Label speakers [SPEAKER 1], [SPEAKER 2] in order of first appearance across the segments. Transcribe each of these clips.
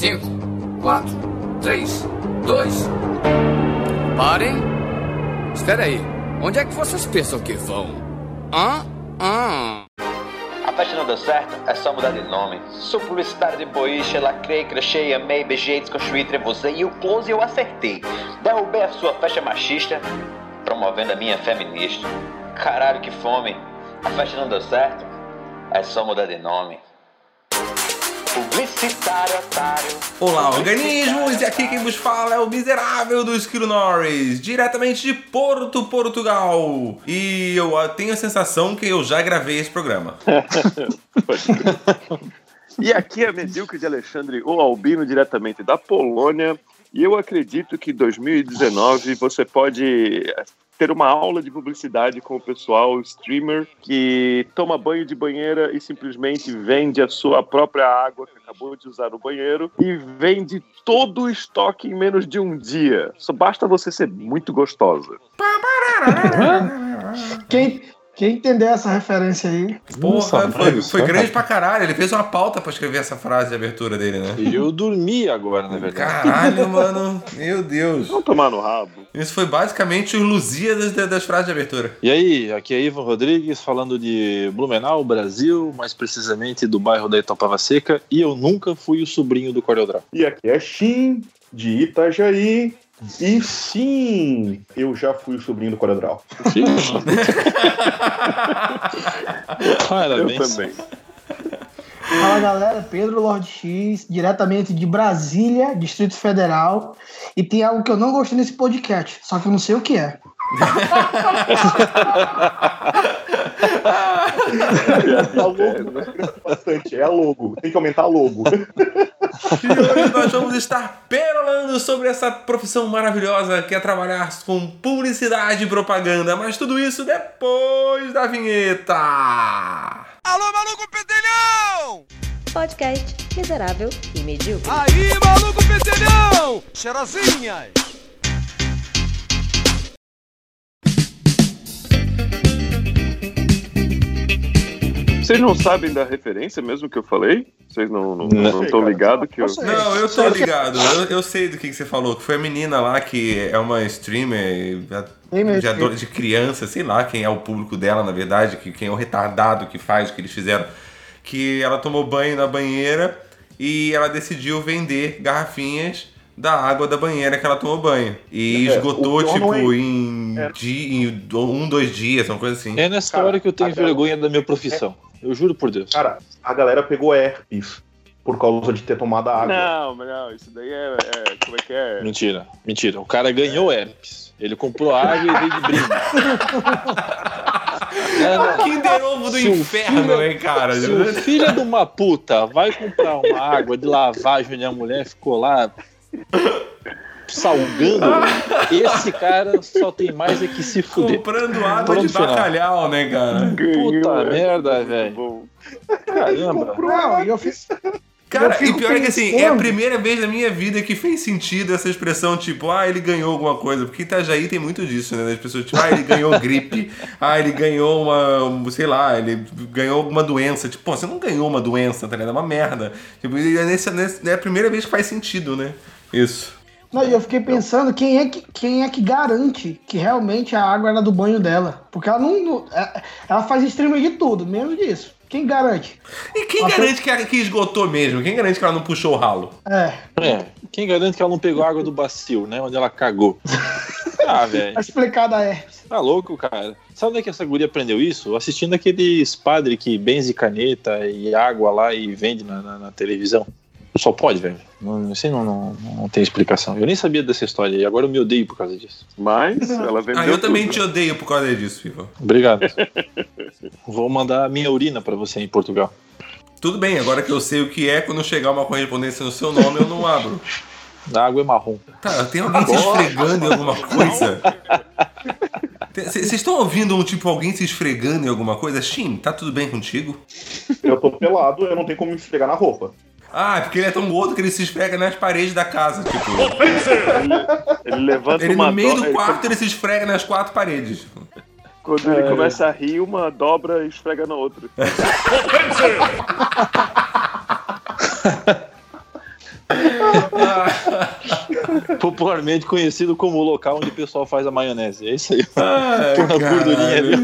[SPEAKER 1] 5, 4, 3, 2. Parem! Espera aí, onde é que vocês pensam que vão? Hã? Hã?
[SPEAKER 2] A festa não deu certo, é só mudar de nome. Sou publicitário de boiche, lacrei, crochei, amei, beijei, desconstruí, trevosei e o close eu acertei. Derrubei a sua festa machista, promovendo a minha feminista. Caralho, que fome. A festa não deu certo, é só mudar de nome. Publicitário otário.
[SPEAKER 3] Olá, organismos! E aqui quem vos fala é o miserável do Esquilo Norris, diretamente de Porto, Portugal. E eu ah, tenho a sensação que eu já gravei esse programa.
[SPEAKER 4] E aqui é Medíocre de Alexandre, o Albino, diretamente da Polônia. E eu acredito que em 2019 você pode ter uma aula de publicidade com o pessoal streamer que toma banho de banheira e simplesmente vende a sua própria água que acabou de usar no banheiro e vende todo o estoque em menos de um dia. Só basta você ser muito gostosa.
[SPEAKER 5] Quem, quem entender essa referência aí?
[SPEAKER 3] Porra, foi,
[SPEAKER 6] isso,
[SPEAKER 3] foi
[SPEAKER 6] né,
[SPEAKER 3] grande pra caralho. Ele fez uma pauta pra escrever essa frase de abertura dele, né?
[SPEAKER 6] E eu dormi agora, na verdade.
[SPEAKER 3] Caralho, mano. Meu Deus.
[SPEAKER 4] Vamos tomar no rabo.
[SPEAKER 3] Isso foi basicamente o Lusíadas das, das frases de abertura.
[SPEAKER 6] E aí, aqui é Ivan Rodrigues falando de Blumenau, Brasil, mais precisamente do bairro da Itopava Seca, e eu nunca fui o sobrinho do CorelDRAW.
[SPEAKER 7] E aqui é Shin, de Itajaí. E sim, eu já fui o sobrinho do Coradral.
[SPEAKER 4] Eu
[SPEAKER 6] Parabéns.
[SPEAKER 4] também.
[SPEAKER 5] Fala galera, Pedro Lord X, diretamente de Brasília, Distrito Federal. E tem algo que eu não gostei nesse podcast, só que eu não sei o que é.
[SPEAKER 7] Bastante, é a logo. Tem que aumentar a logo.
[SPEAKER 3] E hoje nós vamos estar perolando sobre essa profissão maravilhosa que é trabalhar com publicidade e propaganda. Mas tudo isso depois da vinheta.
[SPEAKER 8] Alô, maluco pedelhão!
[SPEAKER 9] Podcast miserável e medíocre.
[SPEAKER 8] Aí, maluco pedelhão! Cheirosinhas!
[SPEAKER 4] Vocês não sabem da referência mesmo que eu falei? Vocês não estão
[SPEAKER 6] Não.
[SPEAKER 4] não, estão ligados que eu.
[SPEAKER 3] Não, eu tô ligado. Eu, eu sei do que, que você falou. Que foi a menina lá que é uma streamer de, ado- de criança, sei lá quem é o público dela, na verdade, que, quem é o retardado que faz o que eles fizeram. Que ela tomou banho na banheira e ela decidiu vender garrafinhas da água da banheira que ela tomou banho. E
[SPEAKER 7] É,
[SPEAKER 3] esgotou, tipo,
[SPEAKER 7] não é-
[SPEAKER 3] em,
[SPEAKER 7] é.
[SPEAKER 3] di- em um, dois dias, uma coisa assim.
[SPEAKER 6] É nessa
[SPEAKER 7] Cara,
[SPEAKER 6] hora que eu tenho vergonha da minha profissão. Eu juro por Deus.
[SPEAKER 7] Cara, a galera pegou herpes por causa de ter tomado a água.
[SPEAKER 4] Não, mas não, isso daí é, é- Como é que é?
[SPEAKER 6] Mentira, mentira. O cara ganhou herpes. Ele comprou água e veio de brinde. É.
[SPEAKER 3] Kinder Ovo do
[SPEAKER 6] Se
[SPEAKER 3] inferno,
[SPEAKER 6] filho-
[SPEAKER 3] né, cara?
[SPEAKER 6] Se o filho de uma puta vai comprar uma água de lavagem onde a mulher ficou lá salgando, esse cara só tem mais é que se fuder.
[SPEAKER 3] Comprando água de
[SPEAKER 6] Pronto, final.
[SPEAKER 3] bacalhau, né, cara?
[SPEAKER 6] Puta
[SPEAKER 4] é.
[SPEAKER 6] merda, velho. Caramba.
[SPEAKER 5] Não, e eu fiz.
[SPEAKER 3] Cara,
[SPEAKER 5] Eu
[SPEAKER 3] e pior é que assim, é a primeira vez na minha vida que fez sentido essa expressão, tipo, ah, ele ganhou alguma coisa. Porque Itajaí tem muito disso, né? As pessoas, tipo, ah, ele ganhou gripe, ah, ele ganhou uma, um, sei lá, ele ganhou alguma doença. Tipo, pô, você não ganhou uma doença, tá ligado? É uma merda. Tipo, e é, nesse- é a primeira vez que faz sentido, né? Isso.
[SPEAKER 5] Não, e eu fiquei pensando quem é, que, quem é que garante que realmente a água era do banho dela. Porque ela não. não- é- ela faz streaming de tudo, menos disso. Quem garante?
[SPEAKER 3] E quem
[SPEAKER 5] Nossa,
[SPEAKER 3] garante que, que esgotou mesmo? Quem garante que ela não puxou o ralo?
[SPEAKER 5] É.
[SPEAKER 6] É, quem garante que ela não pegou água do bacio, né? Onde ela cagou. Ah, velho.
[SPEAKER 5] Tá a herpes.
[SPEAKER 6] Tá louco, cara. Sabe onde é que essa guria aprendeu isso? Assistindo aqueles padre que benze caneta e água lá e vende na, na- na televisão. Só pode, velho. Não, isso aí não, não, não tem explicação. Eu nem sabia dessa história e agora eu me odeio por causa disso.
[SPEAKER 4] Mas ela vendeu.
[SPEAKER 3] Ah, eu também
[SPEAKER 4] tudo.
[SPEAKER 3] te odeio por causa disso, Viva.
[SPEAKER 6] Obrigado. Vou mandar a minha urina pra você em Portugal.
[SPEAKER 3] Tudo bem, agora que eu sei o que é, quando chegar uma correspondência no seu nome, eu não abro.
[SPEAKER 6] A água é marrom.
[SPEAKER 3] Tá, tem alguém se esfregando em alguma coisa? Vocês estão ouvindo um tipo alguém se esfregando em alguma coisa? Shin, tá tudo bem contigo?
[SPEAKER 7] Eu tô pelado, eu não tenho como me esfregar na roupa.
[SPEAKER 3] Ah, é porque ele é tão gordo que ele se esfrega nas paredes da casa, tipo.
[SPEAKER 4] Ele levanta
[SPEAKER 3] Ele
[SPEAKER 4] uma
[SPEAKER 3] no meio
[SPEAKER 4] do-
[SPEAKER 3] do quarto ele se esfrega nas quatro paredes.
[SPEAKER 4] Quando ele começa a rir, uma dobra e esfrega na outra.
[SPEAKER 6] Popularmente conhecido como o local onde o pessoal faz a maionese. É isso aí.
[SPEAKER 3] Ai,
[SPEAKER 6] Põe a gordurinha ali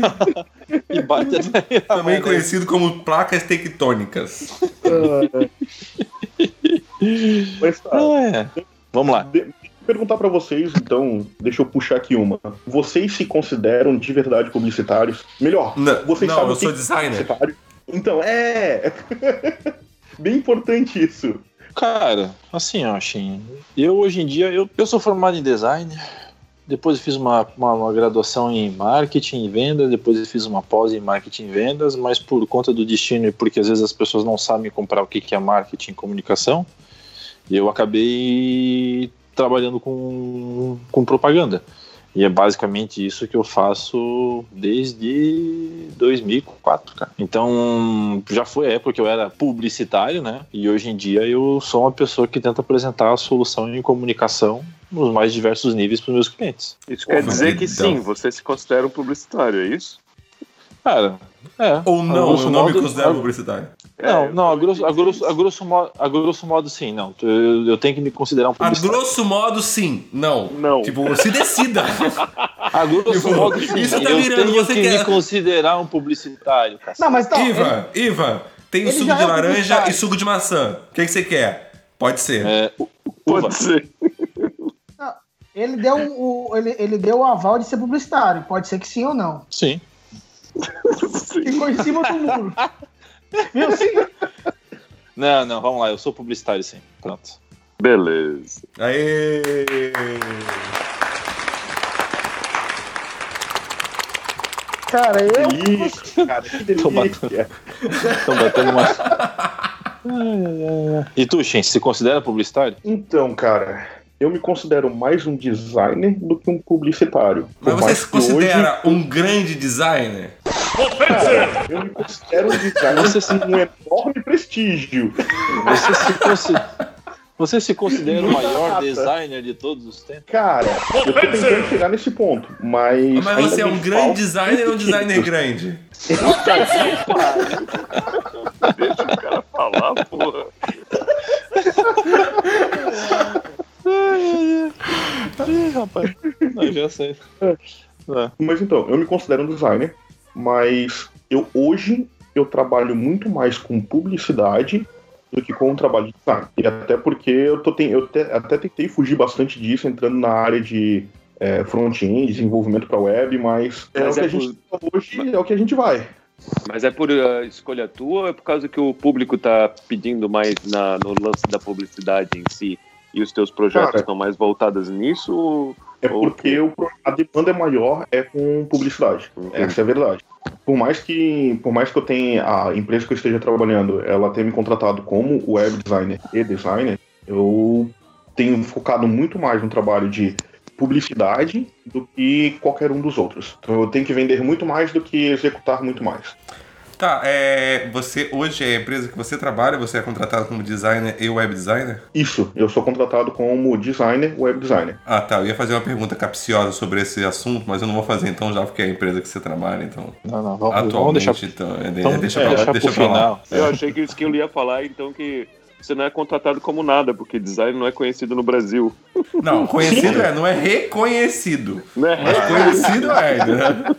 [SPEAKER 6] e bate até
[SPEAKER 3] Também
[SPEAKER 6] maionese.
[SPEAKER 3] conhecido como placas tectônicas.
[SPEAKER 7] Mas tá.
[SPEAKER 6] Ah, é. Vamos lá.
[SPEAKER 7] De- perguntar pra vocês, então, deixa eu puxar aqui uma. Vocês se consideram de verdade publicitários? Melhor,
[SPEAKER 3] Não,
[SPEAKER 7] vocês
[SPEAKER 3] não,
[SPEAKER 7] sabem
[SPEAKER 3] eu sou designer.
[SPEAKER 7] Então, é. Bem importante isso.
[SPEAKER 6] Cara, assim, ó, Shin, eu hoje em dia, eu, eu sou formado em design, depois eu fiz uma, uma, uma graduação em marketing e vendas, depois eu fiz uma pós em marketing e vendas, mas por conta do destino e porque às vezes as pessoas não sabem comprar o que que é marketing e comunicação, eu acabei trabalhando com, com propaganda. E é basicamente isso que eu faço desde 2004, cara. Então, já foi a época que eu era publicitário, né? E hoje em dia eu sou uma pessoa que tenta apresentar a solução em comunicação nos mais diversos níveis para os meus clientes.
[SPEAKER 4] Isso quer dizer que
[SPEAKER 3] então-
[SPEAKER 4] sim, você se considera um publicitário, é isso?
[SPEAKER 6] Cara, é.
[SPEAKER 3] Ou não, eu não me considero publicitário.
[SPEAKER 6] Não,
[SPEAKER 4] É,
[SPEAKER 6] não, a grosso, a, grosso, a, grosso modo, a grosso modo sim, não. Eu, eu tenho que me considerar um
[SPEAKER 3] A
[SPEAKER 6] publicitário.
[SPEAKER 3] grosso modo, sim. Não.
[SPEAKER 4] Não.
[SPEAKER 3] Tipo, se decida.
[SPEAKER 6] A grosso
[SPEAKER 3] Tipo,
[SPEAKER 6] modo sim,
[SPEAKER 3] isso tá
[SPEAKER 6] eu
[SPEAKER 3] virando,
[SPEAKER 6] tenho
[SPEAKER 3] você
[SPEAKER 6] que
[SPEAKER 3] quer-
[SPEAKER 6] me considerar um publicitário, cara.
[SPEAKER 5] Não, mas tá.
[SPEAKER 3] Iva, Iva, tem
[SPEAKER 5] ele
[SPEAKER 3] suco de
[SPEAKER 5] é
[SPEAKER 3] laranja e suco de maçã. O que, que você quer? Pode ser.
[SPEAKER 6] É.
[SPEAKER 4] Pode ser.
[SPEAKER 5] Ele deu, o, ele, ele deu o aval de ser publicitário. Pode ser que sim ou não.
[SPEAKER 6] Sim.
[SPEAKER 5] Ficou em cima do muro. Viu? Sim.
[SPEAKER 6] Não, não, vamos lá, eu sou publicitário sim. Pronto.
[SPEAKER 4] Beleza.
[SPEAKER 3] Aê!
[SPEAKER 5] Cara, eu.
[SPEAKER 7] Delícia, cara, que
[SPEAKER 6] Tô
[SPEAKER 7] delícia.
[SPEAKER 6] Estão batendo uma. E tu, Shen, se considera publicitário?
[SPEAKER 7] Então, cara, eu me considero mais um designer do que um publicitário.
[SPEAKER 3] Mas
[SPEAKER 7] Por
[SPEAKER 3] você se considera um grande designer?
[SPEAKER 7] Cara, eu me considero um designer
[SPEAKER 6] Você se-
[SPEAKER 7] com um enorme prestígio.
[SPEAKER 6] Você se, consi- Você se considera o maior designer de todos os tempos?
[SPEAKER 7] Cara, eu tô tentando chegar nesse ponto, mas.
[SPEAKER 3] Mas
[SPEAKER 7] ainda
[SPEAKER 3] você é um grande designer ou um designer grande?
[SPEAKER 4] Deixa o cara falar, porra.
[SPEAKER 6] Ih, rapaz. Não, já sei. É.
[SPEAKER 7] Mas então, eu me considero um designer, mas eu hoje eu trabalho muito mais com publicidade do que com o trabalho de design. E até porque eu, tô, eu te- até tentei fugir bastante disso, entrando na área de é, front-end, desenvolvimento para web, mas, é, o
[SPEAKER 4] Mas
[SPEAKER 7] que
[SPEAKER 4] é
[SPEAKER 7] a gente tá hoje é o que a gente vai.
[SPEAKER 4] Mas é por uh, escolha tua ou é por causa que o público tá pedindo mais na, no lance da publicidade em si? E os teus projetos
[SPEAKER 7] Cara.
[SPEAKER 4] estão mais voltados nisso? ou-
[SPEAKER 7] É porque o a demanda é maior é com publicidade. Essa é a verdade. Por mais que, por mais que eu tenha a empresa que eu esteja trabalhando, ela tenha me contratado como web designer e designer, eu tenho focado muito mais no trabalho de publicidade do que qualquer um dos outros. Então eu tenho que vender muito mais do que executar muito mais.
[SPEAKER 3] Tá, é, você hoje é a empresa que você trabalha, você é contratado como designer e web designer?
[SPEAKER 7] Isso, eu sou contratado como designer, web designer.
[SPEAKER 3] Ah, tá. Eu ia fazer uma pergunta capciosa sobre esse assunto, mas eu não vou fazer então, já porque é a empresa que você trabalha, então.
[SPEAKER 6] Não, não, vamos,
[SPEAKER 3] Atualmente,
[SPEAKER 6] vamos deixar,
[SPEAKER 3] então. é,
[SPEAKER 6] então,
[SPEAKER 3] deixa
[SPEAKER 6] é,
[SPEAKER 3] pra deixa
[SPEAKER 6] pro
[SPEAKER 3] pra lá.
[SPEAKER 6] final.
[SPEAKER 4] Eu achei que isso que eu ia falar, então, que você não é contratado como nada, porque design não é conhecido no Brasil.
[SPEAKER 3] Não, conhecido é, não é reconhecido.
[SPEAKER 4] Né?
[SPEAKER 3] Mas conhecido é, né?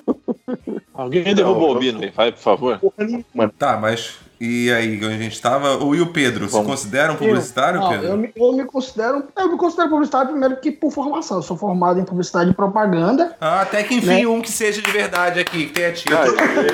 [SPEAKER 6] Alguém derrubou o Albino aí, vai, por favor.
[SPEAKER 3] Tá, mas. E aí, onde a gente tava? O e o Pedro? Se
[SPEAKER 6] Vamos.
[SPEAKER 3] considera um publicitário,
[SPEAKER 5] Não,
[SPEAKER 3] Pedro?
[SPEAKER 5] eu, me, eu me considero. Eu me considero publicitário primeiro que por formação. Eu sou formado em publicidade e propaganda.
[SPEAKER 3] Ah, até que enfim, um que seja de verdade aqui, que tenha título.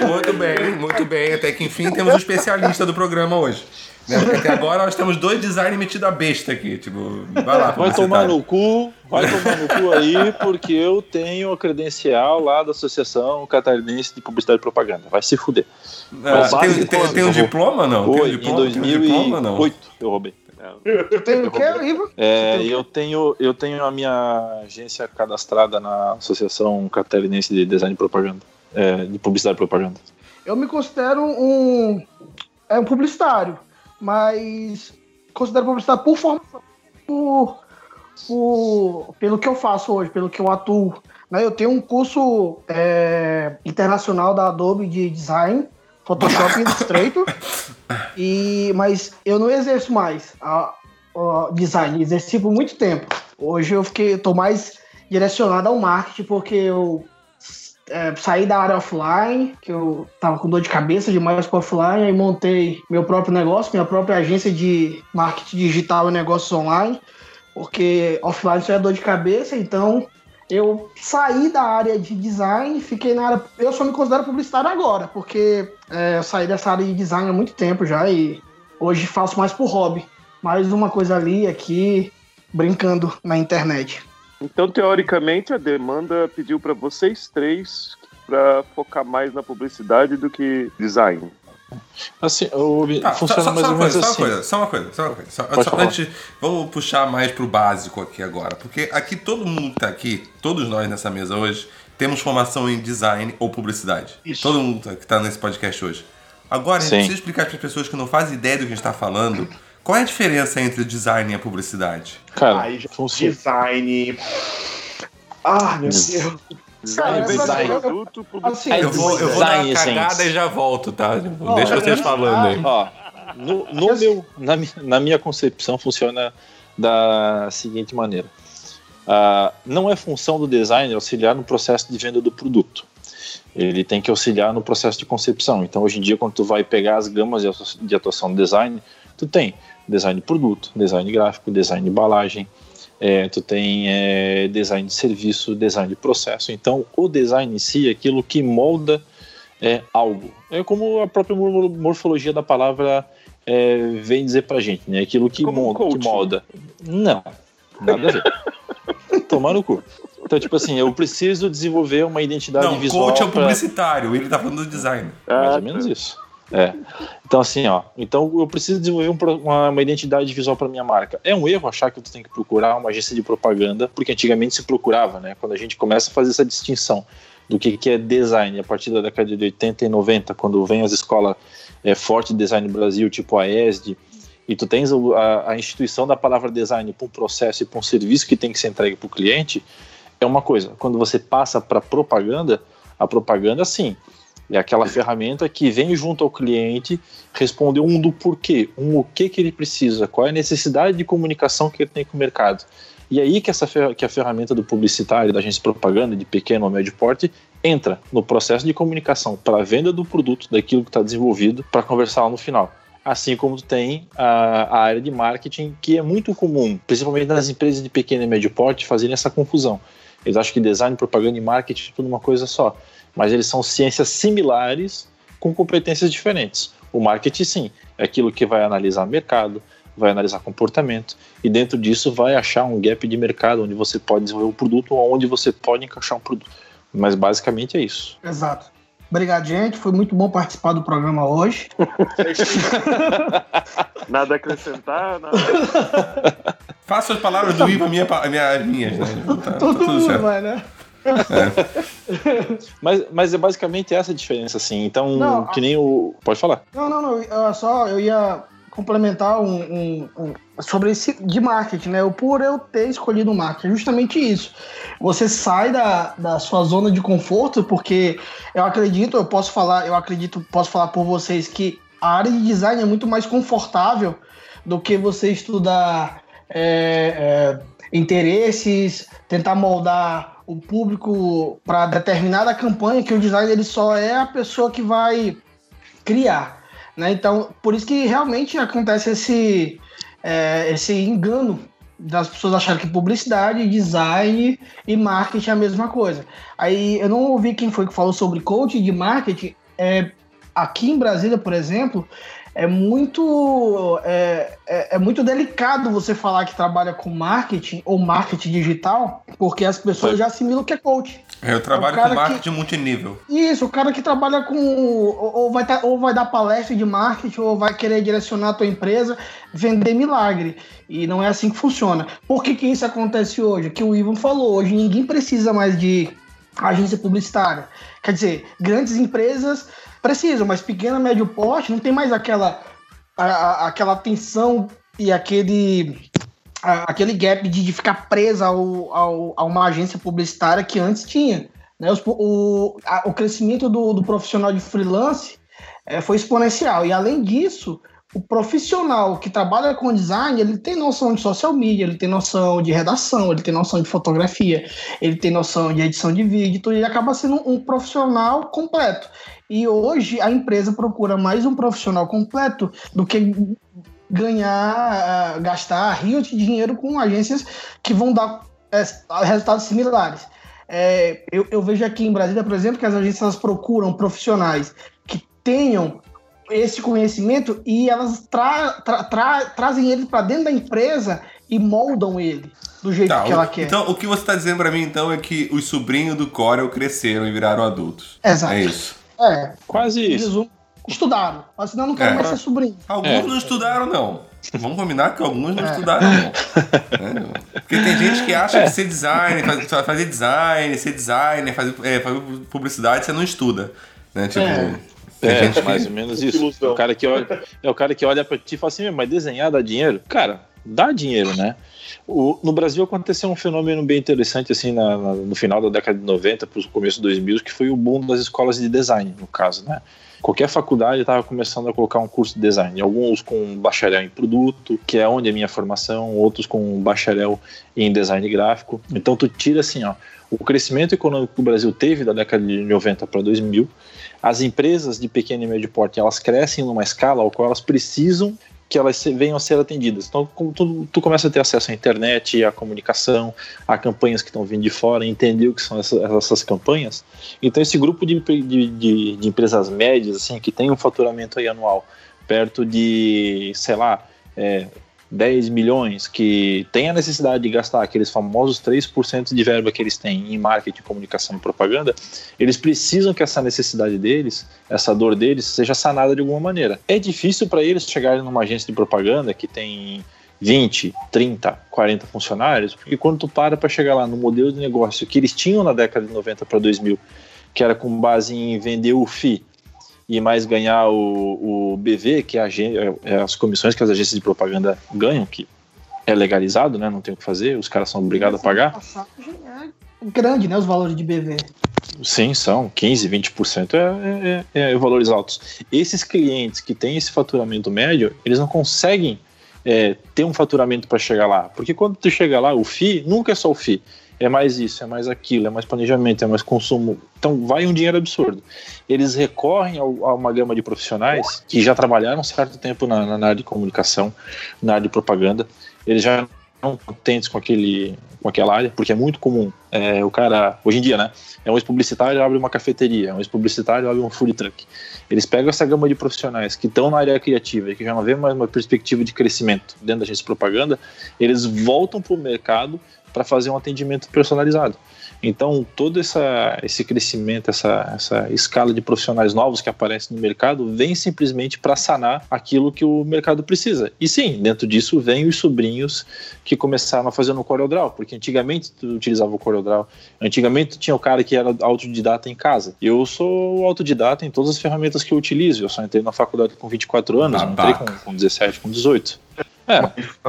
[SPEAKER 3] Muito bem, muito bem. Até que enfim temos um especialista do programa hoje. Né? Porque até agora nós temos dois designers metidos a besta aqui. Tipo, vai lá,
[SPEAKER 6] Vai tomar no cu, vai tomar no cu aí, porque eu tenho a credencial lá da Associação Catarinense de Publicidade e Propaganda. Vai se fuder.
[SPEAKER 3] Ah, tem, tem, tem um diploma não? Tem um
[SPEAKER 6] Oi, em
[SPEAKER 3] tem um diploma, não?
[SPEAKER 6] 2008 eu roubei.
[SPEAKER 5] Tem o quê, Ivo?
[SPEAKER 6] É, eu tenho, eu tenho a minha agência cadastrada na Associação Catarinense de Design e Propaganda. É, de Publicidade e Propaganda.
[SPEAKER 5] Eu me considero um, é um publicitário, mas considero publicitário por formação, por, por- pelo que eu faço hoje, pelo que eu atuo. Né? Eu tenho um curso é, internacional da Adobe de Design, Photoshop e Illustrator, e, mas eu não exerço mais a, a design, exerci por muito tempo. Hoje eu fiquei, tô mais direcionado ao marketing porque eu é, saí da área offline, que eu tava com dor de cabeça demais com offline, aí montei meu próprio negócio, minha própria agência de marketing digital e negócios online, porque offline só é dor de cabeça, então eu saí da área de design, fiquei na área. Eu só me considero publicitário agora, porque é, eu saí dessa área de design há muito tempo já e hoje faço mais por hobby. Mais uma coisa ali, aqui, brincando na internet.
[SPEAKER 4] Então, teoricamente, a demanda pediu para vocês três para focar mais na publicidade do que design.
[SPEAKER 6] Assim, o,
[SPEAKER 3] Tá,
[SPEAKER 6] funciona
[SPEAKER 3] só, só,
[SPEAKER 6] mais
[SPEAKER 3] só
[SPEAKER 6] ou
[SPEAKER 3] uma
[SPEAKER 6] menos
[SPEAKER 3] coisa,
[SPEAKER 6] assim.
[SPEAKER 3] só uma coisa, só uma coisa, só uma coisa. Só, só antes, vamos puxar mais pro básico aqui agora. Porque aqui todo mundo que tá aqui, todos nós nessa mesa hoje, temos formação em design ou publicidade. Todo mundo que tá nesse podcast hoje. Agora, a gente
[SPEAKER 6] Sim.
[SPEAKER 3] precisa explicar para as pessoas que não fazem ideia do que a gente tá falando qual é a diferença entre o design e a publicidade.
[SPEAKER 6] Cara,
[SPEAKER 7] Aí já
[SPEAKER 6] funciona.
[SPEAKER 7] design. Ah, meu Deus.
[SPEAKER 4] Design
[SPEAKER 6] design.
[SPEAKER 4] produto,
[SPEAKER 5] Assim,
[SPEAKER 3] Eu vou, eu vou dar uma
[SPEAKER 6] Design,
[SPEAKER 3] cagada
[SPEAKER 6] gente.
[SPEAKER 3] e já volto, tá?
[SPEAKER 5] Ó,
[SPEAKER 3] Deixa vocês falando aí.
[SPEAKER 6] Ó, no, no meu, na, na minha concepção funciona da seguinte maneira. Ah, não é função do designer auxiliar no processo de venda do produto. Ele tem que auxiliar no processo de concepção. Então, hoje em dia, quando tu vai pegar as gamas de atuação do design, tu tem design de produto, design gráfico, design de embalagem, é, tu tem é, design de serviço, design de processo. Então, o design em si é aquilo que molda é, algo. É como a própria mor- morfologia da palavra é, vem dizer pra gente, né? Aquilo que,
[SPEAKER 4] Como um
[SPEAKER 6] monta, que
[SPEAKER 4] coaching.
[SPEAKER 6] molda. Não, nada a ver. Tomar no cu. Então, tipo assim, eu preciso desenvolver uma identidade
[SPEAKER 3] Não,
[SPEAKER 6] visual.
[SPEAKER 3] coach é o
[SPEAKER 6] pra-
[SPEAKER 3] publicitário, ele tá falando do design.
[SPEAKER 6] mais
[SPEAKER 4] Ah,
[SPEAKER 6] ou menos isso. É. Então, assim, ó. Então, eu preciso desenvolver um uma, uma identidade visual para minha marca. É um erro achar que tu tem que procurar uma agência de propaganda, porque antigamente se procurava, né? Quando a gente começa a fazer essa distinção do que, que é design a partir da década de 80 e 90, quando vem as escolas é, forte de design no Brasil, tipo a ESD, e tu tens a, a instituição da palavra design para um processo e para um serviço que tem que ser entregue para o cliente, é uma coisa. Quando você passa para propaganda, a propaganda, sim, é aquela ferramenta que vem junto ao cliente responder um do porquê, um o que que ele precisa, qual é a necessidade de comunicação que ele tem com o mercado. E aí que, essa, que a ferramenta do publicitário, da agência de propaganda, de pequeno ou médio porte, entra no processo de comunicação para a venda do produto, daquilo que está desenvolvido, para conversar lá no final. Assim como tem a, a área de marketing, que é muito comum, principalmente nas empresas de pequeno e médio porte, fazerem essa confusão. Eles acham que design, propaganda e marketing é tudo uma coisa só. Mas eles são ciências similares com competências diferentes. O marketing, sim, é aquilo que vai analisar mercado, vai analisar comportamento, e dentro disso vai achar um gap de mercado onde você pode desenvolver um produto ou onde você pode encaixar um produto. Mas basicamente é isso.
[SPEAKER 5] Exato. Obrigado, gente. Foi muito bom participar do programa hoje.
[SPEAKER 4] Nada a acrescentar, nada.
[SPEAKER 3] Faça as palavras do Ivo, minha, minha, as minhas, né? Tá, tá
[SPEAKER 5] Todo
[SPEAKER 3] tudo
[SPEAKER 5] mundo
[SPEAKER 3] certo.
[SPEAKER 5] vai, né?
[SPEAKER 6] Mas, mas é basicamente essa a diferença, assim. Então,
[SPEAKER 5] Não,
[SPEAKER 6] que nem o. Pode falar.
[SPEAKER 5] Não, não, não. Só eu ia complementar um, um- um- sobre esse de marketing, né? O por eu ter escolhido o marketing, é justamente isso. Você sai da, da sua zona de conforto, porque eu acredito, eu posso falar, eu acredito, posso falar por vocês que a área de design é muito mais confortável do que você estudar é, é, interesses, tentar moldar o público para determinada campanha, que o design ele só é a pessoa que vai criar. Né? Então, por isso que realmente acontece esse, é, esse engano das pessoas acharem que publicidade, design e marketing é a mesma coisa. Aí eu não ouvi quem foi que falou sobre coaching de marketing. É, aqui em Brasília, por exemplo, é muito é, é, é muito delicado você falar que trabalha com marketing ou marketing digital, porque as pessoas já assimilam que é coach.
[SPEAKER 3] Eu trabalho
[SPEAKER 5] É
[SPEAKER 3] com
[SPEAKER 5] que-
[SPEAKER 3] marketing multinível.
[SPEAKER 5] Isso, o cara que trabalha com. Ou, ou vai tá- ou vai dar palestra de marketing, ou vai querer direcionar a tua empresa, vender milagre. E não é assim que funciona. Por que, que isso acontece hoje? Que o Ivan falou, hoje ninguém precisa mais de agência publicitária. Quer dizer, grandes empresas precisam, mas pequena, médio porte não tem mais aquela, a- a- aquela tensão e aquele a- aquele gap de, de ficar presa ao, ao- a uma agência publicitária que antes tinha. Né? O, a- o crescimento do, do profissional de freelance eh, foi exponencial. E além disso, o profissional que trabalha com design, ele tem noção de social media, ele tem noção de redação, ele tem noção de fotografia, ele tem noção de edição de vídeo, então ele acaba sendo um profissional completo. E hoje a empresa procura mais um profissional completo do que ganhar, uh, gastar rios de dinheiro com agências que vão dar é, resultados similares. É, eu, eu, vejo aqui em Brasília, por exemplo, que as agências procuram profissionais que tenham esse conhecimento e elas tra tra tra trazem ele para dentro da empresa e moldam ele do jeito tá, que ela quer.
[SPEAKER 3] Então, o que você está dizendo para mim, então, é que os sobrinhos do Corel cresceram e viraram adultos.
[SPEAKER 5] Exato.
[SPEAKER 3] É isso.
[SPEAKER 5] É.
[SPEAKER 6] Quase isso.
[SPEAKER 5] Estudaram, mas senão não quero é. mais ser sobrinho.
[SPEAKER 3] Alguns é. não estudaram, não. Vamos combinar que alguns não é. estudaram, não. É, porque tem gente que acha que ser designer, fazer, fazer design, ser designer, fazer, é, fazer publicidade, você não estuda. Né? Tipo,
[SPEAKER 6] é. É, mais ou menos isso. É o cara que olha, é o cara que olha para ti e fala assim, mas desenhar dá dinheiro? Cara, dá dinheiro, né? O, no Brasil aconteceu um fenômeno bem interessante assim na, na, no final da década de 90 para o começo de 2000, que foi o boom das escolas de design, no caso, né? Qualquer faculdade estava começando a colocar um curso de design, alguns com bacharel em produto, que é onde é a minha formação, outros com bacharel em design gráfico. Então tu tira assim, ó, o crescimento econômico que o Brasil teve da década de 90 para 2000 as empresas de pequeno e médio porte elas crescem numa escala ao qual elas precisam que elas venham a ser atendidas. Então, tu, tu começa a ter acesso à internet, à comunicação, a campanhas que estão vindo de fora, entender o que são essas, essas campanhas. Então, esse grupo de, de, de, empresas médias, assim, que tem um faturamento anual perto de, sei lá, é, 10 milhões, que tem a necessidade de gastar aqueles famosos 3% de verba que eles têm em marketing, comunicação e propaganda, eles precisam que essa necessidade deles, essa dor deles, seja sanada de alguma maneira. É difícil para eles chegarem numa agência de propaganda que tem 20, 30, 40 funcionários, porque quando tu para para chegar lá no modelo de negócio que eles tinham na década de 90 para 2000, que era com base em vender o FII, e mais ganhar o, o BV, que é, a, é, as comissões que as agências de propaganda ganham, que é legalizado, né? Não tem o que fazer, os caras são obrigados a pagar.
[SPEAKER 5] É grande, né? Os valores de BV.
[SPEAKER 6] Sim, são 15, 20% é, é, é valores altos. Esses clientes que têm esse faturamento médio, eles não conseguem é, ter um faturamento para chegar lá. Porque quando tu chega lá, o FII nunca é só o FII é mais isso, é mais aquilo, é mais planejamento, é mais consumo. Então vai um dinheiro absurdo. Eles recorrem a uma gama de profissionais que já trabalharam um certo tempo na, na área de comunicação, na área de propaganda. Eles já não contentes com aquele com aquela área, porque é muito comum é, o cara, hoje em dia, né? É um ex-publicitário abre uma cafeteria, é um ex-publicitário abre um food truck. Eles pegam essa gama de profissionais que estão na área criativa e que já não vê mais uma perspectiva de crescimento dentro da agência de propaganda, eles voltam para o mercado para fazer um atendimento personalizado. Então, todo essa, esse crescimento, essa, essa escala de profissionais novos que aparecem no mercado, vem simplesmente para sanar aquilo que o mercado precisa. E sim, dentro disso vem os sobrinhos que começaram a fazer no CorelDRAW, porque antigamente tu utilizava o CorelDRAW, antigamente tinha o cara que era autodidata em casa. Eu sou autodidata em todas as ferramentas que eu utilizo, eu só entrei na faculdade com 24 anos, não entrei com, com 17, com 18.
[SPEAKER 7] É. Mas,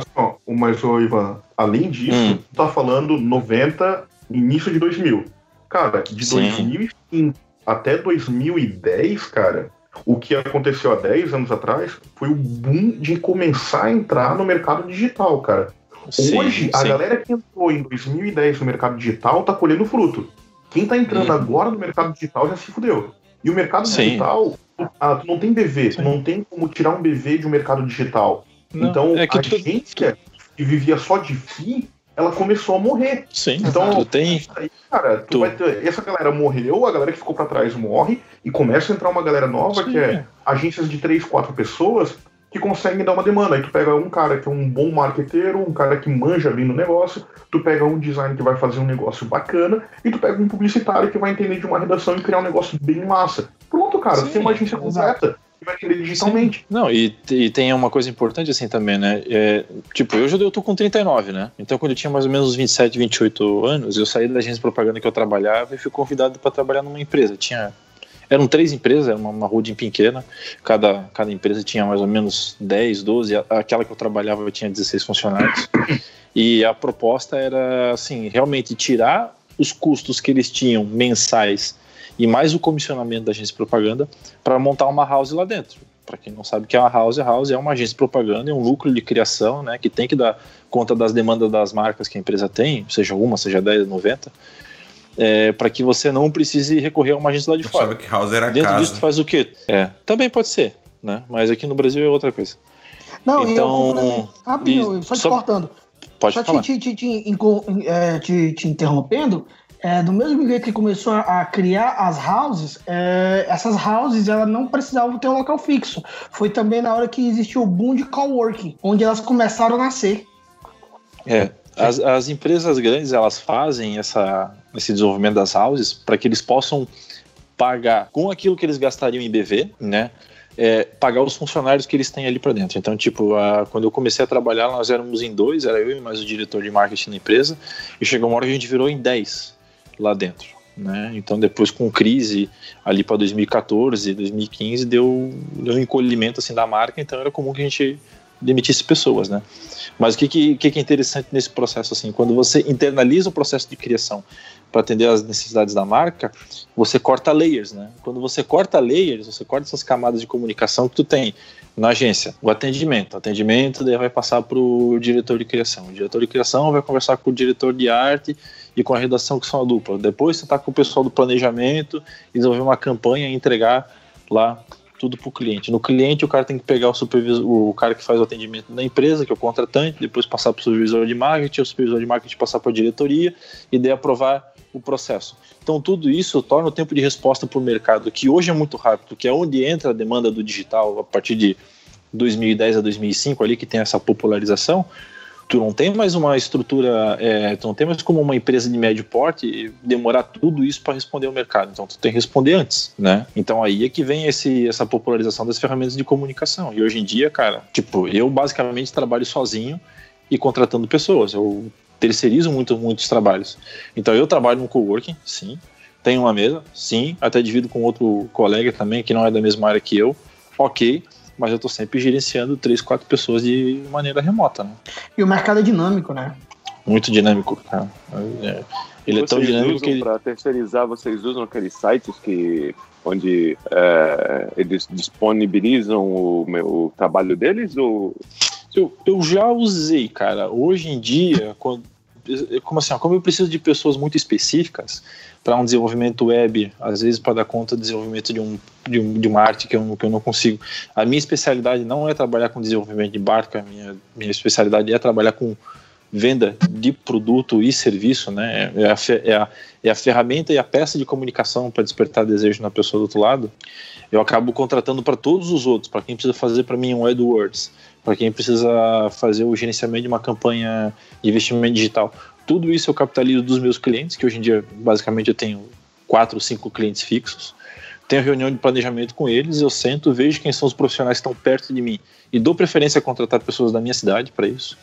[SPEAKER 7] mas Ivan, além disso, hum. tu tá falando 90, início de 2000. Cara, de Sim. 2005 até 2010, cara, o que aconteceu há 10 anos atrás foi o boom de começar a entrar no mercado digital, cara. Sim, Hoje, sim. a galera que entrou em 2010 no mercado digital tá colhendo fruto. Quem tá entrando hum. agora no mercado digital já se fudeu. E o mercado sim. digital, ah, tu não tem BV, tu não tem como tirar um BV de um mercado digital. Não, então, é que a tu... agência que vivia só de FII, ela começou a morrer.
[SPEAKER 6] Sim, então tu tem.
[SPEAKER 7] Aí, cara, tu tu... Vai ter, essa galera morreu, a galera que ficou para trás morre, e começa a entrar uma galera nova Sim. que é agências de três, quatro pessoas que conseguem dar uma demanda. Aí tu pega um cara que é um bom marqueteiro, um cara que manja bem no negócio, tu pega um design que vai fazer um negócio bacana, e tu pega um publicitário que vai entender de uma redação e criar um negócio bem massa. Pronto, cara, Sim, você tem uma agência completa vai querer digitalmente.
[SPEAKER 6] Não, e, e tem uma coisa importante assim também, né? É, tipo, eu já eu tô com 39, né? Então quando eu tinha mais ou menos 27, 28 anos, eu saí da agência de propaganda que eu trabalhava e fui convidado para trabalhar numa empresa. Tinha eram três empresas, era uma, uma holding pequena, cada, cada empresa tinha mais ou menos 10, 12, aquela que eu trabalhava tinha 16 funcionários, e a proposta era, assim, realmente tirar os custos que eles tinham mensais e mais o comissionamento da agência de propaganda para montar uma house lá dentro. Para quem não sabe o que é uma house, a house é uma agência de propaganda, é um lucro de criação, né, que tem que dar conta das demandas das marcas que a empresa tem, seja uma, seja 10, 90, é, para que você não precise recorrer a uma agência lá de
[SPEAKER 3] Eu
[SPEAKER 6] fora.
[SPEAKER 3] que house era
[SPEAKER 6] Dentro
[SPEAKER 3] casa.
[SPEAKER 6] disso tu faz o quê? É, também pode ser, né? Mas aqui no Brasil é outra coisa.
[SPEAKER 5] Não, e eu
[SPEAKER 6] Então,
[SPEAKER 5] complemento. Rapidinho,
[SPEAKER 6] e
[SPEAKER 5] só te
[SPEAKER 6] só-
[SPEAKER 5] cortando.
[SPEAKER 6] Pode
[SPEAKER 5] Só
[SPEAKER 6] falar.
[SPEAKER 5] te, te, te, te, é, te- te interrompendo, é, do mesmo jeito que começou a, criar as houses, é, essas houses elas não precisavam ter um local fixo. Foi também na hora que existiu o boom de coworking, onde elas começaram a nascer.
[SPEAKER 6] É, as, as empresas grandes elas fazem essa, esse desenvolvimento das houses para que eles possam pagar com aquilo que eles gastariam em BV, né? é, pagar os funcionários que eles têm ali para dentro. Então, tipo, a- quando eu comecei a trabalhar, nós éramos em dois, era eu e mais o diretor de marketing da empresa, e chegou uma hora que a gente virou em 10 lá dentro. Né? Então, depois com crise ali para 2014, 2015, deu, deu um encolhimento assim da marca, então era comum que a gente demitisse pessoas, né? Mas o que, que, que é interessante nesse processo assim? Quando você internaliza o processo de criação para atender às necessidades da marca, você corta layers, né? Quando você corta layers, você corta essas camadas de comunicação que tu tem na agência. O atendimento, o atendimento daí vai passar para o diretor de criação. O diretor de criação vai conversar com o diretor de arte e com a redação que são a dupla. Depois você está com o pessoal do planejamento, desenvolver uma campanha e entregar lá tudo para o cliente. No cliente, o cara tem que pegar o supervisor, o cara que faz o atendimento da empresa, que é o contratante, depois passar para o supervisor de marketing, o supervisor de marketing passar para a diretoria e daí aprovar o processo. Então, tudo isso torna o tempo de resposta para o mercado, que hoje é muito rápido, que é onde entra a demanda do digital a partir de 2010 a 2005, ali que tem essa popularização. Tu não tem mais uma estrutura, é, tu não tem mais como uma empresa de médio porte demorar tudo isso para responder ao mercado. Então, tu tem que responder antes, né? Então, aí é que vem esse, essa popularização das ferramentas de comunicação. E hoje em dia, cara, tipo, eu basicamente trabalho sozinho e contratando pessoas. Eu terceirizo muito, muitos trabalhos. Então, eu trabalho no coworking, sim. Tenho uma mesa, sim. Até divido com outro colega também, que não é da mesma área que eu. Ok. Mas eu tô sempre gerenciando três, quatro pessoas de maneira remota, né?
[SPEAKER 5] E o mercado é dinâmico, né?
[SPEAKER 6] Muito dinâmico, cara. É, Ele é tão
[SPEAKER 4] Vocês
[SPEAKER 6] dinâmico que ele...
[SPEAKER 4] Para terceirizar, vocês usam aqueles sites que onde é, eles disponibilizam o, meu, o trabalho deles ou
[SPEAKER 6] Eu, eu já usei, cara. Hoje em dia, quando, como assim, como eu preciso de pessoas muito específicas para um desenvolvimento web, às vezes para dar conta do desenvolvimento de, um, de, um, de uma arte que eu, que eu não consigo. A minha especialidade não é trabalhar com desenvolvimento de barca, minha, minha especialidade é trabalhar com venda de produto e serviço, né? É a, é a, é a ferramenta e a peça de comunicação para despertar desejo na pessoa do outro lado. Eu acabo contratando para todos os outros, para quem precisa fazer para mim um AdWords, para quem precisa fazer o gerenciamento de uma campanha de investimento digital. Tudo isso eu capitalizo dos meus clientes, que hoje em dia basicamente eu tenho quatro, cinco clientes fixos. Tenho reunião de planejamento com eles, eu sento, vejo quem são os profissionais que estão perto de mim e dou preferência a contratar pessoas da minha cidade para isso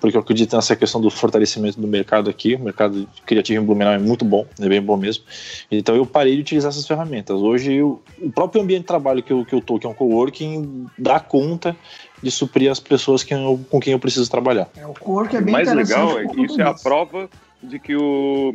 [SPEAKER 6] porque eu acredito nessa questão do fortalecimento do mercado aqui. O mercado criativo em Blumenau é muito bom, é bem bom mesmo. Então eu parei de utilizar essas ferramentas. Hoje eu, o próprio ambiente de trabalho que eu, que eu tô, que é um coworking, dá conta de suprir as pessoas que eu- com quem eu preciso trabalhar.
[SPEAKER 5] É, o coworking é
[SPEAKER 4] o
[SPEAKER 5] bem
[SPEAKER 4] mais
[SPEAKER 5] interessante
[SPEAKER 4] legal é que isso é a prova de que o,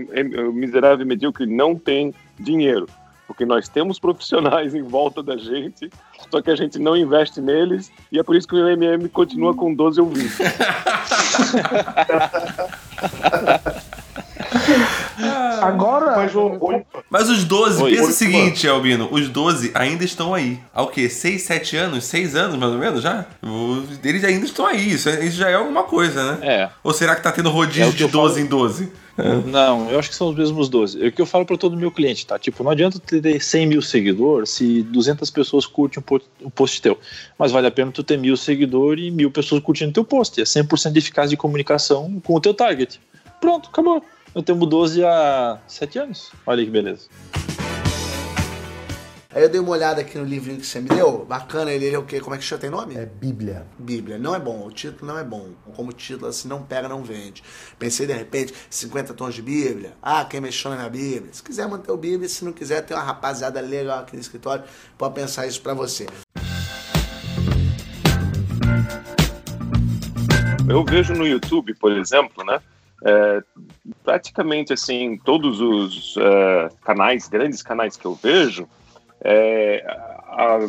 [SPEAKER 4] o miserável e medíocre não tem dinheiro. Porque nós temos profissionais em volta da gente, só que a gente não investe neles, e é por isso que o MM continua com 12 ouvintes.
[SPEAKER 5] Agora,
[SPEAKER 7] Mas, ô, ô,
[SPEAKER 3] Mas os 12,
[SPEAKER 6] Oi.
[SPEAKER 3] pensa o seguinte, Albino, os 12 ainda estão aí. Há o quê? 6, 7 anos? 6 anos, mais ou menos, já? Os- Eles ainda estão aí, isso, isso já é alguma coisa, né?
[SPEAKER 6] É.
[SPEAKER 3] Ou será que tá tendo rodízio
[SPEAKER 6] É o
[SPEAKER 3] de
[SPEAKER 6] eu
[SPEAKER 3] 12
[SPEAKER 6] falo.
[SPEAKER 3] em 12?
[SPEAKER 6] Não, eu acho que são os mesmos 12. É o que eu falo para todo meu cliente, tá? Tipo, não adianta tu ter 100 mil seguidores se 200 pessoas curtem um post, teu. Mas vale a pena tu ter mil seguidores e mil pessoas curtindo teu post. É 100% de eficácia de comunicação com o teu target. Pronto, acabou. Eu temos 12 há 7 anos. Olha que beleza.
[SPEAKER 10] Aí eu dei uma olhada aqui no livrinho que você me deu. Bacana, ele é o quê? Como é que chama? Tem nome?
[SPEAKER 11] É Bíblia.
[SPEAKER 10] Bíblia. Não é bom, o título não é bom. Como título, assim, não pega, não vende. Pensei, de repente, 50 tons de Bíblia. Ah, quem mexeu na minha Bíblia. Se quiser manter o Bíblia, se não quiser, tem uma rapaziada legal aqui no escritório, pode pensar isso pra você.
[SPEAKER 4] Eu vejo no YouTube, por exemplo, né? É, praticamente assim, todos os é, canais, grandes canais que eu vejo, é, a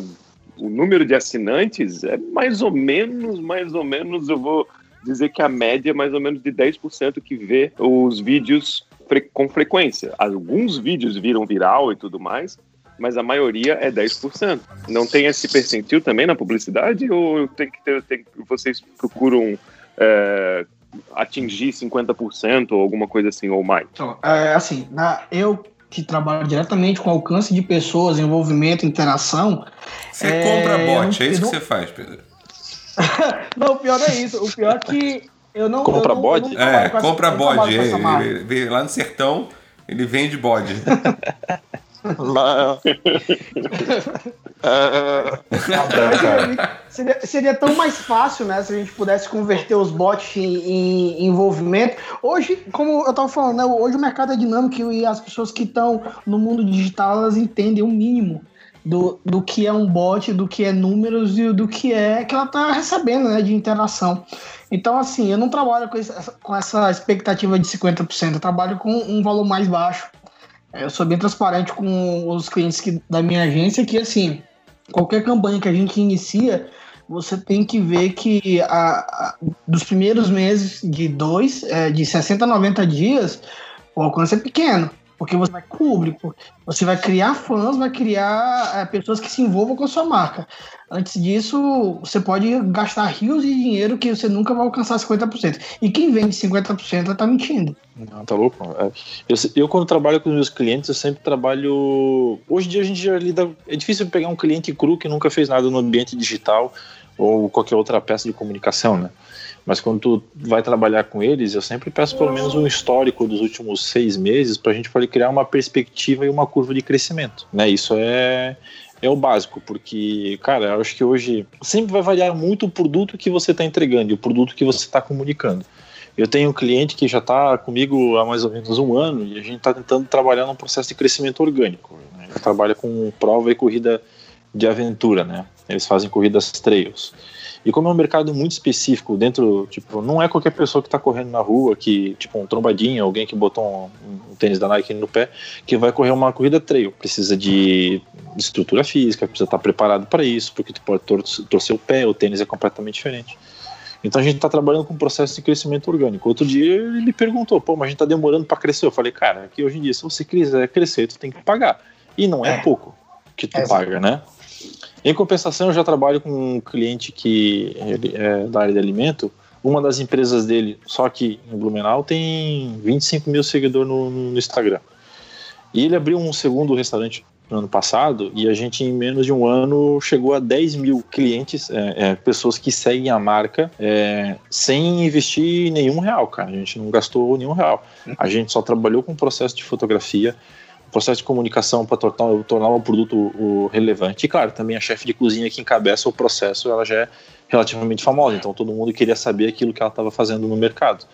[SPEAKER 4] o número de assinantes é mais ou menos, mais ou menos, eu vou dizer que a média é mais ou menos de 10% que vê os vídeos fre com frequência. Alguns vídeos viram viral e tudo mais, mas a maioria é 10%. Não tem esse percentil também na publicidade ou tem que ter, vocês procuram é, atingir 50% ou alguma coisa assim ou mais?
[SPEAKER 5] Então, é, assim, na, eu que trabalho diretamente com alcance de pessoas, envolvimento, interação.
[SPEAKER 3] Você é, compra bot, é isso não... que você faz, Pedro?
[SPEAKER 5] não, o pior não é isso. O pior é que eu não.
[SPEAKER 6] Compra
[SPEAKER 5] eu não,
[SPEAKER 6] bode?
[SPEAKER 5] Eu não
[SPEAKER 3] é, compra bode. Ele, ele, ele, lá no sertão, ele vende bode.
[SPEAKER 6] Lá...
[SPEAKER 5] seria, seria, tão mais fácil, né? Se a gente pudesse converter os bots em, em envolvimento. Hoje, como eu estava falando, né, hoje o mercado é dinâmico e as pessoas que estão no mundo digital elas entendem o mínimo do, do que é um bot, do que é números e do que é que ela está recebendo né, de interação. Então, assim, eu não trabalho com, essa, com essa expectativa de 50%, eu trabalho com um valor mais baixo. Eu sou bem transparente com os clientes que, da minha agência que, assim, qualquer campanha que a gente inicia, você tem que ver que a, a, dos primeiros meses de dois, é, de 60 a 90 dias, o alcance é pequeno. Porque você vai cobrir, você vai criar fãs, vai criar é, pessoas que se envolvam com a sua marca. Antes disso, você pode gastar rios de dinheiro que você nunca vai alcançar 50%. E quem vende 50% tá mentindo.
[SPEAKER 6] Não, tá louco? É, eu, eu, quando trabalho com os meus clientes, eu sempre trabalho. Hoje em dia a gente já lida. É difícil pegar um cliente cru que nunca fez nada no ambiente digital ou qualquer outra peça de comunicação, né? Mas quando tu vai trabalhar com eles, eu sempre peço pelo menos um histórico dos últimos seis meses para a gente poder criar uma perspectiva e uma curva de crescimento. Né? Isso é, é o básico, porque, cara, eu acho que hoje sempre vai variar muito o produto que você está entregando e o produto que você está comunicando. Eu tenho um cliente que já está comigo há mais ou menos um ano e a gente está tentando trabalhar num processo de crescimento orgânico. Né? Ele trabalha com prova e corrida de aventura, né? Eles fazem corridas trails. E como é um mercado muito específico, dentro, tipo, não é qualquer pessoa que está correndo na rua, que, tipo, um trombadinho, alguém que botou um, um, tênis da Nike no pé, que vai correr uma corrida trail. Precisa de estrutura física, precisa estar preparado para isso, porque tu pode tor torcer o pé, o tênis é completamente diferente. Então a gente está trabalhando com um processo de crescimento orgânico. Outro dia ele me perguntou, pô, mas a gente está demorando para crescer. Eu falei, cara, que hoje em dia, se você quiser crescer, tu tem que pagar. E não é, é. pouco que tu é paga, né? Em compensação, eu já trabalho com um cliente que é da área de alimento. Uma das empresas dele, só que em Blumenau, tem 25 mil seguidores no, no Instagram. E ele abriu um segundo restaurante no ano passado e a gente, em menos de um ano, chegou a 10 mil clientes, é, é, pessoas que seguem a marca é, sem investir nenhum real, cara. A gente não gastou nenhum real. A gente só trabalhou com o processo de fotografia, processo de comunicação para tornar, tornar o produto o, relevante. E claro, também a chefe de cozinha que encabeça o processo, ela já é relativamente famosa, então todo mundo queria saber aquilo que ela estava fazendo no mercado.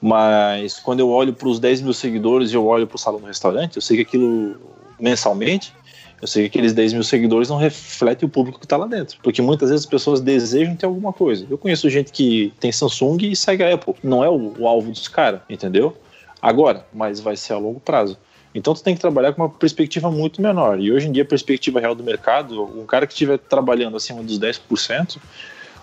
[SPEAKER 6] Mas quando eu olho para os 10 mil seguidores e eu olho para o salão do restaurante, eu sei que aquilo mensalmente, eu sei que aqueles 10 mil seguidores não refletem o público que está lá dentro. Porque muitas vezes as pessoas desejam ter alguma coisa. Eu conheço gente que tem Samsung e segue a Apple. Não é o, o alvo dos caras, entendeu? Agora, mas vai ser a longo prazo. Então tu tem que trabalhar com uma perspectiva muito menor. E hoje em dia a perspectiva real do mercado, um cara que estiver trabalhando acima dos 10%,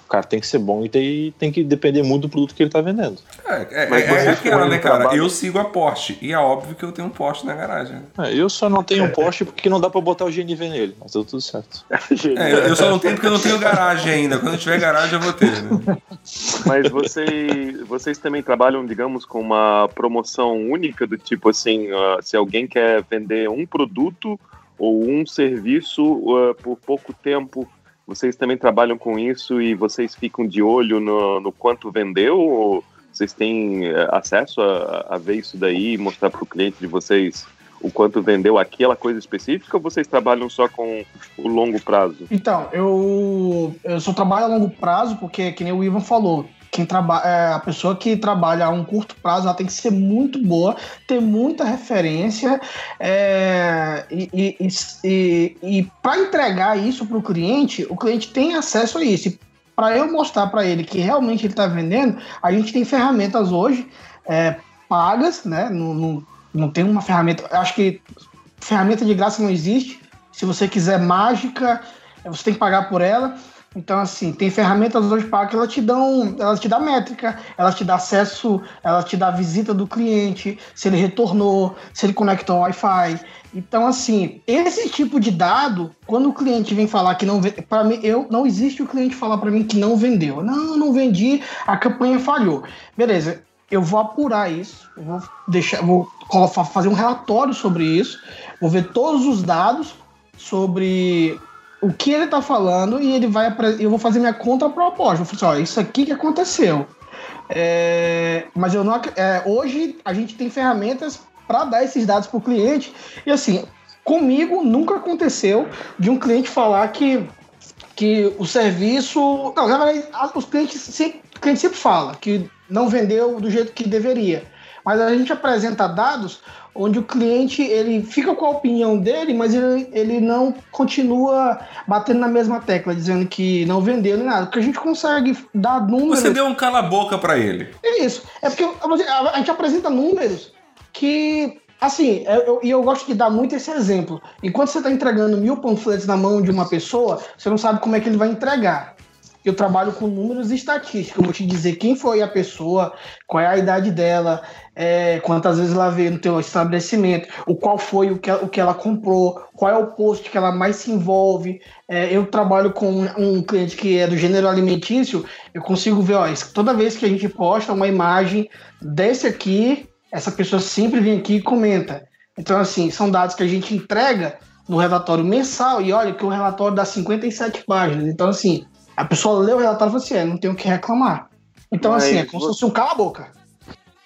[SPEAKER 6] o cara tem que ser bom e tem, tem que depender muito do produto que ele está vendendo.
[SPEAKER 3] É, é, Mas é, é aquela, né, cara? Trabalho... Eu sigo a Porsche e é óbvio que eu tenho um Porsche na garagem.
[SPEAKER 6] É, eu só não tenho um Porsche porque não dá para botar o GNV nele, mas deu tudo certo.
[SPEAKER 3] É, eu só não tenho porque eu não tenho garagem ainda. Quando eu tiver garagem eu vou ter. Né?
[SPEAKER 4] Mas vocês, vocês também trabalham, digamos, com uma promoção única do tipo assim, uh, se alguém quer vender um produto ou um serviço uh, por pouco tempo, vocês também trabalham com isso e vocês ficam de olho no, no quanto vendeu? Ou vocês têm uh, acesso a, a ver isso daí e mostrar para o cliente de vocês o quanto vendeu aquela coisa específica ou vocês trabalham só com o longo prazo?
[SPEAKER 5] Então, eu, eu só trabalho a longo prazo porque, que nem o Ivan falou, quem trabalha, é, a pessoa que trabalha a um curto prazo, ela tem que ser muito boa, ter muita referência é, e, e, e, e para entregar isso para o cliente, o cliente tem acesso a isso. Para eu mostrar para ele que realmente ele está vendendo, a gente tem ferramentas hoje é, pagas, né? No, no, não tem uma ferramenta. Acho que ferramenta de graça não existe. Se você quiser mágica, você tem que pagar por ela. Então, assim, tem ferramentas hoje para que elas te dão, elas te dão métrica, elas te dão acesso, elas te a visita do cliente, se ele retornou, se ele conectou ao Wi-Fi. Então, assim, esse tipo de dado, quando o cliente vem falar que não para mim, eu não existe o cliente falar para mim que não vendeu. Não, não vendi, a campanha falhou. Beleza, eu vou apurar isso, vou deixar, vou fazer um relatório sobre isso, vou ver todos os dados sobre o que ele está falando e ele vai eu vou fazer minha contraproposta. Vou falar assim, ó, isso aqui que aconteceu. É, mas eu não é, hoje a gente tem ferramentas para dar esses dados para o cliente e assim comigo nunca aconteceu de um cliente falar que que o serviço não na verdade os clientes sempre, o cliente sempre fala que não vendeu do jeito que deveria mas a gente apresenta dados onde o cliente ele fica com a opinião dele, mas ele, ele não continua batendo na mesma tecla, dizendo que não vendeu nem nada, porque a gente consegue dar números.
[SPEAKER 3] Você deu um cala-boca para ele.
[SPEAKER 5] É isso. É porque a gente apresenta números que. Assim, e eu, eu, gosto de dar muito esse exemplo. Enquanto você está entregando mil panfletos na mão de uma pessoa, você não sabe como é que ele vai entregar eu trabalho com números e estatísticas. Eu vou te dizer quem foi a pessoa, qual é a idade dela, é, quantas vezes ela veio no teu estabelecimento, o qual foi o que, o que ela comprou, qual é o post que ela mais se envolve. É, eu trabalho com um cliente que é do gênero alimentício, eu consigo ver, ó, toda vez que a gente posta uma imagem desse aqui, essa pessoa sempre vem aqui e comenta. Então, assim, são dados que a gente entrega no relatório mensal, e olha que o relatório dá 57 páginas. Então, assim, a pessoa lê o relatório e fala assim: é, não tenho o que reclamar. Então, Mas assim, é como se fosse um cala-boca.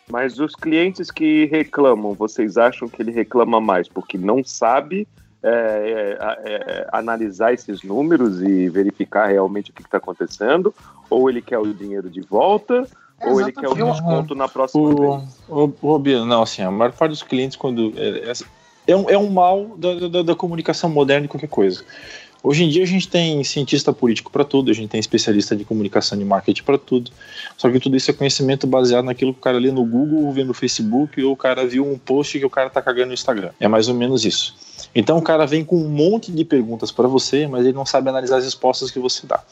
[SPEAKER 4] Mas os clientes que reclamam, vocês acham que ele reclama mais porque não sabe é, é, é, analisar esses números e verificar realmente o que está acontecendo? Ou ele quer o dinheiro de volta? ou ele quer o desconto na próxima
[SPEAKER 6] o, vez? O, o, não, assim, a maior parte dos clientes, quando. É, é, é um, é um mal da, da, da comunicação moderna de qualquer coisa. Hoje em dia a gente tem cientista político para tudo, a gente tem especialista de comunicação de marketing para tudo. Só que tudo isso é conhecimento baseado naquilo que o cara lê no Google, vê no Facebook, ou o cara viu um post que o cara tá cagando no Instagram. É mais ou menos isso. Então o cara vem com um monte de perguntas para você, mas ele não sabe analisar as respostas que você dá.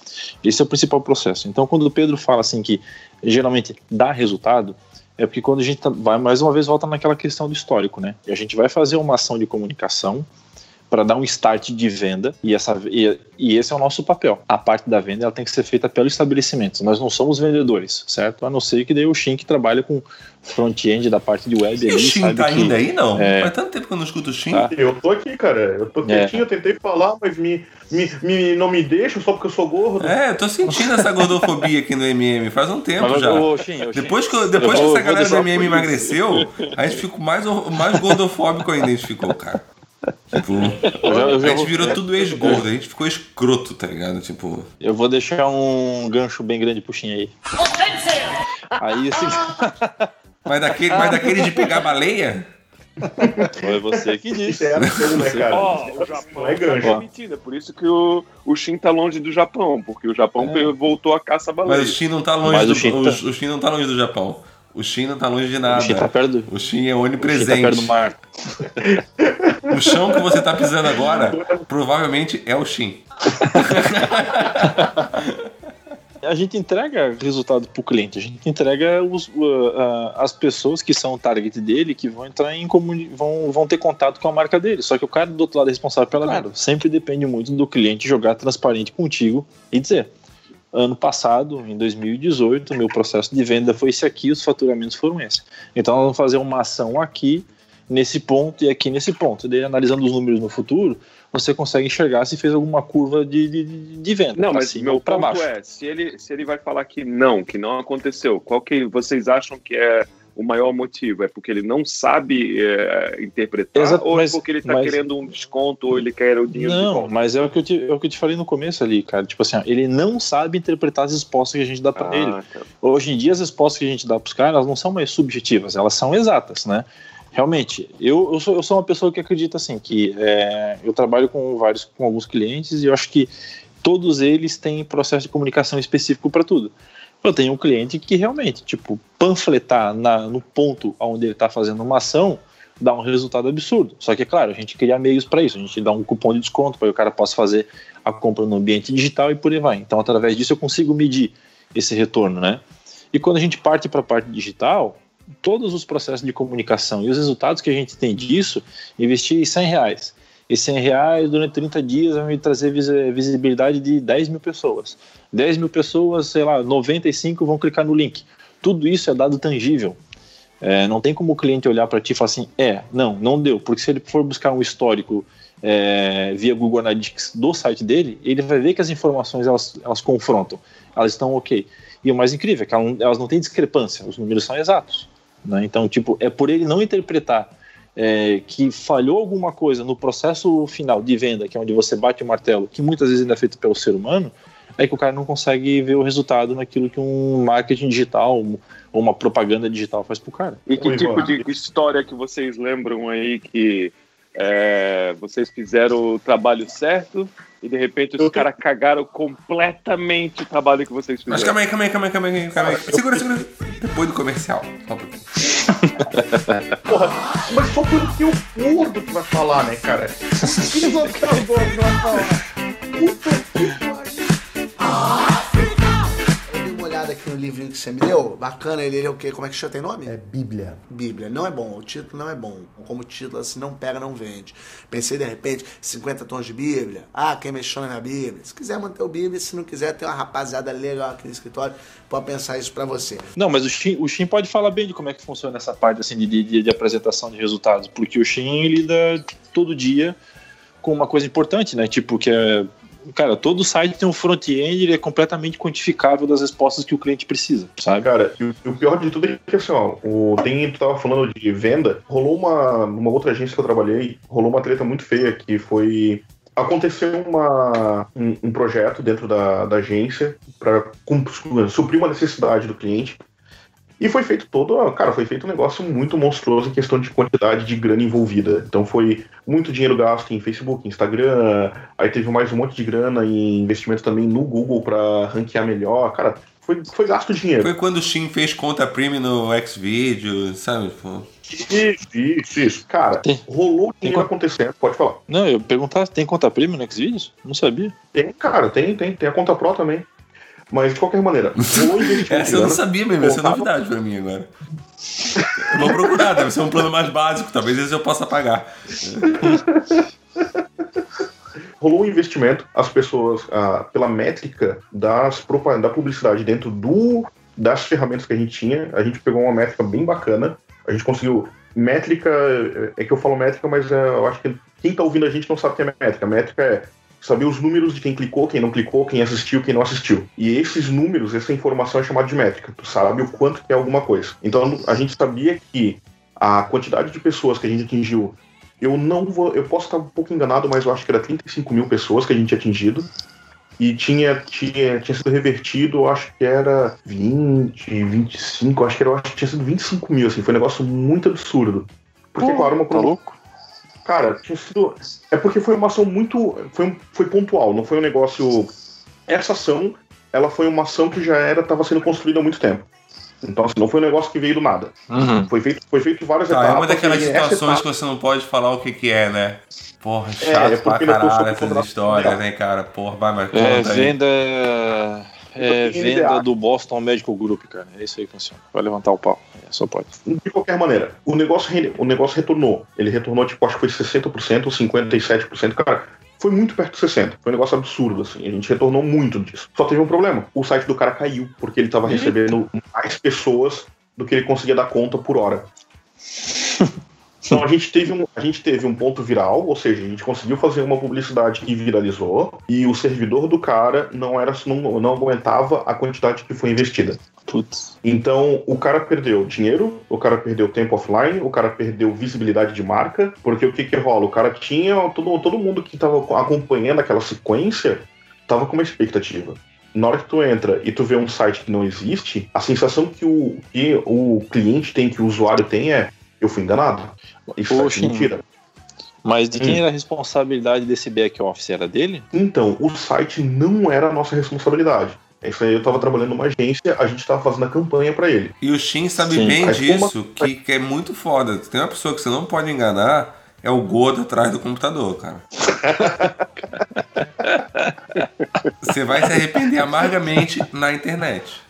[SPEAKER 6] Esse é o principal processo. Então quando o Pedro fala assim que geralmente dá resultado, é porque quando a gente vai mais uma vez volta naquela questão do histórico, né? E a gente vai fazer uma ação de comunicação para dar um start de venda e, essa, e, e, esse é o nosso papel. A parte da venda ela tem que ser feita pelo estabelecimento. Nós não somos vendedores, certo? A não ser que daí o Shin que trabalha com front-end da parte de web.
[SPEAKER 3] E ali, o Shin tá que, ainda aí, não? É... Faz tanto tempo que eu não escuto o Shin. Tá.
[SPEAKER 7] Eu tô aqui, cara. Eu tô quietinho, é. eu tentei falar, mas me, me, me, não me deixa só porque eu sou gordo.
[SPEAKER 3] É, eu tô sentindo essa gordofobia aqui no MM faz um tempo mas, já. Ô, Shin, ô, depois que, depois que essa galera do MM emagreceu, a gente ficou mais, mais gordofóbico ainda, a gente ficou, cara. Tipo, eu eu a gente vou... virou tudo ex-gordo, a gente ficou escroto, tá ligado? Tipo.
[SPEAKER 6] Eu vou deixar um gancho bem grande puxinho aí. aí assim.
[SPEAKER 3] Mas daquele, mas daquele de pegar baleia?
[SPEAKER 6] Foi você que disse. É
[SPEAKER 4] absurdo, né, cara? Oh, o Japão é gancho. É mentira, por isso que o, o Shin tá longe do Japão, porque o Japão é. voltou a caça baleia.
[SPEAKER 3] Mas o Shin não tá longe mas do, o, Shin tá... o, o Shin não tá longe do Japão. O Shin não tá longe de nada. O Shin
[SPEAKER 6] tá perto do...
[SPEAKER 3] O Shin é onipresente. O Shin
[SPEAKER 6] tá perto do mar.
[SPEAKER 3] o chão que você tá pisando agora provavelmente é o Shin.
[SPEAKER 6] a gente entrega resultado para o cliente, a gente entrega os, uh, uh, as pessoas que são o target dele, que vão entrar em vão, vão ter contato com a marca dele. Só que o cara do outro lado é responsável pela claro. Sempre depende muito do cliente jogar transparente contigo e dizer: ano passado, em 2018, meu processo de venda foi esse aqui, os faturamentos foram esses. Então, nós vamos fazer uma ação aqui, nesse ponto e aqui nesse ponto. Daí, analisando os números no futuro, você consegue enxergar se fez alguma curva de, de, de venda.
[SPEAKER 4] Não, mas meu ponto baixo. é, se ele, se ele vai falar que não, que não aconteceu, qual que vocês acham que é o maior motivo? É porque ele não sabe é, interpretar Exato, ou é mas, é porque ele está querendo um desconto ou ele quer o dinheiro
[SPEAKER 6] Não, de volta? mas é o, que eu te, é o que eu te falei no começo ali, cara. Tipo assim, ele não sabe interpretar as respostas que a gente dá para ah, ele. Tá. Hoje em dia, as respostas que a gente dá para os caras, elas não são mais subjetivas, elas são exatas, né? Realmente, eu, eu, sou, eu sou uma pessoa que acredita assim, que é, eu trabalho com vários, com alguns clientes e eu acho que todos eles têm processo de comunicação específico para tudo. Eu tenho um cliente que realmente, tipo, panfletar na, no ponto onde ele está fazendo uma ação dá um resultado absurdo. Só que, claro, a gente cria meios para isso. A gente dá um cupom de desconto para que o cara possa fazer a compra no ambiente digital e por aí vai. Então, através disso, eu consigo medir esse retorno, né? E quando a gente parte para a parte digital, todos os processos de comunicação e os resultados que a gente tem disso, investir 100 reais. E 100 reais durante 30 dias vai me trazer visibilidade de 10 mil pessoas. 10 mil pessoas, sei lá, 95 vão clicar no link. Tudo isso é dado tangível. É, não tem como o cliente olhar para ti e falar assim, é, não, não deu. Porque se ele for buscar um histórico é, via Google Analytics do site dele, ele vai ver que as informações elas, elas confrontam, elas estão ok. E o mais incrível é que elas não têm discrepância, os números são exatos. Né? Então, tipo, é por ele não interpretar é, que falhou alguma coisa no processo final de venda, que é onde você bate o martelo, que muitas vezes ainda é feito pelo ser humano, é que o cara não consegue ver o resultado naquilo que um marketing digital ou uma propaganda digital faz pro cara.
[SPEAKER 4] E que tipo de história que vocês lembram aí que é, vocês fizeram o trabalho certo e de repente os caras cagaram completamente o trabalho que vocês fizeram.
[SPEAKER 3] Mas calma aí, calma aí, calma aí, calma aí. Calma aí. Segura, segura. Depois do comercial. Só.
[SPEAKER 7] Porra, mas só porque o gordo que vai falar, né, cara?
[SPEAKER 5] Que gordo que vai falar? Puta que pariu.
[SPEAKER 10] No livrinho que você me deu. Bacana, ele, ele é o quê? Como é que chama? Tem nome?
[SPEAKER 11] É Bíblia.
[SPEAKER 10] Bíblia. Não é bom, o título não é bom. Como título, assim, não pega, não vende. Pensei, de repente, 50 tons de Bíblia. Ah, quem mexeu na Bíblia. Se quiser manter o Bíblia, se não quiser, tem uma rapaziada legal aqui no escritório, pode pensar isso pra você.
[SPEAKER 6] Não, mas o Shin, o Shin pode falar bem de como é que funciona essa parte assim, de, de, de apresentação de resultados, porque o Shin lida todo dia com uma coisa importante, né? Tipo, que é cara, todo site tem um front-end, ele é completamente quantificável das respostas que o cliente precisa, sabe?
[SPEAKER 7] Cara, o, o pior de tudo é que assim, ó, o, tem, tu tava falando de venda, rolou uma, numa outra agência que eu trabalhei, rolou uma treta muito feia que foi aconteceu uma, um, um projeto dentro da, da agência para suprir uma necessidade do cliente e foi feito todo, cara, foi feito um negócio muito monstruoso em questão de quantidade de grana envolvida. Então foi muito dinheiro gasto em Facebook, Instagram, aí teve mais um monte de grana em investimento também no Google para ranquear melhor. Cara, foi, foi gasto dinheiro.
[SPEAKER 3] Foi quando o Shin fez conta premium no Xvideo, sabe? Pô.
[SPEAKER 7] Isso, isso, isso. Cara,
[SPEAKER 6] Tem-
[SPEAKER 7] rolou
[SPEAKER 6] tem
[SPEAKER 7] dinheiro
[SPEAKER 6] co-
[SPEAKER 7] acontecendo, pode falar.
[SPEAKER 6] Não, eu perguntar, tem conta premium no Xvideos? Não sabia.
[SPEAKER 7] Tem, cara, tem, tem, tem a conta Pro também. Mas de qualquer maneira, rolou investimento.
[SPEAKER 3] Essa eu não sabia mesmo, essa é novidade pra mim agora. Eu Vou procurar, deve ser um plano mais básico, talvez esse eu possa pagar.
[SPEAKER 7] rolou um investimento, as pessoas, ah, pela métrica das, da publicidade dentro do, das ferramentas que a gente tinha, a gente pegou uma métrica bem bacana. A gente conseguiu. Métrica, é que eu falo métrica, mas é, eu acho que quem tá ouvindo a gente não sabe o que é métrica. Métrica é saber os números de quem clicou, quem não clicou, quem assistiu, quem não assistiu. E esses números, essa informação é chamada de métrica. Tu sabe o quanto que é alguma coisa. Então a gente sabia que a quantidade de pessoas que a gente atingiu eu não vou. Eu posso estar um pouco enganado, mas eu acho que era 35 mil pessoas que a gente tinha atingido. E tinha, tinha, tinha sido revertido, eu acho que era 20, 25, eu acho que, era, eu acho que tinha sido 25 mil, assim, foi um negócio muito absurdo. Porque, claro, uma
[SPEAKER 6] Tá louco?
[SPEAKER 7] Cara, tinha sido. É porque foi uma ação muito. Foi, foi pontual, não foi um negócio. Essa ação, ela foi uma ação que já era, estava sendo construída há muito tempo. Então, assim, não foi um negócio que veio do nada.
[SPEAKER 6] Uhum.
[SPEAKER 7] Foi feito, foi feito várias
[SPEAKER 3] Tá,
[SPEAKER 7] etapas.
[SPEAKER 3] é uma daquelas situações
[SPEAKER 7] etapa-
[SPEAKER 3] que você não pode falar o que que é, né? Porra, chato
[SPEAKER 7] é
[SPEAKER 3] pra
[SPEAKER 7] porque depois
[SPEAKER 3] caralho essas histórias, né, cara? Porra, vai, mas
[SPEAKER 6] É
[SPEAKER 3] conta aí.
[SPEAKER 6] venda. É venda
[SPEAKER 7] NDA.
[SPEAKER 6] do Boston Medical Group, cara. É isso aí que funciona. Vai levantar o pau. É, só pode.
[SPEAKER 7] De qualquer maneira, o negócio, o negócio retornou. Ele retornou, tipo, acho que foi 60%, 57%. Cara, foi muito perto de 60%. Foi um negócio absurdo, assim. A gente retornou muito disso. Só teve um problema. O site do cara caiu, porque ele tava recebendo mais pessoas do que ele conseguia dar conta por hora. Então a gente, teve um, a gente teve um ponto viral, ou seja, a gente conseguiu fazer uma publicidade que viralizou e o servidor do cara não era não, não aguentava a quantidade que foi investida.
[SPEAKER 6] Putz.
[SPEAKER 7] Então, o cara perdeu dinheiro, o cara perdeu tempo offline, o cara perdeu visibilidade de marca, porque o que que rola? O cara tinha, todo, todo mundo que estava acompanhando aquela sequência tava com uma expectativa. Na hora que tu entra e tu vê um site que não existe, a sensação que o, que o cliente tem, que o usuário tem é eu fui enganado. Isso
[SPEAKER 6] Poxa,
[SPEAKER 7] é mentira.
[SPEAKER 6] Mas de quem
[SPEAKER 7] Hum.
[SPEAKER 6] era a responsabilidade desse back office? Era dele?
[SPEAKER 7] Então, o site não era a nossa responsabilidade. Isso aí eu tava trabalhando numa agência, a gente tava fazendo a campanha para ele.
[SPEAKER 3] E o Shin sabe
[SPEAKER 6] Sim,
[SPEAKER 3] bem
[SPEAKER 7] mas como-
[SPEAKER 3] disso, que, que é muito foda. Tem uma pessoa que você não pode enganar, é o Godo atrás do computador, cara. Você vai se arrepender amargamente na internet.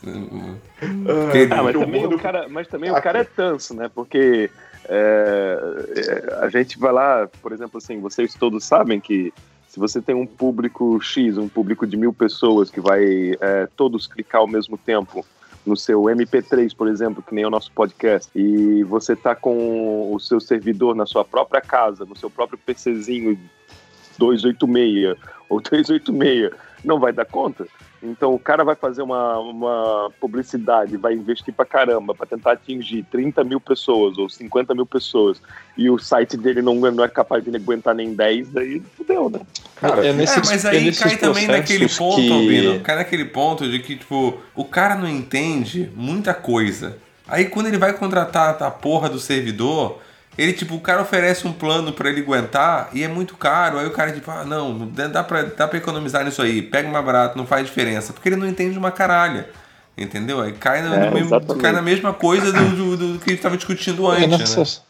[SPEAKER 3] Porque-
[SPEAKER 4] Ah, mas também, o cara, mas também o cara é tanso, né? Porque é, é, a gente vai lá, por exemplo, assim, vocês todos sabem que se você tem um público X, um público de mil pessoas que vai é, todos clicar ao mesmo tempo no seu MP3, por exemplo, que nem o nosso podcast, e você tá com o seu servidor na sua própria casa, no seu próprio PCzinho 286 ou 386, não vai dar conta. Então o cara vai fazer uma, uma publicidade, vai investir pra caramba pra tentar atingir 30 mil pessoas ou 50 mil pessoas e o site dele não, não é capaz de aguentar nem 10, daí fudeu, né?
[SPEAKER 7] Cara,
[SPEAKER 6] é nesses,
[SPEAKER 3] é, mas
[SPEAKER 6] é
[SPEAKER 3] aí
[SPEAKER 6] nesses
[SPEAKER 3] cai também naquele ponto,
[SPEAKER 6] que...
[SPEAKER 3] Albino. Cai naquele ponto de que, tipo, o cara não entende muita coisa. Aí quando ele vai contratar a porra do servidor, ele, tipo, o cara oferece um plano pra ele aguentar e é muito caro. Aí o cara, tipo, ah, não, dá pra, dá pra economizar nisso aí, pega mais barato, não faz diferença. Porque ele não entende uma caralha. Entendeu? Aí cai, no,
[SPEAKER 4] É,
[SPEAKER 3] no mesmo- cai na mesma coisa do, do- do que a gente tava discutindo antes.
[SPEAKER 6] É
[SPEAKER 3] né?
[SPEAKER 6] nessas,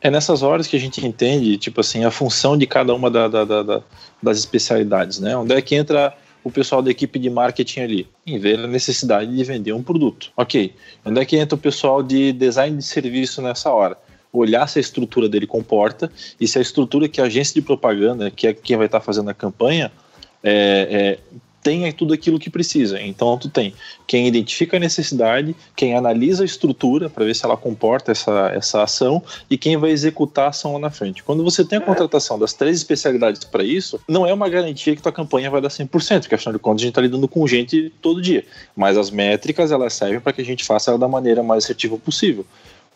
[SPEAKER 6] é nessas horas que a gente entende, tipo assim, a função de cada uma da- da- da- das especialidades, né? Onde é que entra o pessoal da equipe de marketing ali? Em ver a necessidade de vender um produto. Ok. Onde é que entra o pessoal de design de serviço nessa hora? Olhar se a estrutura dele comporta e se a estrutura que a agência de propaganda, que é quem vai estar fazendo a campanha, é, é, tem tudo aquilo que precisa. Então tu tem quem identifica a necessidade, quem analisa a estrutura para ver se ela comporta essa, essa ação e quem vai executar a ação lá na frente. Quando você tem a contratação das três especialidades para isso, não é uma garantia que tua campanha vai dar 100%, porque afinal de contas a gente está lidando com gente todo dia. Mas as métricas elas servem para que a gente faça ela da maneira mais assertiva possível.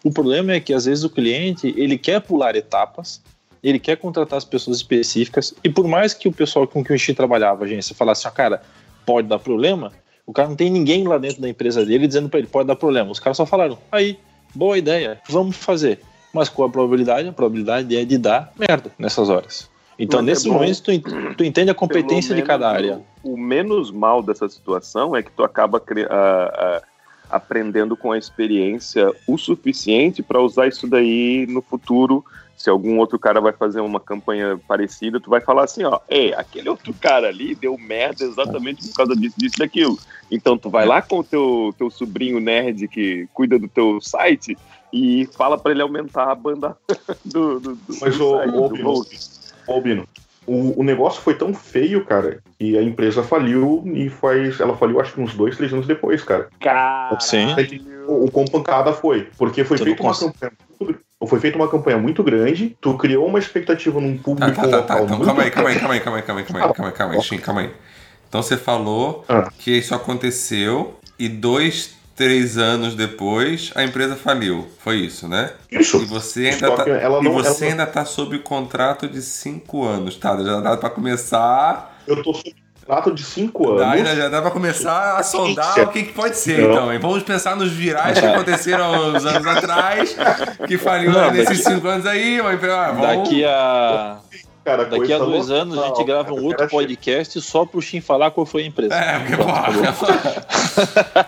[SPEAKER 6] O problema é que às vezes o cliente ele quer pular etapas ele quer contratar as pessoas específicas e por mais que o pessoal com quem o Xi trabalhava, a agência, falasse, ó, cara, pode dar problema, o cara não tem ninguém lá dentro da empresa dele dizendo para ele, pode dar problema. Os caras só falaram, aí, boa ideia, vamos fazer. Mas qual a probabilidade? A probabilidade é de dar merda nessas horas. Então,
[SPEAKER 4] Mas é
[SPEAKER 6] nesses
[SPEAKER 4] bom.
[SPEAKER 6] momentos, tu, tu entende a competência de cada área.
[SPEAKER 4] O, o menos mal dessa situação é que tu acaba a- a- aprendendo com a experiência o suficiente para usar isso daí no futuro. Se algum outro cara vai fazer uma campanha parecida, tu vai falar assim, ó, ei, aquele outro cara ali deu merda exatamente por causa disso, disso, daquilo. Então tu vai lá com o teu, teu sobrinho nerd que cuida do teu site e fala para ele aumentar a banda do, do, do,
[SPEAKER 7] Mas
[SPEAKER 4] do
[SPEAKER 7] o,
[SPEAKER 4] site,
[SPEAKER 7] o. o o, negócio foi tão feio, cara, que a empresa faliu e faz. Ela faliu acho que uns dois, três anos depois, cara.
[SPEAKER 4] Caralho.
[SPEAKER 6] Sim.
[SPEAKER 7] O, o quão pancada foi. Porque foi
[SPEAKER 6] Tudo
[SPEAKER 7] feita uma campanha. muito- Foi feita uma campanha muito grande, tu criou uma expectativa num
[SPEAKER 3] Tá,
[SPEAKER 7] público
[SPEAKER 3] tá, tá, tá.
[SPEAKER 7] local
[SPEAKER 3] Então, calma aí, calma aí, calma aí, calma aí, calma aí, calma aí, calma aí, calma aí, calma aí. Então você falou
[SPEAKER 7] Ah.
[SPEAKER 3] que isso aconteceu e dois, três anos depois a empresa faliu. Foi isso, né?
[SPEAKER 7] Isso.
[SPEAKER 3] E você ainda
[SPEAKER 7] Só
[SPEAKER 3] tá,
[SPEAKER 7] que ela
[SPEAKER 3] e
[SPEAKER 7] não-
[SPEAKER 3] você
[SPEAKER 7] ela-
[SPEAKER 3] ainda tá sob contrato de cinco anos, tá? Já dá pra começar.
[SPEAKER 7] Eu tô sob contrato de cinco
[SPEAKER 3] Dá,
[SPEAKER 7] anos.
[SPEAKER 3] ainda já dá pra começar a sondar o que, que pode ser,
[SPEAKER 7] Não.
[SPEAKER 3] então. hein? Vamos pensar nos virais que aconteceram uns anos atrás, que faliu
[SPEAKER 6] Não,
[SPEAKER 3] nesses
[SPEAKER 6] daqui-
[SPEAKER 3] cinco anos aí. Uma empresa, ah, vamos...
[SPEAKER 6] Daqui a,
[SPEAKER 7] Cara,
[SPEAKER 6] daqui a dois
[SPEAKER 7] louca.
[SPEAKER 6] anos a gente grava um
[SPEAKER 7] cara,
[SPEAKER 6] outro
[SPEAKER 7] cara,
[SPEAKER 6] podcast só pro Shin falar qual foi a empresa.
[SPEAKER 3] É, porque, porra.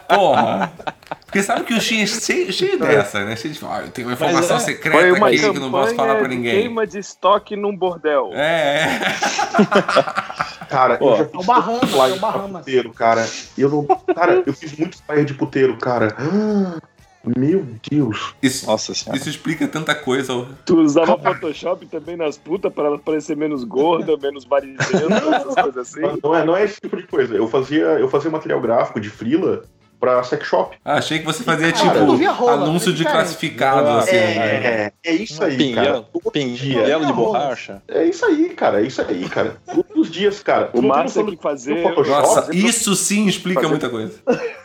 [SPEAKER 3] porra. Porque sabe que o Shin é cheio, cheio dessa, né? Cheio de. Ah, eu tenho uma informação
[SPEAKER 6] é,
[SPEAKER 3] secreta
[SPEAKER 4] uma
[SPEAKER 3] aqui que não posso falar pra ninguém.
[SPEAKER 4] queima de estoque num bordel.
[SPEAKER 3] É, é.
[SPEAKER 7] Cara,
[SPEAKER 6] Ó,
[SPEAKER 7] eu já
[SPEAKER 5] É o
[SPEAKER 7] fiz
[SPEAKER 5] é o
[SPEAKER 7] pra
[SPEAKER 5] Bahamas.
[SPEAKER 7] puteiro, cara. Eu não. Cara, eu fiz muito flyer de puteiro, cara. Meu Deus.
[SPEAKER 3] Isso,
[SPEAKER 6] Nossa senhora.
[SPEAKER 3] isso explica tanta coisa.
[SPEAKER 4] Tu usava Photoshop também nas putas pra ela parecer menos gorda, menos varigenta, essas coisas assim.
[SPEAKER 7] Não é, não é esse tipo de coisa. Eu fazia, eu fazia material gráfico de frila pra sex shop.
[SPEAKER 3] Ah, achei que você fazia
[SPEAKER 5] Cara,
[SPEAKER 3] tipo
[SPEAKER 5] rola,
[SPEAKER 3] anúncio
[SPEAKER 5] é
[SPEAKER 3] de classificado,
[SPEAKER 6] Ah,
[SPEAKER 3] assim.
[SPEAKER 7] É,
[SPEAKER 3] né?
[SPEAKER 7] é, é isso aí, cara.
[SPEAKER 6] Pinguelo,
[SPEAKER 7] dia.
[SPEAKER 6] pinguelo de borracha.
[SPEAKER 7] É isso aí, cara. É isso aí, cara. Todos os dias, cara.
[SPEAKER 4] O
[SPEAKER 7] não tem
[SPEAKER 4] Márcio tem que fazer-?
[SPEAKER 3] Nossa, isso sim explica
[SPEAKER 7] Fazer-
[SPEAKER 3] muita coisa.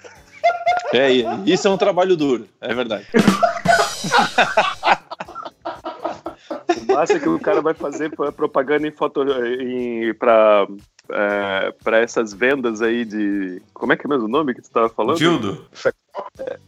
[SPEAKER 6] É, isso é um trabalho duro, é verdade.
[SPEAKER 4] O massa é que o cara vai fazer propaganda em foto em, pra, é, pra essas vendas aí de. Como é que é mesmo o nome que tu tava falando?
[SPEAKER 3] Dildo,
[SPEAKER 4] É,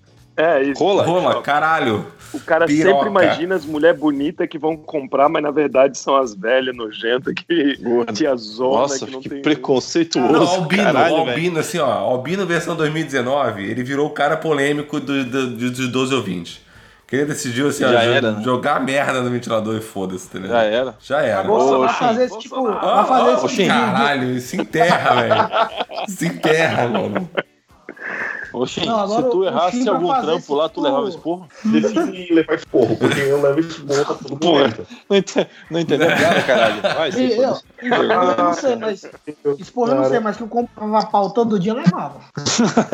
[SPEAKER 4] isso.
[SPEAKER 6] Rola?
[SPEAKER 3] rola, caralho.
[SPEAKER 4] O cara
[SPEAKER 3] Piroca.
[SPEAKER 4] sempre imagina as mulheres bonitas que vão comprar, mas na verdade são as velhas nojentas que tia zona
[SPEAKER 6] Nossa,
[SPEAKER 4] que não
[SPEAKER 6] que
[SPEAKER 4] tem.
[SPEAKER 6] preconceituoso.
[SPEAKER 3] Não, Albino,
[SPEAKER 6] caralho,
[SPEAKER 3] o
[SPEAKER 6] velho.
[SPEAKER 3] Albino, assim, ó, Albino versão 2019, ele virou o cara polêmico do, do, do- dos 12 ouvintes. Que ele decidiu assim, ó,
[SPEAKER 6] era, né?
[SPEAKER 3] jogar merda no ventilador e foda-se, entendeu?
[SPEAKER 6] Já era.
[SPEAKER 3] Já era.
[SPEAKER 5] Bolsonaro
[SPEAKER 6] Ô,
[SPEAKER 5] vai fazer esse tipo. Vai fazer esse tipo de-
[SPEAKER 3] Caralho, se enterra, velho. Se enterra, mano.
[SPEAKER 6] Shin,
[SPEAKER 5] Não, agora
[SPEAKER 6] se tu errasse algum trampo lá, tu levava esporro?
[SPEAKER 7] Define levar esporro, porque eu levo esporro pra todo momento.
[SPEAKER 6] Não, ente- não entendeu piada, caralho. Vai,
[SPEAKER 5] E eu, eu não sei, mas. Esporro eu não sei, mas que eu comprava pau todo dia levava.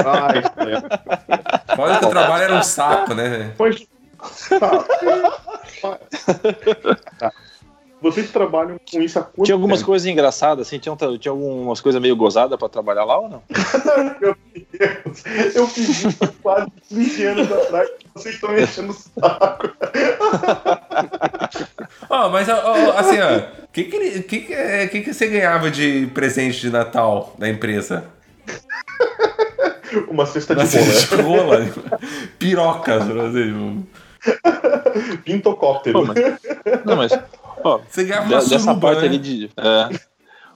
[SPEAKER 7] Ai.
[SPEAKER 3] Olha que o trabalho era um saco, né?
[SPEAKER 7] Mas. Tá. Vocês trabalham com isso há quanto
[SPEAKER 6] Tinha algumas
[SPEAKER 7] tempo?
[SPEAKER 6] coisas engraçadas, assim, tinha, tinha algumas coisas meio gozadas pra trabalhar lá ou não?
[SPEAKER 7] Meu Deus, eu fiz isso há quase 20 anos atrás. Vocês estão me enchendo o saco.
[SPEAKER 3] Ó, mas ó, ó, assim, ó. O que que, que, que, é- que que você ganhava de presente de Natal da empresa?
[SPEAKER 7] Uma cesta de
[SPEAKER 3] Uma
[SPEAKER 7] bola.
[SPEAKER 3] cesta de rola. Pirocas, por exemplo.
[SPEAKER 7] Pintocóptero.
[SPEAKER 6] Pô, mas- Não, mas. Ó,
[SPEAKER 3] Você
[SPEAKER 6] de-
[SPEAKER 3] uma
[SPEAKER 6] dessa
[SPEAKER 3] suruba,
[SPEAKER 6] parte
[SPEAKER 3] né?
[SPEAKER 6] ali de. é,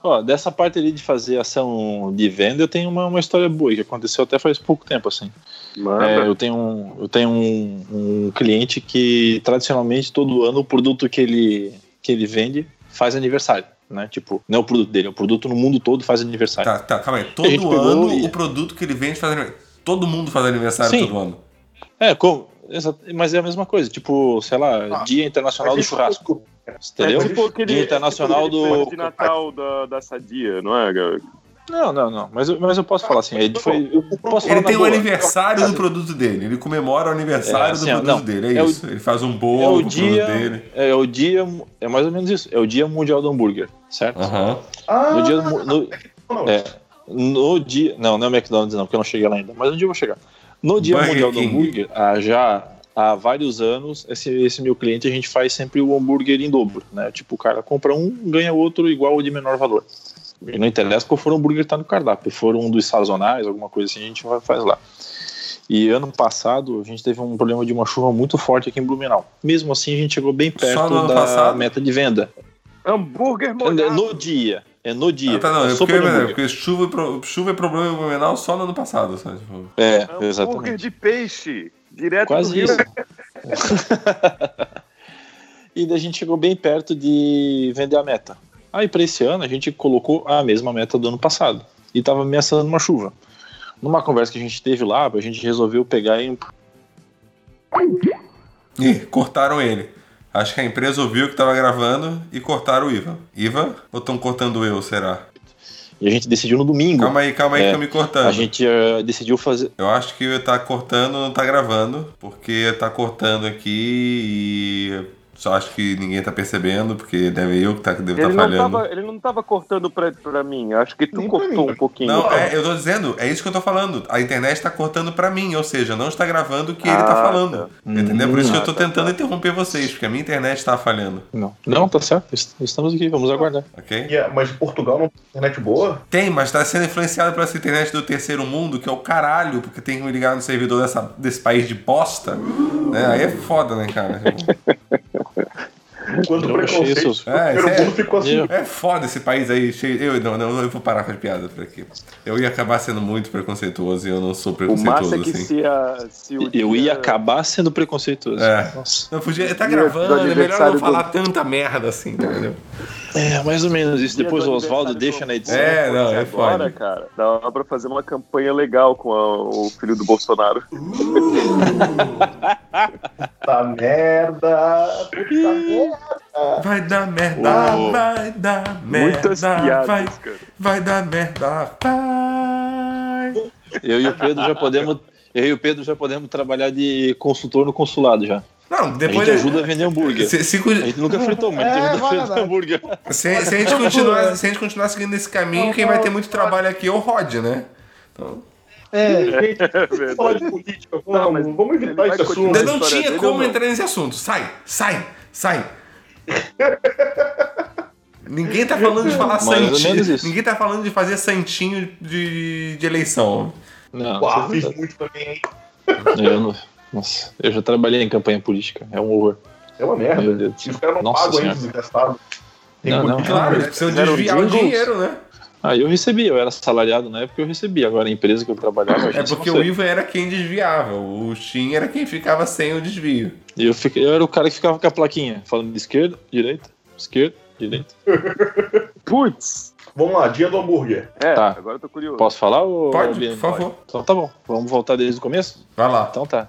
[SPEAKER 6] ó, dessa parte ali de fazer ação de venda, eu tenho uma, uma história boa que aconteceu até faz pouco tempo, assim. É, eu tenho, um, eu tenho um, um cliente que tradicionalmente todo ano o produto que ele, que ele vende faz aniversário, né? Tipo, não é o produto dele, é o produto no mundo todo faz aniversário.
[SPEAKER 3] Tá, tá, calma aí. Todo ano
[SPEAKER 6] e-
[SPEAKER 3] o produto que ele vende faz aniversário. Todo mundo faz aniversário
[SPEAKER 6] Sim.
[SPEAKER 3] todo ano.
[SPEAKER 6] É, como, mas é a mesma coisa, tipo, sei lá, Dia Internacional do Churrasco. Entendeu?
[SPEAKER 4] É tipo aquele,
[SPEAKER 6] Dia Internacional
[SPEAKER 4] tipo
[SPEAKER 6] do.
[SPEAKER 4] de Natal da, da Sadia, não é?
[SPEAKER 6] Não, não, não. Mas, eu- mas eu posso falar assim. Ele foi, eu posso
[SPEAKER 3] Ele tem o
[SPEAKER 6] boa.
[SPEAKER 3] aniversário do produto dele. Ele comemora o aniversário
[SPEAKER 6] É, assim,
[SPEAKER 3] do produto
[SPEAKER 6] não.
[SPEAKER 3] dele. É,
[SPEAKER 6] É o-
[SPEAKER 3] isso. Ele faz um
[SPEAKER 6] É
[SPEAKER 3] bolo
[SPEAKER 6] o
[SPEAKER 3] o
[SPEAKER 6] dia.
[SPEAKER 3] produto dele.
[SPEAKER 6] É o dia. É mais ou menos isso. É o dia mundial do hambúrguer, certo?
[SPEAKER 7] Ah,
[SPEAKER 6] No dia mu- no,
[SPEAKER 7] não.
[SPEAKER 6] é, no dia. Não, não é McDonald's, não, porque eu não cheguei lá ainda. Mas um dia eu vou chegar. No dia
[SPEAKER 3] Burger
[SPEAKER 6] mundial do
[SPEAKER 3] King.
[SPEAKER 6] hambúrguer, há já há vários anos, esse, esse meu cliente a gente faz sempre o hambúrguer em dobro, né? Tipo, o cara compra um, ganha outro igual ou de menor valor. E não interessa qual for o hambúrguer que tá no cardápio. Se for um dos sazonais, alguma coisa assim, a gente vai, faz lá. E ano passado a gente teve um problema de uma chuva muito forte aqui em Blumenau. Mesmo assim, a gente chegou bem perto da
[SPEAKER 3] passado?
[SPEAKER 6] meta de venda.
[SPEAKER 4] Hambúrguer molhado.
[SPEAKER 6] No dia. É no dia.
[SPEAKER 3] Ah, tá, não.
[SPEAKER 6] É
[SPEAKER 3] É porque, é, porque chuva, e chuva é problema em Blumenau só no ano passado. Sabe? Tipo,
[SPEAKER 6] É,
[SPEAKER 4] Hambúrguer
[SPEAKER 6] exatamente.
[SPEAKER 4] de peixe. Direto do
[SPEAKER 6] Quase
[SPEAKER 4] Rio.
[SPEAKER 6] isso. e daí a gente chegou bem perto de vender a meta. Aí para esse ano a gente colocou a mesma meta do ano passado e tava ameaçando uma chuva. Numa conversa que a gente teve lá, a gente resolveu pegar e
[SPEAKER 3] Ih, cortaram ele. Acho que a empresa ouviu que tava gravando e cortaram o Ivan. Ivan? Ou estão cortando eu, será?
[SPEAKER 6] e a gente decidiu no domingo.
[SPEAKER 3] Calma aí, calma aí
[SPEAKER 6] É,
[SPEAKER 3] que estão me cortando.
[SPEAKER 6] A gente eh, decidiu fazer.
[SPEAKER 3] Eu acho que tá cortando, não tá gravando, porque tá cortando aqui e só acho que ninguém tá percebendo, porque deve eu que tá, que devo
[SPEAKER 4] Ele
[SPEAKER 3] estar
[SPEAKER 4] não,
[SPEAKER 3] falhando.
[SPEAKER 4] tava, ele não tava cortando pra, pra mim. Acho que tu
[SPEAKER 5] Nem
[SPEAKER 4] cortou um pouquinho.
[SPEAKER 3] Não, é, eu tô dizendo, é isso que eu tô falando. A internet tá cortando pra mim, ou seja, não está gravando o que ele tá
[SPEAKER 4] Ah,
[SPEAKER 3] falando. Entendeu? Por isso que eu tô
[SPEAKER 4] Ah, tá,
[SPEAKER 3] tentando interromper vocês, porque a minha internet tá falhando,
[SPEAKER 6] Não, não, tá certo. est- Estamos aqui, vamos aguardar.
[SPEAKER 3] ok?
[SPEAKER 7] E é- mas Portugal não tem internet boa?
[SPEAKER 3] Tem, mas tá sendo influenciado por essa internet do terceiro mundo, que é o caralho, porque tem que me ligar no servidor dessa, desse país de bosta. Né? Aí é foda, né, cara?
[SPEAKER 7] Quanto
[SPEAKER 6] Eu
[SPEAKER 7] preconceito.
[SPEAKER 6] isso-
[SPEAKER 7] O
[SPEAKER 3] É, isso é-
[SPEAKER 7] mundo ficou assim.
[SPEAKER 3] É foda esse país aí cheio. Eu não, não, eu vou parar com as piadas por aqui. Eu ia acabar sendo muito preconceituoso e eu não sou
[SPEAKER 4] O
[SPEAKER 3] preconceituoso
[SPEAKER 4] massa é que
[SPEAKER 3] assim.
[SPEAKER 4] se, a, se o
[SPEAKER 6] Eu
[SPEAKER 4] dia-
[SPEAKER 6] ia acabar sendo preconceituoso.
[SPEAKER 3] É.
[SPEAKER 6] Nossa.
[SPEAKER 3] Não podia. Tá gravando,
[SPEAKER 4] do
[SPEAKER 3] é melhor não
[SPEAKER 4] do-
[SPEAKER 3] falar tanta merda assim, entendeu?
[SPEAKER 6] É, mais ou menos isso. Depois
[SPEAKER 4] do
[SPEAKER 6] o Oswaldo deixa
[SPEAKER 4] do-
[SPEAKER 6] na edição.
[SPEAKER 3] É, não, é
[SPEAKER 4] Agora,
[SPEAKER 3] foda.
[SPEAKER 4] cara, dá pra fazer uma campanha legal com a- o filho do Bolsonaro.
[SPEAKER 7] Puta merda. Puta merda.
[SPEAKER 3] Vai dar merda,
[SPEAKER 6] Oh.
[SPEAKER 3] vai dar merda.
[SPEAKER 4] Muitas piadas,
[SPEAKER 3] vai,
[SPEAKER 4] cara.
[SPEAKER 3] vai dar merda, vai.
[SPEAKER 6] Eu e o Pedro já podemos. Eu e o Pedro já podemos trabalhar de consultor no consulado já.
[SPEAKER 3] Não,
[SPEAKER 6] A
[SPEAKER 3] depois.
[SPEAKER 6] gente ajuda a vender hambúrguer.
[SPEAKER 3] Se, se,
[SPEAKER 6] A gente nunca fritou, mas a gente
[SPEAKER 5] É,
[SPEAKER 6] ajuda a vender hambúrguer.
[SPEAKER 3] se- se a gente continuar, se a gente continuar seguindo esse caminho, quem vai ter muito trabalho aqui é o Rod, né?
[SPEAKER 5] É,
[SPEAKER 7] Gente, vamos
[SPEAKER 4] verdade.
[SPEAKER 7] falar de política. Vamos,
[SPEAKER 4] Não, mas
[SPEAKER 7] vamos evitar esse assunto.
[SPEAKER 3] Eu não tinha
[SPEAKER 4] dele
[SPEAKER 3] como
[SPEAKER 4] não?
[SPEAKER 3] entrar nesse assunto. Sai, sai, sai. Ninguém tá falando de falar
[SPEAKER 6] Mais
[SPEAKER 3] santinho. Ninguém tá falando de fazer santinho de, de eleição.
[SPEAKER 6] Não,
[SPEAKER 7] Uau,
[SPEAKER 6] é
[SPEAKER 7] fiz muito também, hein?
[SPEAKER 6] eu não. Nossa, eu já trabalhei em campanha política. É um horror.
[SPEAKER 7] É uma merda.
[SPEAKER 6] Meu Deus.
[SPEAKER 7] E os caras não
[SPEAKER 6] Nossa
[SPEAKER 7] pagam ainda, desgastado. Tem
[SPEAKER 6] Não, não.
[SPEAKER 3] Claro, eles precisam desviar o dinheiro, né?
[SPEAKER 6] Aí eu recebia, eu era salariado na época eu recebia. Agora a empresa que eu trabalhava.
[SPEAKER 3] É porque o. Ivan era quem desviava, o Shin era quem ficava sem o desvio.
[SPEAKER 6] E eu, fiquei, eu era o cara que ficava com a plaquinha, falando de esquerda, direita, esquerda, direita.
[SPEAKER 4] Putz!
[SPEAKER 7] Vamos lá, dia do hambúrguer.
[SPEAKER 4] É,
[SPEAKER 6] Tá.
[SPEAKER 4] agora eu tô curioso.
[SPEAKER 6] Posso falar? Ou
[SPEAKER 3] Pode, por favor.
[SPEAKER 6] Então tá bom, vamos voltar desde o começo?
[SPEAKER 3] Vai lá.
[SPEAKER 6] Então tá.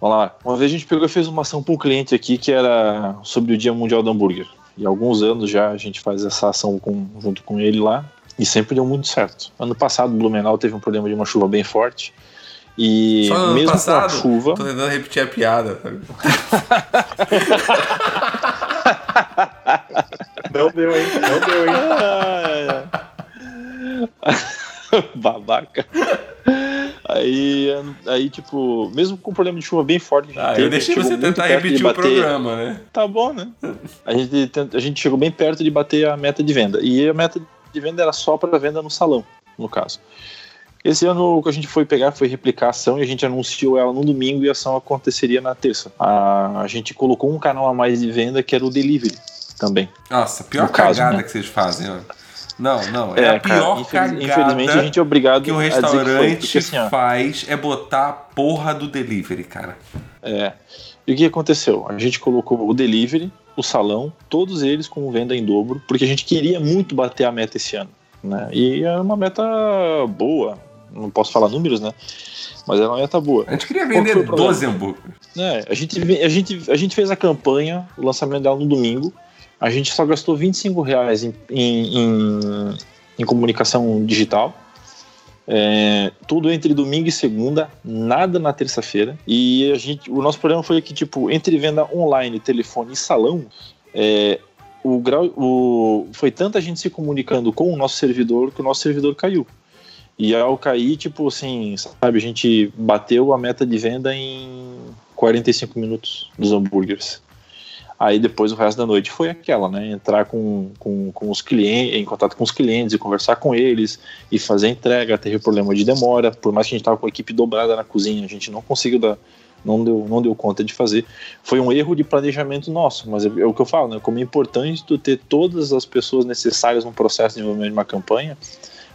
[SPEAKER 6] Vamos lá. Uma vez a gente pegou e fez uma ação para um cliente aqui que era sobre o Dia Mundial do Hambúrguer. E há alguns anos já a gente faz essa ação com- junto com ele lá e sempre deu muito certo. Ano passado, Blumenau teve um problema de uma chuva bem forte. E
[SPEAKER 3] Só no ano
[SPEAKER 6] mesmo
[SPEAKER 3] passado,
[SPEAKER 6] com a chuva.
[SPEAKER 3] tô tentando repetir a piada. sabe?
[SPEAKER 7] Não deu, hein? Não deu, hein?
[SPEAKER 6] Babaca. Aí, aí, tipo, mesmo com o problema de chuva bem forte,
[SPEAKER 3] Ah,
[SPEAKER 6] teve,
[SPEAKER 3] eu deixei você tentar
[SPEAKER 6] de
[SPEAKER 3] repetir o
[SPEAKER 6] bater-
[SPEAKER 3] programa, né?
[SPEAKER 6] Tá bom, né? A gente, a gente chegou bem perto de bater a meta de venda. E a meta de venda era só para venda no salão, no caso. Esse ano o que a gente foi pegar foi replicar a ação e a gente anunciou ela no domingo e a ação aconteceria na terça. A, a gente colocou um canal a mais de venda que era o delivery também.
[SPEAKER 3] Nossa, a pior
[SPEAKER 6] No caso,
[SPEAKER 3] cagada
[SPEAKER 6] né?
[SPEAKER 3] que vocês fazem. Não, não, é, a
[SPEAKER 6] cara,
[SPEAKER 3] pior
[SPEAKER 6] infeliz-
[SPEAKER 3] cagada
[SPEAKER 6] infelizmente a gente é obrigado
[SPEAKER 3] que o
[SPEAKER 6] a dizer que foi,
[SPEAKER 3] restaurante
[SPEAKER 6] porque, assim,
[SPEAKER 3] faz é botar a porra do delivery, cara.
[SPEAKER 6] É. E o que aconteceu? A gente colocou o delivery, o salão, todos eles com venda em dobro, porque a gente queria muito bater a meta esse ano. Né? E é uma meta boa. Não posso falar números, né? Mas é uma meta boa.
[SPEAKER 3] A gente queria vender
[SPEAKER 6] foi o problema?
[SPEAKER 3] 12 hambúrgueres.
[SPEAKER 6] É, a, gente, a, gente, a gente fez a campanha, o lançamento dela no domingo. A gente só gastou 25 reais em, em, em, em comunicação digital. É, tudo entre domingo e segunda, nada na terça-feira. E a gente, o nosso problema foi que, tipo, entre venda online, telefone e salão, é, o grau, o, foi tanta gente se comunicando com o nosso servidor que o nosso servidor caiu. E ao cair, tipo assim, sabe, a gente bateu a meta de venda em 45 minutos dos hambúrgueres. Aí depois o resto da noite foi aquela, né? Entrar com, com, com os clientes, em contato com os clientes e conversar com eles e fazer entrega. Teve problema de demora, por mais que a gente tava com a equipe dobrada na cozinha, a gente não conseguiu dar, não deu, não deu conta de fazer. Foi um erro de planejamento nosso, mas é, é o que eu falo, né? Como é importante tu ter todas as pessoas necessárias no processo de desenvolvimento de uma campanha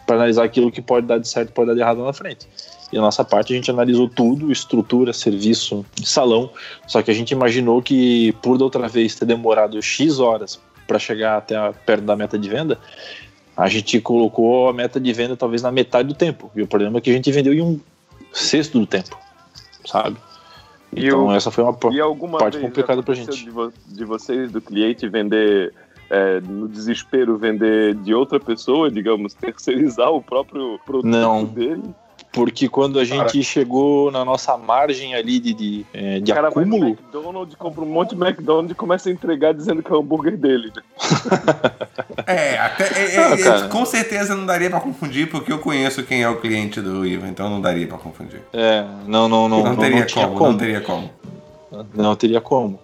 [SPEAKER 6] para analisar aquilo que pode dar de certo pode dar de errado na frente. E a nossa parte a gente analisou tudo, estrutura, serviço, salão, só que a gente imaginou que por da outra vez ter demorado X horas para chegar até a, perto da meta de venda, a gente colocou a meta de venda talvez na metade do tempo. E o problema é que a gente vendeu em um sexto do tempo, sabe?
[SPEAKER 4] E
[SPEAKER 6] Então
[SPEAKER 4] o-
[SPEAKER 6] essa foi uma
[SPEAKER 4] E alguma
[SPEAKER 6] parte complicada pra
[SPEAKER 4] aconteceu
[SPEAKER 6] gente.
[SPEAKER 4] De, vo- de vocês, do cliente, vender, é, no desespero, vender de outra pessoa, digamos, terceirizar o próprio produto
[SPEAKER 6] Não.
[SPEAKER 4] dele?
[SPEAKER 6] Porque quando a gente chegou na nossa margem ali de, de, é, de
[SPEAKER 4] o cara vai no
[SPEAKER 6] acúmulo,
[SPEAKER 4] McDonald's, compra um monte de McDonald's e começa a entregar dizendo que é o hambúrguer dele.
[SPEAKER 3] É, até, é, é,
[SPEAKER 6] Ah,
[SPEAKER 3] é, com certeza não daria pra confundir, porque eu conheço quem é o cliente do Ivan, então não daria pra confundir.
[SPEAKER 6] é, não, não, não,
[SPEAKER 3] Não,
[SPEAKER 6] não,
[SPEAKER 3] teria
[SPEAKER 6] não
[SPEAKER 3] como,
[SPEAKER 6] como.
[SPEAKER 3] não teria como.
[SPEAKER 6] Não teria como.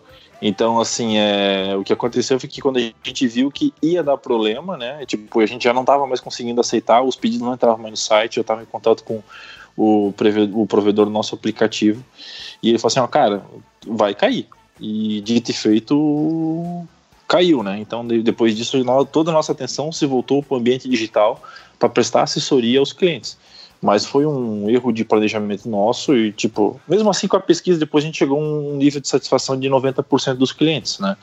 [SPEAKER 6] Então, assim, é, o que aconteceu foi que quando a gente viu que ia dar problema, né? Tipo, a gente já não estava mais conseguindo aceitar, os pedidos não entravam mais no site, eu estava em contato com o, o provedor do nosso aplicativo, e ele falou assim, ó, cara, vai cair. E dito e feito, caiu, né? Então, de- depois disso, toda a nossa atenção se voltou para o ambiente digital para prestar assessoria aos clientes. Mas foi um erro de planejamento nosso e, tipo, mesmo assim com a pesquisa, depois a gente chegou a um nível de satisfação de 90% dos clientes, né?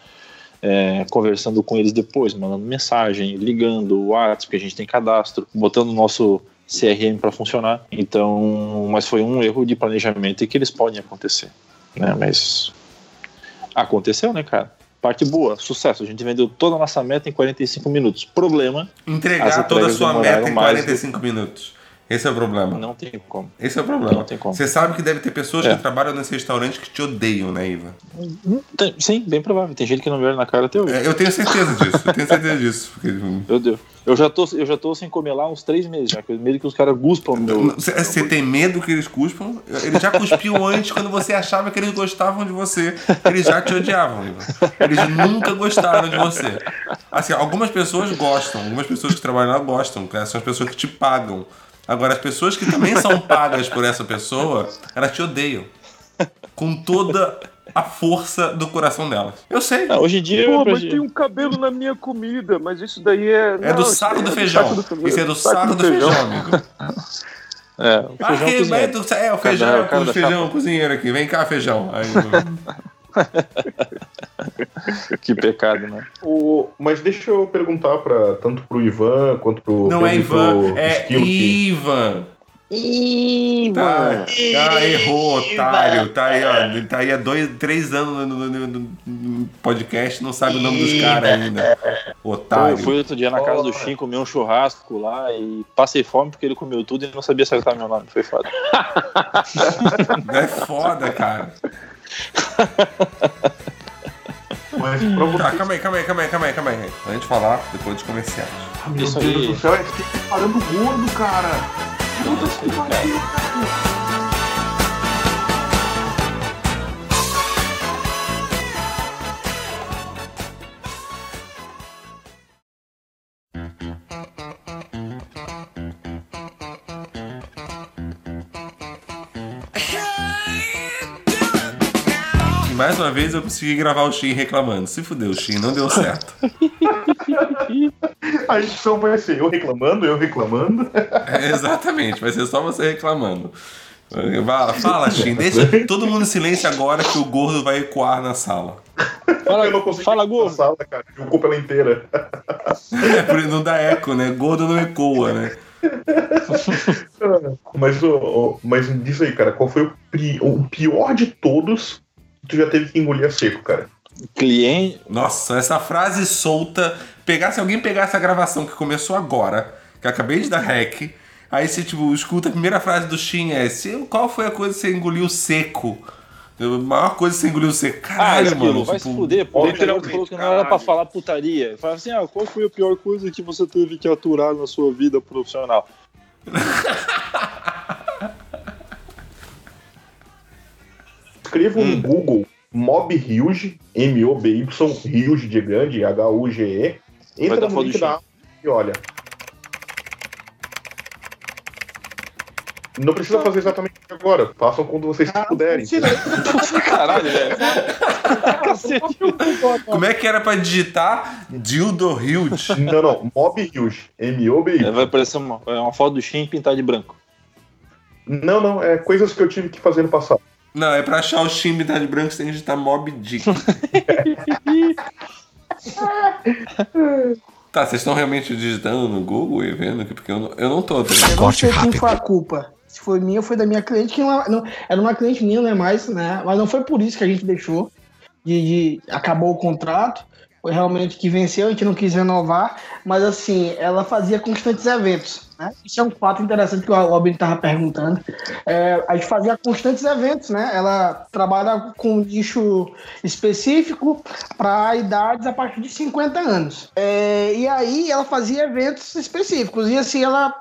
[SPEAKER 6] É, conversando com eles depois, mandando mensagem, ligando, WhatsApp, que a gente tem cadastro, botando o nosso CRM para funcionar. Então, mas foi um erro de planejamento e que eles podem acontecer, né? Mas aconteceu, né, cara? Parte boa, sucesso. A gente vendeu toda a nossa meta em 45 minutos. Problema,
[SPEAKER 3] Entregar toda a sua meta em
[SPEAKER 6] mais
[SPEAKER 3] 45 minutos. Esse é o problema.
[SPEAKER 6] não tem como.
[SPEAKER 3] Esse é o problema.
[SPEAKER 6] Não tem como.
[SPEAKER 3] Você sabe que deve ter pessoas
[SPEAKER 6] É.
[SPEAKER 3] que trabalham nesse restaurante que te odeiam, né, Ivan?
[SPEAKER 6] Tem- Sim, bem provável. Tem gente que não me olha na cara até hoje.
[SPEAKER 3] É, Eu tenho certeza disso, eu tenho certeza disso. Porque, hum,
[SPEAKER 6] Meu Deus. Eu já tô, eu já tô sem comer lá uns três meses, já. medo que os caras guspam no meu.
[SPEAKER 3] Você tem medo que eles cuspam? Eles já cuspiam antes quando você achava que eles gostavam de você. Eles já te odiavam, Ivan. Eles nunca gostaram de você. Assim, algumas pessoas gostam, algumas pessoas que trabalham lá gostam, que são as pessoas que te pagam. Agora, as pessoas que também são pagas por essa pessoa, elas te odeiam. Com toda a força do coração delas. Eu sei.
[SPEAKER 6] Ah, hoje em dia.
[SPEAKER 4] Pô, mas tem um cabelo na minha comida, mas isso daí é.
[SPEAKER 3] É do
[SPEAKER 4] não,
[SPEAKER 3] saco do
[SPEAKER 4] é
[SPEAKER 3] feijão.
[SPEAKER 4] saco
[SPEAKER 3] Isso é do saco do feijão, amigo.
[SPEAKER 6] É, o
[SPEAKER 3] Ah,
[SPEAKER 6] feijão cozinhado.
[SPEAKER 3] é, é, o feijão,
[SPEAKER 6] o
[SPEAKER 3] feijão, cozinheiro aqui. Vem cá, feijão. Aí,
[SPEAKER 6] Que pecado, né?
[SPEAKER 7] O, mas deixa eu perguntar para tanto pro Ivan quanto pro.
[SPEAKER 3] não é
[SPEAKER 7] Pedro
[SPEAKER 3] Ivan,
[SPEAKER 7] pro
[SPEAKER 3] é
[SPEAKER 7] Esquilo, que-
[SPEAKER 3] Ivan. Tá, tá, errou, otário. Tá aí, ó. Tá aí há dois, três anos no, no- no- no- podcast, não sabe o nome dos caras ainda. Otário.
[SPEAKER 6] eu fui outro dia na casa do Shin, comi um churrasco lá e passei fome porque ele comeu tudo e não sabia acertar meu nome. Foi foda.
[SPEAKER 3] É foda, cara.
[SPEAKER 7] Mas pra você.
[SPEAKER 3] Tá, calma aí, calma aí, calma aí, calma aí, calma aí. Antes de falar, depois dos comerciais.
[SPEAKER 7] Meu
[SPEAKER 6] Isso
[SPEAKER 7] Deus
[SPEAKER 6] aí.
[SPEAKER 7] do céu, é que tem parando gordo, cara. Puta que pariu, cara.
[SPEAKER 3] Uma vez eu consegui gravar o Shin reclamando. Se fudeu, Shin, não deu certo.
[SPEAKER 7] A edição vai ser eu reclamando, eu reclamando.
[SPEAKER 3] É, exatamente, vai ser só você reclamando. Fala, Shin, deixa todo mundo em silêncio agora que o gordo vai ecoar na sala.
[SPEAKER 7] eu não consigo
[SPEAKER 6] fala, gordo.
[SPEAKER 7] sala, cara. Eu culpo ela inteira.
[SPEAKER 3] É, por não dá eco, né? Gordo não ecoa, né?
[SPEAKER 7] Mas, ô, mas diz aí, cara, qual foi o, pri- o pior de todos tu já teve que engolir a seco, cara?
[SPEAKER 6] Cliente.
[SPEAKER 3] Nossa, essa frase solta. Pegar, se alguém pegar essa gravação que começou agora, que eu acabei de dar hack, aí você tipo, escuta a primeira frase do Shin é se, qual foi a coisa que você engoliu seco? A maior coisa que você engoliu seco.
[SPEAKER 6] Ah,
[SPEAKER 3] Caralho,
[SPEAKER 6] Esquilo,
[SPEAKER 3] mano.
[SPEAKER 6] vai
[SPEAKER 3] tipo,
[SPEAKER 6] se fuder, pô. Ele
[SPEAKER 7] literalmente,
[SPEAKER 6] falou que não era pra falar putaria. Fala assim, ah, qual foi a pior coisa que você teve que aturar na sua vida profissional?
[SPEAKER 7] Escreva um Google Mob Huge, M-O-B-Y, Huge de grande, H-U-G-E.
[SPEAKER 6] Vai
[SPEAKER 7] Entra no link da e olha. Não precisa fazer exatamente agora. Façam quando vocês puderem.
[SPEAKER 6] Caralho, velho.
[SPEAKER 3] Como é que era pra digitar Dildo Huge?
[SPEAKER 7] Não, não. Mob Huge.
[SPEAKER 6] É,
[SPEAKER 7] M-O-B-Y.
[SPEAKER 6] vai aparecer uma, é uma foto do Shin pintar de branco.
[SPEAKER 7] Não, não. É coisas que eu tive que fazer no passado.
[SPEAKER 3] Não, é pra achar o Shin de branco, você tem que digitar Mob Dick. tá, vocês estão realmente digitando no Google e vendo? aqui? Porque eu não, eu não tô. tá?
[SPEAKER 5] Eu não sei quem foi a culpa. Se foi minha ou foi da minha cliente, que não, não- era uma cliente minha, não é mais, né? Mas não foi por isso que a gente deixou. De, de- acabou o contrato. Foi realmente que venceu, a gente não quis renovar. Mas assim, ela fazia constantes eventos. Né? Isso é um fato interessante que o Albin estava perguntando. É, a gente fazia constantes eventos, né? Ela trabalha com um nicho específico para idades a partir de 50 anos. É, e aí ela fazia eventos específicos. E assim, ela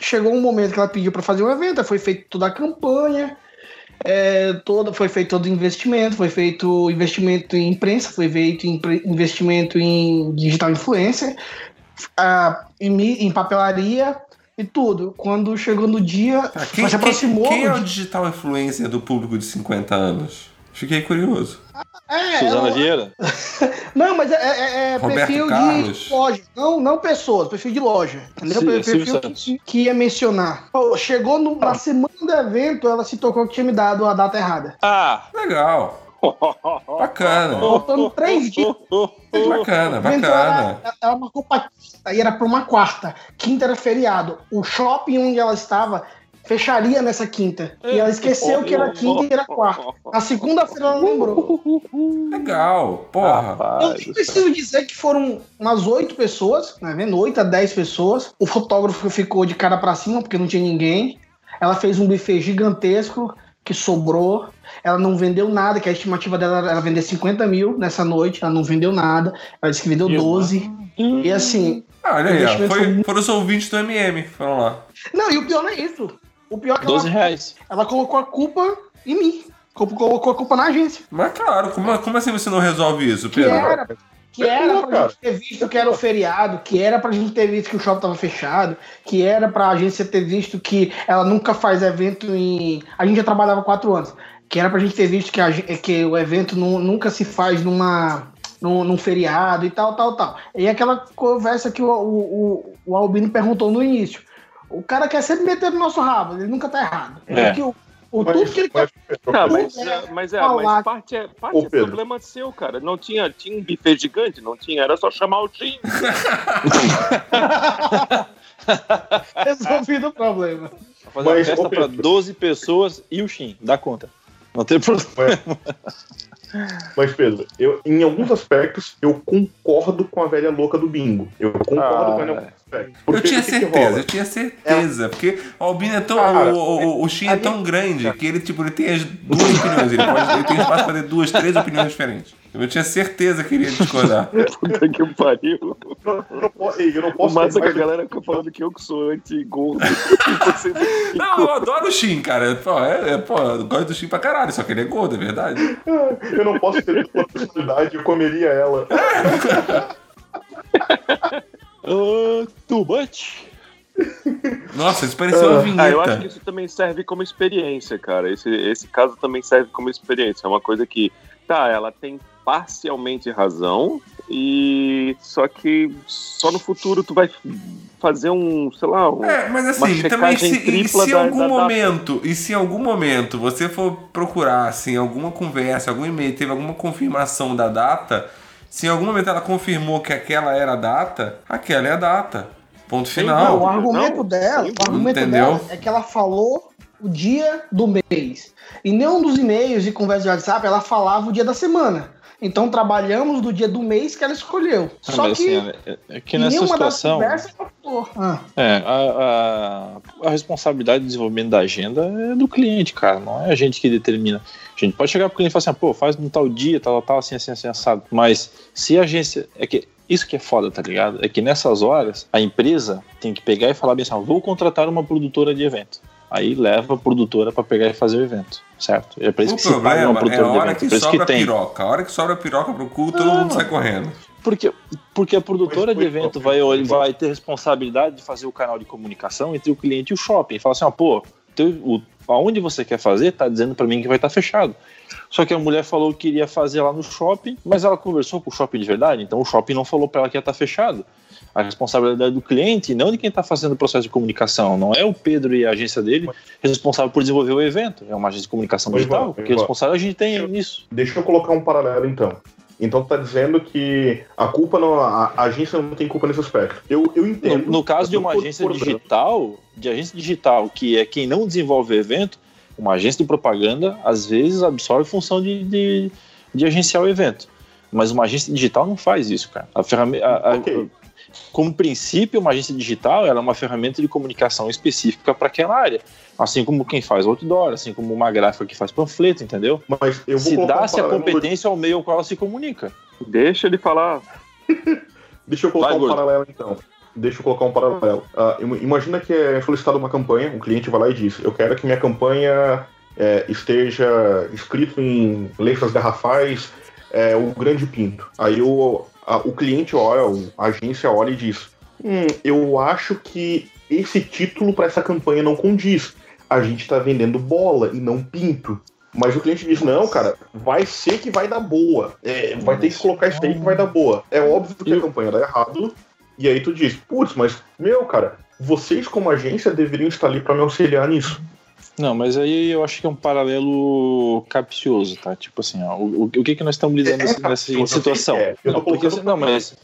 [SPEAKER 5] chegou um momento que ela pediu para fazer um evento, foi feita toda a campanha, é, toda, foi feito todo investimento, foi feito investimento em imprensa, foi feito investimento em digital influencer, ah, em, em papelaria e tudo. Quando chegou no dia,
[SPEAKER 3] Tá, quem,
[SPEAKER 5] se aproximou.
[SPEAKER 3] quem, quem é o digital influencer do público de 50 anos? Fiquei curioso.
[SPEAKER 5] É,
[SPEAKER 6] Suzana
[SPEAKER 5] ela-
[SPEAKER 6] Vieira?
[SPEAKER 5] Não, mas é, é- é perfil
[SPEAKER 3] Carlos.
[SPEAKER 5] de loja. Não, não pessoas, perfil de loja. Entendeu?
[SPEAKER 6] Sim,
[SPEAKER 5] perfil que, que ia mencionar. Pô, chegou no- na semana do evento, ela se tocou que tinha me dado a data errada.
[SPEAKER 6] Ah!
[SPEAKER 3] Legal. Bacana.
[SPEAKER 5] Faltando três dias.
[SPEAKER 3] Bacana, bacana.
[SPEAKER 5] Era, ela marcou pra e era pra uma quarta. Quinta era feriado. O shopping onde ela estava fecharia nessa quinta. E ela esqueceu que era quinta e era quarta. Na segunda-feira ela lembrou.
[SPEAKER 3] Legal. Porra.
[SPEAKER 5] Eu
[SPEAKER 6] Rapaz,
[SPEAKER 5] nem preciso dizer que foram umas oito pessoas, né? Vendo? Oito a dez pessoas. O fotógrafo ficou de cara pra cima porque não tinha ninguém. Ela fez um buffet gigantesco que sobrou. Ela não vendeu nada, que a estimativa dela era vender 50 mil nessa noite. Ela não vendeu nada. Ela disse que vendeu 12. E assim.
[SPEAKER 3] Ah, olha aí, Foi,
[SPEAKER 5] foi-
[SPEAKER 3] foram os ouvintes do MM. Foram lá.
[SPEAKER 5] Não, e o pior não é isso. O pior é que
[SPEAKER 6] 12
[SPEAKER 5] ela,
[SPEAKER 6] reais.
[SPEAKER 5] ela colocou a culpa em mim. Colocou colocou a culpa na agência.
[SPEAKER 3] Mas claro, como, como assim você não resolve isso,
[SPEAKER 5] Que
[SPEAKER 3] Pedro?
[SPEAKER 5] era, que era
[SPEAKER 7] Pô,
[SPEAKER 5] pra
[SPEAKER 7] cara.
[SPEAKER 5] gente ter visto que era o feriado, que era pra gente ter visto que o shopping tava fechado, que era pra agência ter visto que ela nunca faz evento em. A gente já trabalhava quatro anos. Que era pra gente ter visto que, a que o evento nu- nunca se faz numa. Num, num feriado e tal, tal, tal. E aquela conversa que o, o, o, o Albino perguntou no início. O cara quer sempre meter no nosso rabo, ele nunca tá errado.
[SPEAKER 6] É.
[SPEAKER 5] Porque o, o
[SPEAKER 7] Mas-
[SPEAKER 5] tudo que ele quer
[SPEAKER 7] mas-
[SPEAKER 4] Não, mas,
[SPEAKER 5] É,
[SPEAKER 4] é, mas é, mas parte é, parte
[SPEAKER 7] Ô,
[SPEAKER 4] é problema seu, cara. Não tinha, tinha um buffet gigante, não tinha, era só chamar o Tim.
[SPEAKER 5] resolvido o problema.
[SPEAKER 6] Fazer uma
[SPEAKER 7] Mas,
[SPEAKER 6] festa
[SPEAKER 7] ô,
[SPEAKER 6] pra
[SPEAKER 7] Pedro.
[SPEAKER 6] 12 pessoas e o Shin, dá conta. Não tem problema.
[SPEAKER 7] Mas, Pedro, eu, em alguns aspectos, eu concordo com a velha louca do bingo. Eu concordo
[SPEAKER 6] Ah,
[SPEAKER 7] com ela em alguns aspectos.
[SPEAKER 3] Eu tinha
[SPEAKER 7] o que que
[SPEAKER 3] certeza,
[SPEAKER 7] rola?
[SPEAKER 3] eu tinha certeza. Porque o Albino é tão.
[SPEAKER 7] Cara,
[SPEAKER 3] o, o, o Shin é tão grande que ele, tipo, ele tem as duas opiniões. Ele, pode, ele tem espaço para ter duas, três opiniões diferentes. Eu tinha certeza que ele ia discordar.
[SPEAKER 4] Puta que pariu.
[SPEAKER 7] Eu não, posso, eu não
[SPEAKER 4] O
[SPEAKER 7] posso
[SPEAKER 4] massa
[SPEAKER 7] ter
[SPEAKER 4] que a galera fica falando que eu que sou anti-gordo.
[SPEAKER 3] Não, eu adoro o Shin, cara. Pô, é, é, pô, eu gosto do Shin pra caralho, só que ele é gordo, é verdade.
[SPEAKER 7] Eu não posso ter essa possibilidade, eu comeria ela.
[SPEAKER 6] Uh, too much.
[SPEAKER 3] Nossa, isso pareceu uma vinheta.
[SPEAKER 4] Ah, eu acho que isso também serve como experiência, cara. Esse, esse caso também serve como experiência. É uma coisa que, tá, ela tem parcialmente razão, e só que só no futuro tu vai fazer um, sei lá, um,
[SPEAKER 3] É, mas
[SPEAKER 4] uma
[SPEAKER 3] assim, também
[SPEAKER 4] checagem
[SPEAKER 3] se, e
[SPEAKER 4] tripla
[SPEAKER 3] se em
[SPEAKER 4] da-
[SPEAKER 3] algum
[SPEAKER 4] da- da-
[SPEAKER 3] momento, e se em algum momento você for procurar, assim, alguma conversa, algum e-mail, teve alguma confirmação da data, se em algum momento ela confirmou que aquela era a data, aquela é a data. Ponto
[SPEAKER 5] Não,
[SPEAKER 3] final.
[SPEAKER 5] o argumento
[SPEAKER 4] Não,
[SPEAKER 5] dela,
[SPEAKER 4] sim,
[SPEAKER 5] o argumento
[SPEAKER 3] entendeu?
[SPEAKER 5] dela é que ela falou o dia do mês. Em nenhum dos e-mails e conversas de WhatsApp ela falava o dia da semana. Então trabalhamos do dia do mês que ela escolheu.
[SPEAKER 6] Ah,
[SPEAKER 5] Só que
[SPEAKER 6] assim, é, é que
[SPEAKER 5] em
[SPEAKER 6] nessa
[SPEAKER 5] das
[SPEAKER 6] situação.
[SPEAKER 5] falou. Ah,
[SPEAKER 6] É, a, a, a responsabilidade do desenvolvimento da agenda é do cliente, cara, não é a gente que determina. A gente pode chegar pro cliente e falar assim, pô, faz no tal dia, tal, tal, assim, assim, assim, assado. Mas se a agência. É que isso que é foda, tá ligado? É que nessas horas a empresa tem que pegar e falar bem assim, ó, vou contratar uma produtora de evento. Aí leva a produtora pra pegar e fazer o evento, certo? É pra isso
[SPEAKER 3] O
[SPEAKER 6] que se paga uma
[SPEAKER 3] problema é a
[SPEAKER 6] produtora de
[SPEAKER 3] hora
[SPEAKER 6] evento.
[SPEAKER 3] que sobra
[SPEAKER 6] que tem.
[SPEAKER 3] piroca. A hora que sobra piroca pro cu, todo
[SPEAKER 6] Não,
[SPEAKER 3] mundo sai
[SPEAKER 6] mano.
[SPEAKER 3] correndo.
[SPEAKER 6] Porque, porque a produtora
[SPEAKER 7] Pois
[SPEAKER 6] de
[SPEAKER 7] foi,
[SPEAKER 6] evento
[SPEAKER 7] foi,
[SPEAKER 6] vai, vai ter responsabilidade de fazer o canal de comunicação entre o cliente e o shopping. Fala assim, ó, pô, teu, o, aonde você quer fazer, tá dizendo pra mim que vai estar fechado. Só que a mulher falou que queria fazer lá no shopping, mas ela conversou com o shopping de verdade, então o shopping não falou pra ela que ia estar fechado. A responsabilidade do cliente, não de quem está fazendo o processo de comunicação. Não é o Pedro e a agência dele responsável por desenvolver o evento. É uma agência de comunicação digital.
[SPEAKER 7] vai,
[SPEAKER 6] Que
[SPEAKER 7] pois vai.
[SPEAKER 6] responsável a gente tem nisso.
[SPEAKER 7] Deixa eu colocar um paralelo então. Então tá dizendo que a culpa não. A, a agência não tem culpa nesse aspecto. Eu, eu
[SPEAKER 6] No,
[SPEAKER 7] entendo.
[SPEAKER 6] no caso de uma agência
[SPEAKER 7] concordando.
[SPEAKER 6] digital, de agência digital, que é quem não desenvolve o evento, uma agência de propaganda às vezes absorve função de, de, de agenciar o evento. Mas uma agência digital não faz isso, cara. A ferramenta, a- a-
[SPEAKER 7] Ok.
[SPEAKER 6] Como princípio, uma agência digital ela é uma ferramenta de comunicação específica para aquela área. Assim como quem faz outdoor, assim como uma gráfica que faz panfleto, entendeu?
[SPEAKER 7] Mas eu vou
[SPEAKER 6] Se
[SPEAKER 7] colocar um
[SPEAKER 6] dá-se a competência ao meio ao qual ela se comunica.
[SPEAKER 4] Deixa ele falar.
[SPEAKER 7] Deixa eu colocar
[SPEAKER 6] Vai,
[SPEAKER 7] um
[SPEAKER 6] Gordo.
[SPEAKER 7] paralelo então. Deixa eu colocar um paralelo. Im- imagina que é solicitada uma campanha, um cliente vai lá e diz: Eu quero que minha campanha é, esteja escrito em letras garrafais é, o grande pinto. Aí o, a- o cliente olha, a agência olha e diz: Hum, eu acho que esse título para essa campanha não condiz. A gente está vendendo bola e não pinto. Mas o cliente diz: não, cara, vai ser que vai dar boa. É, vai ter que colocar isso aí que vai dar boa. É óbvio que a campanha dá errado. E aí tu diz: putz, mas, meu, cara, vocês como agência deveriam estar ali para me auxiliar nisso.
[SPEAKER 6] Não, mas aí eu acho que é um paralelo capcioso, tá? Tipo assim, ó, o, o, que que nós estamos lidando
[SPEAKER 7] É,
[SPEAKER 6] nessa,
[SPEAKER 7] cara,
[SPEAKER 6] nessa situação?
[SPEAKER 7] é. Eu
[SPEAKER 6] Não, porque, não, mas,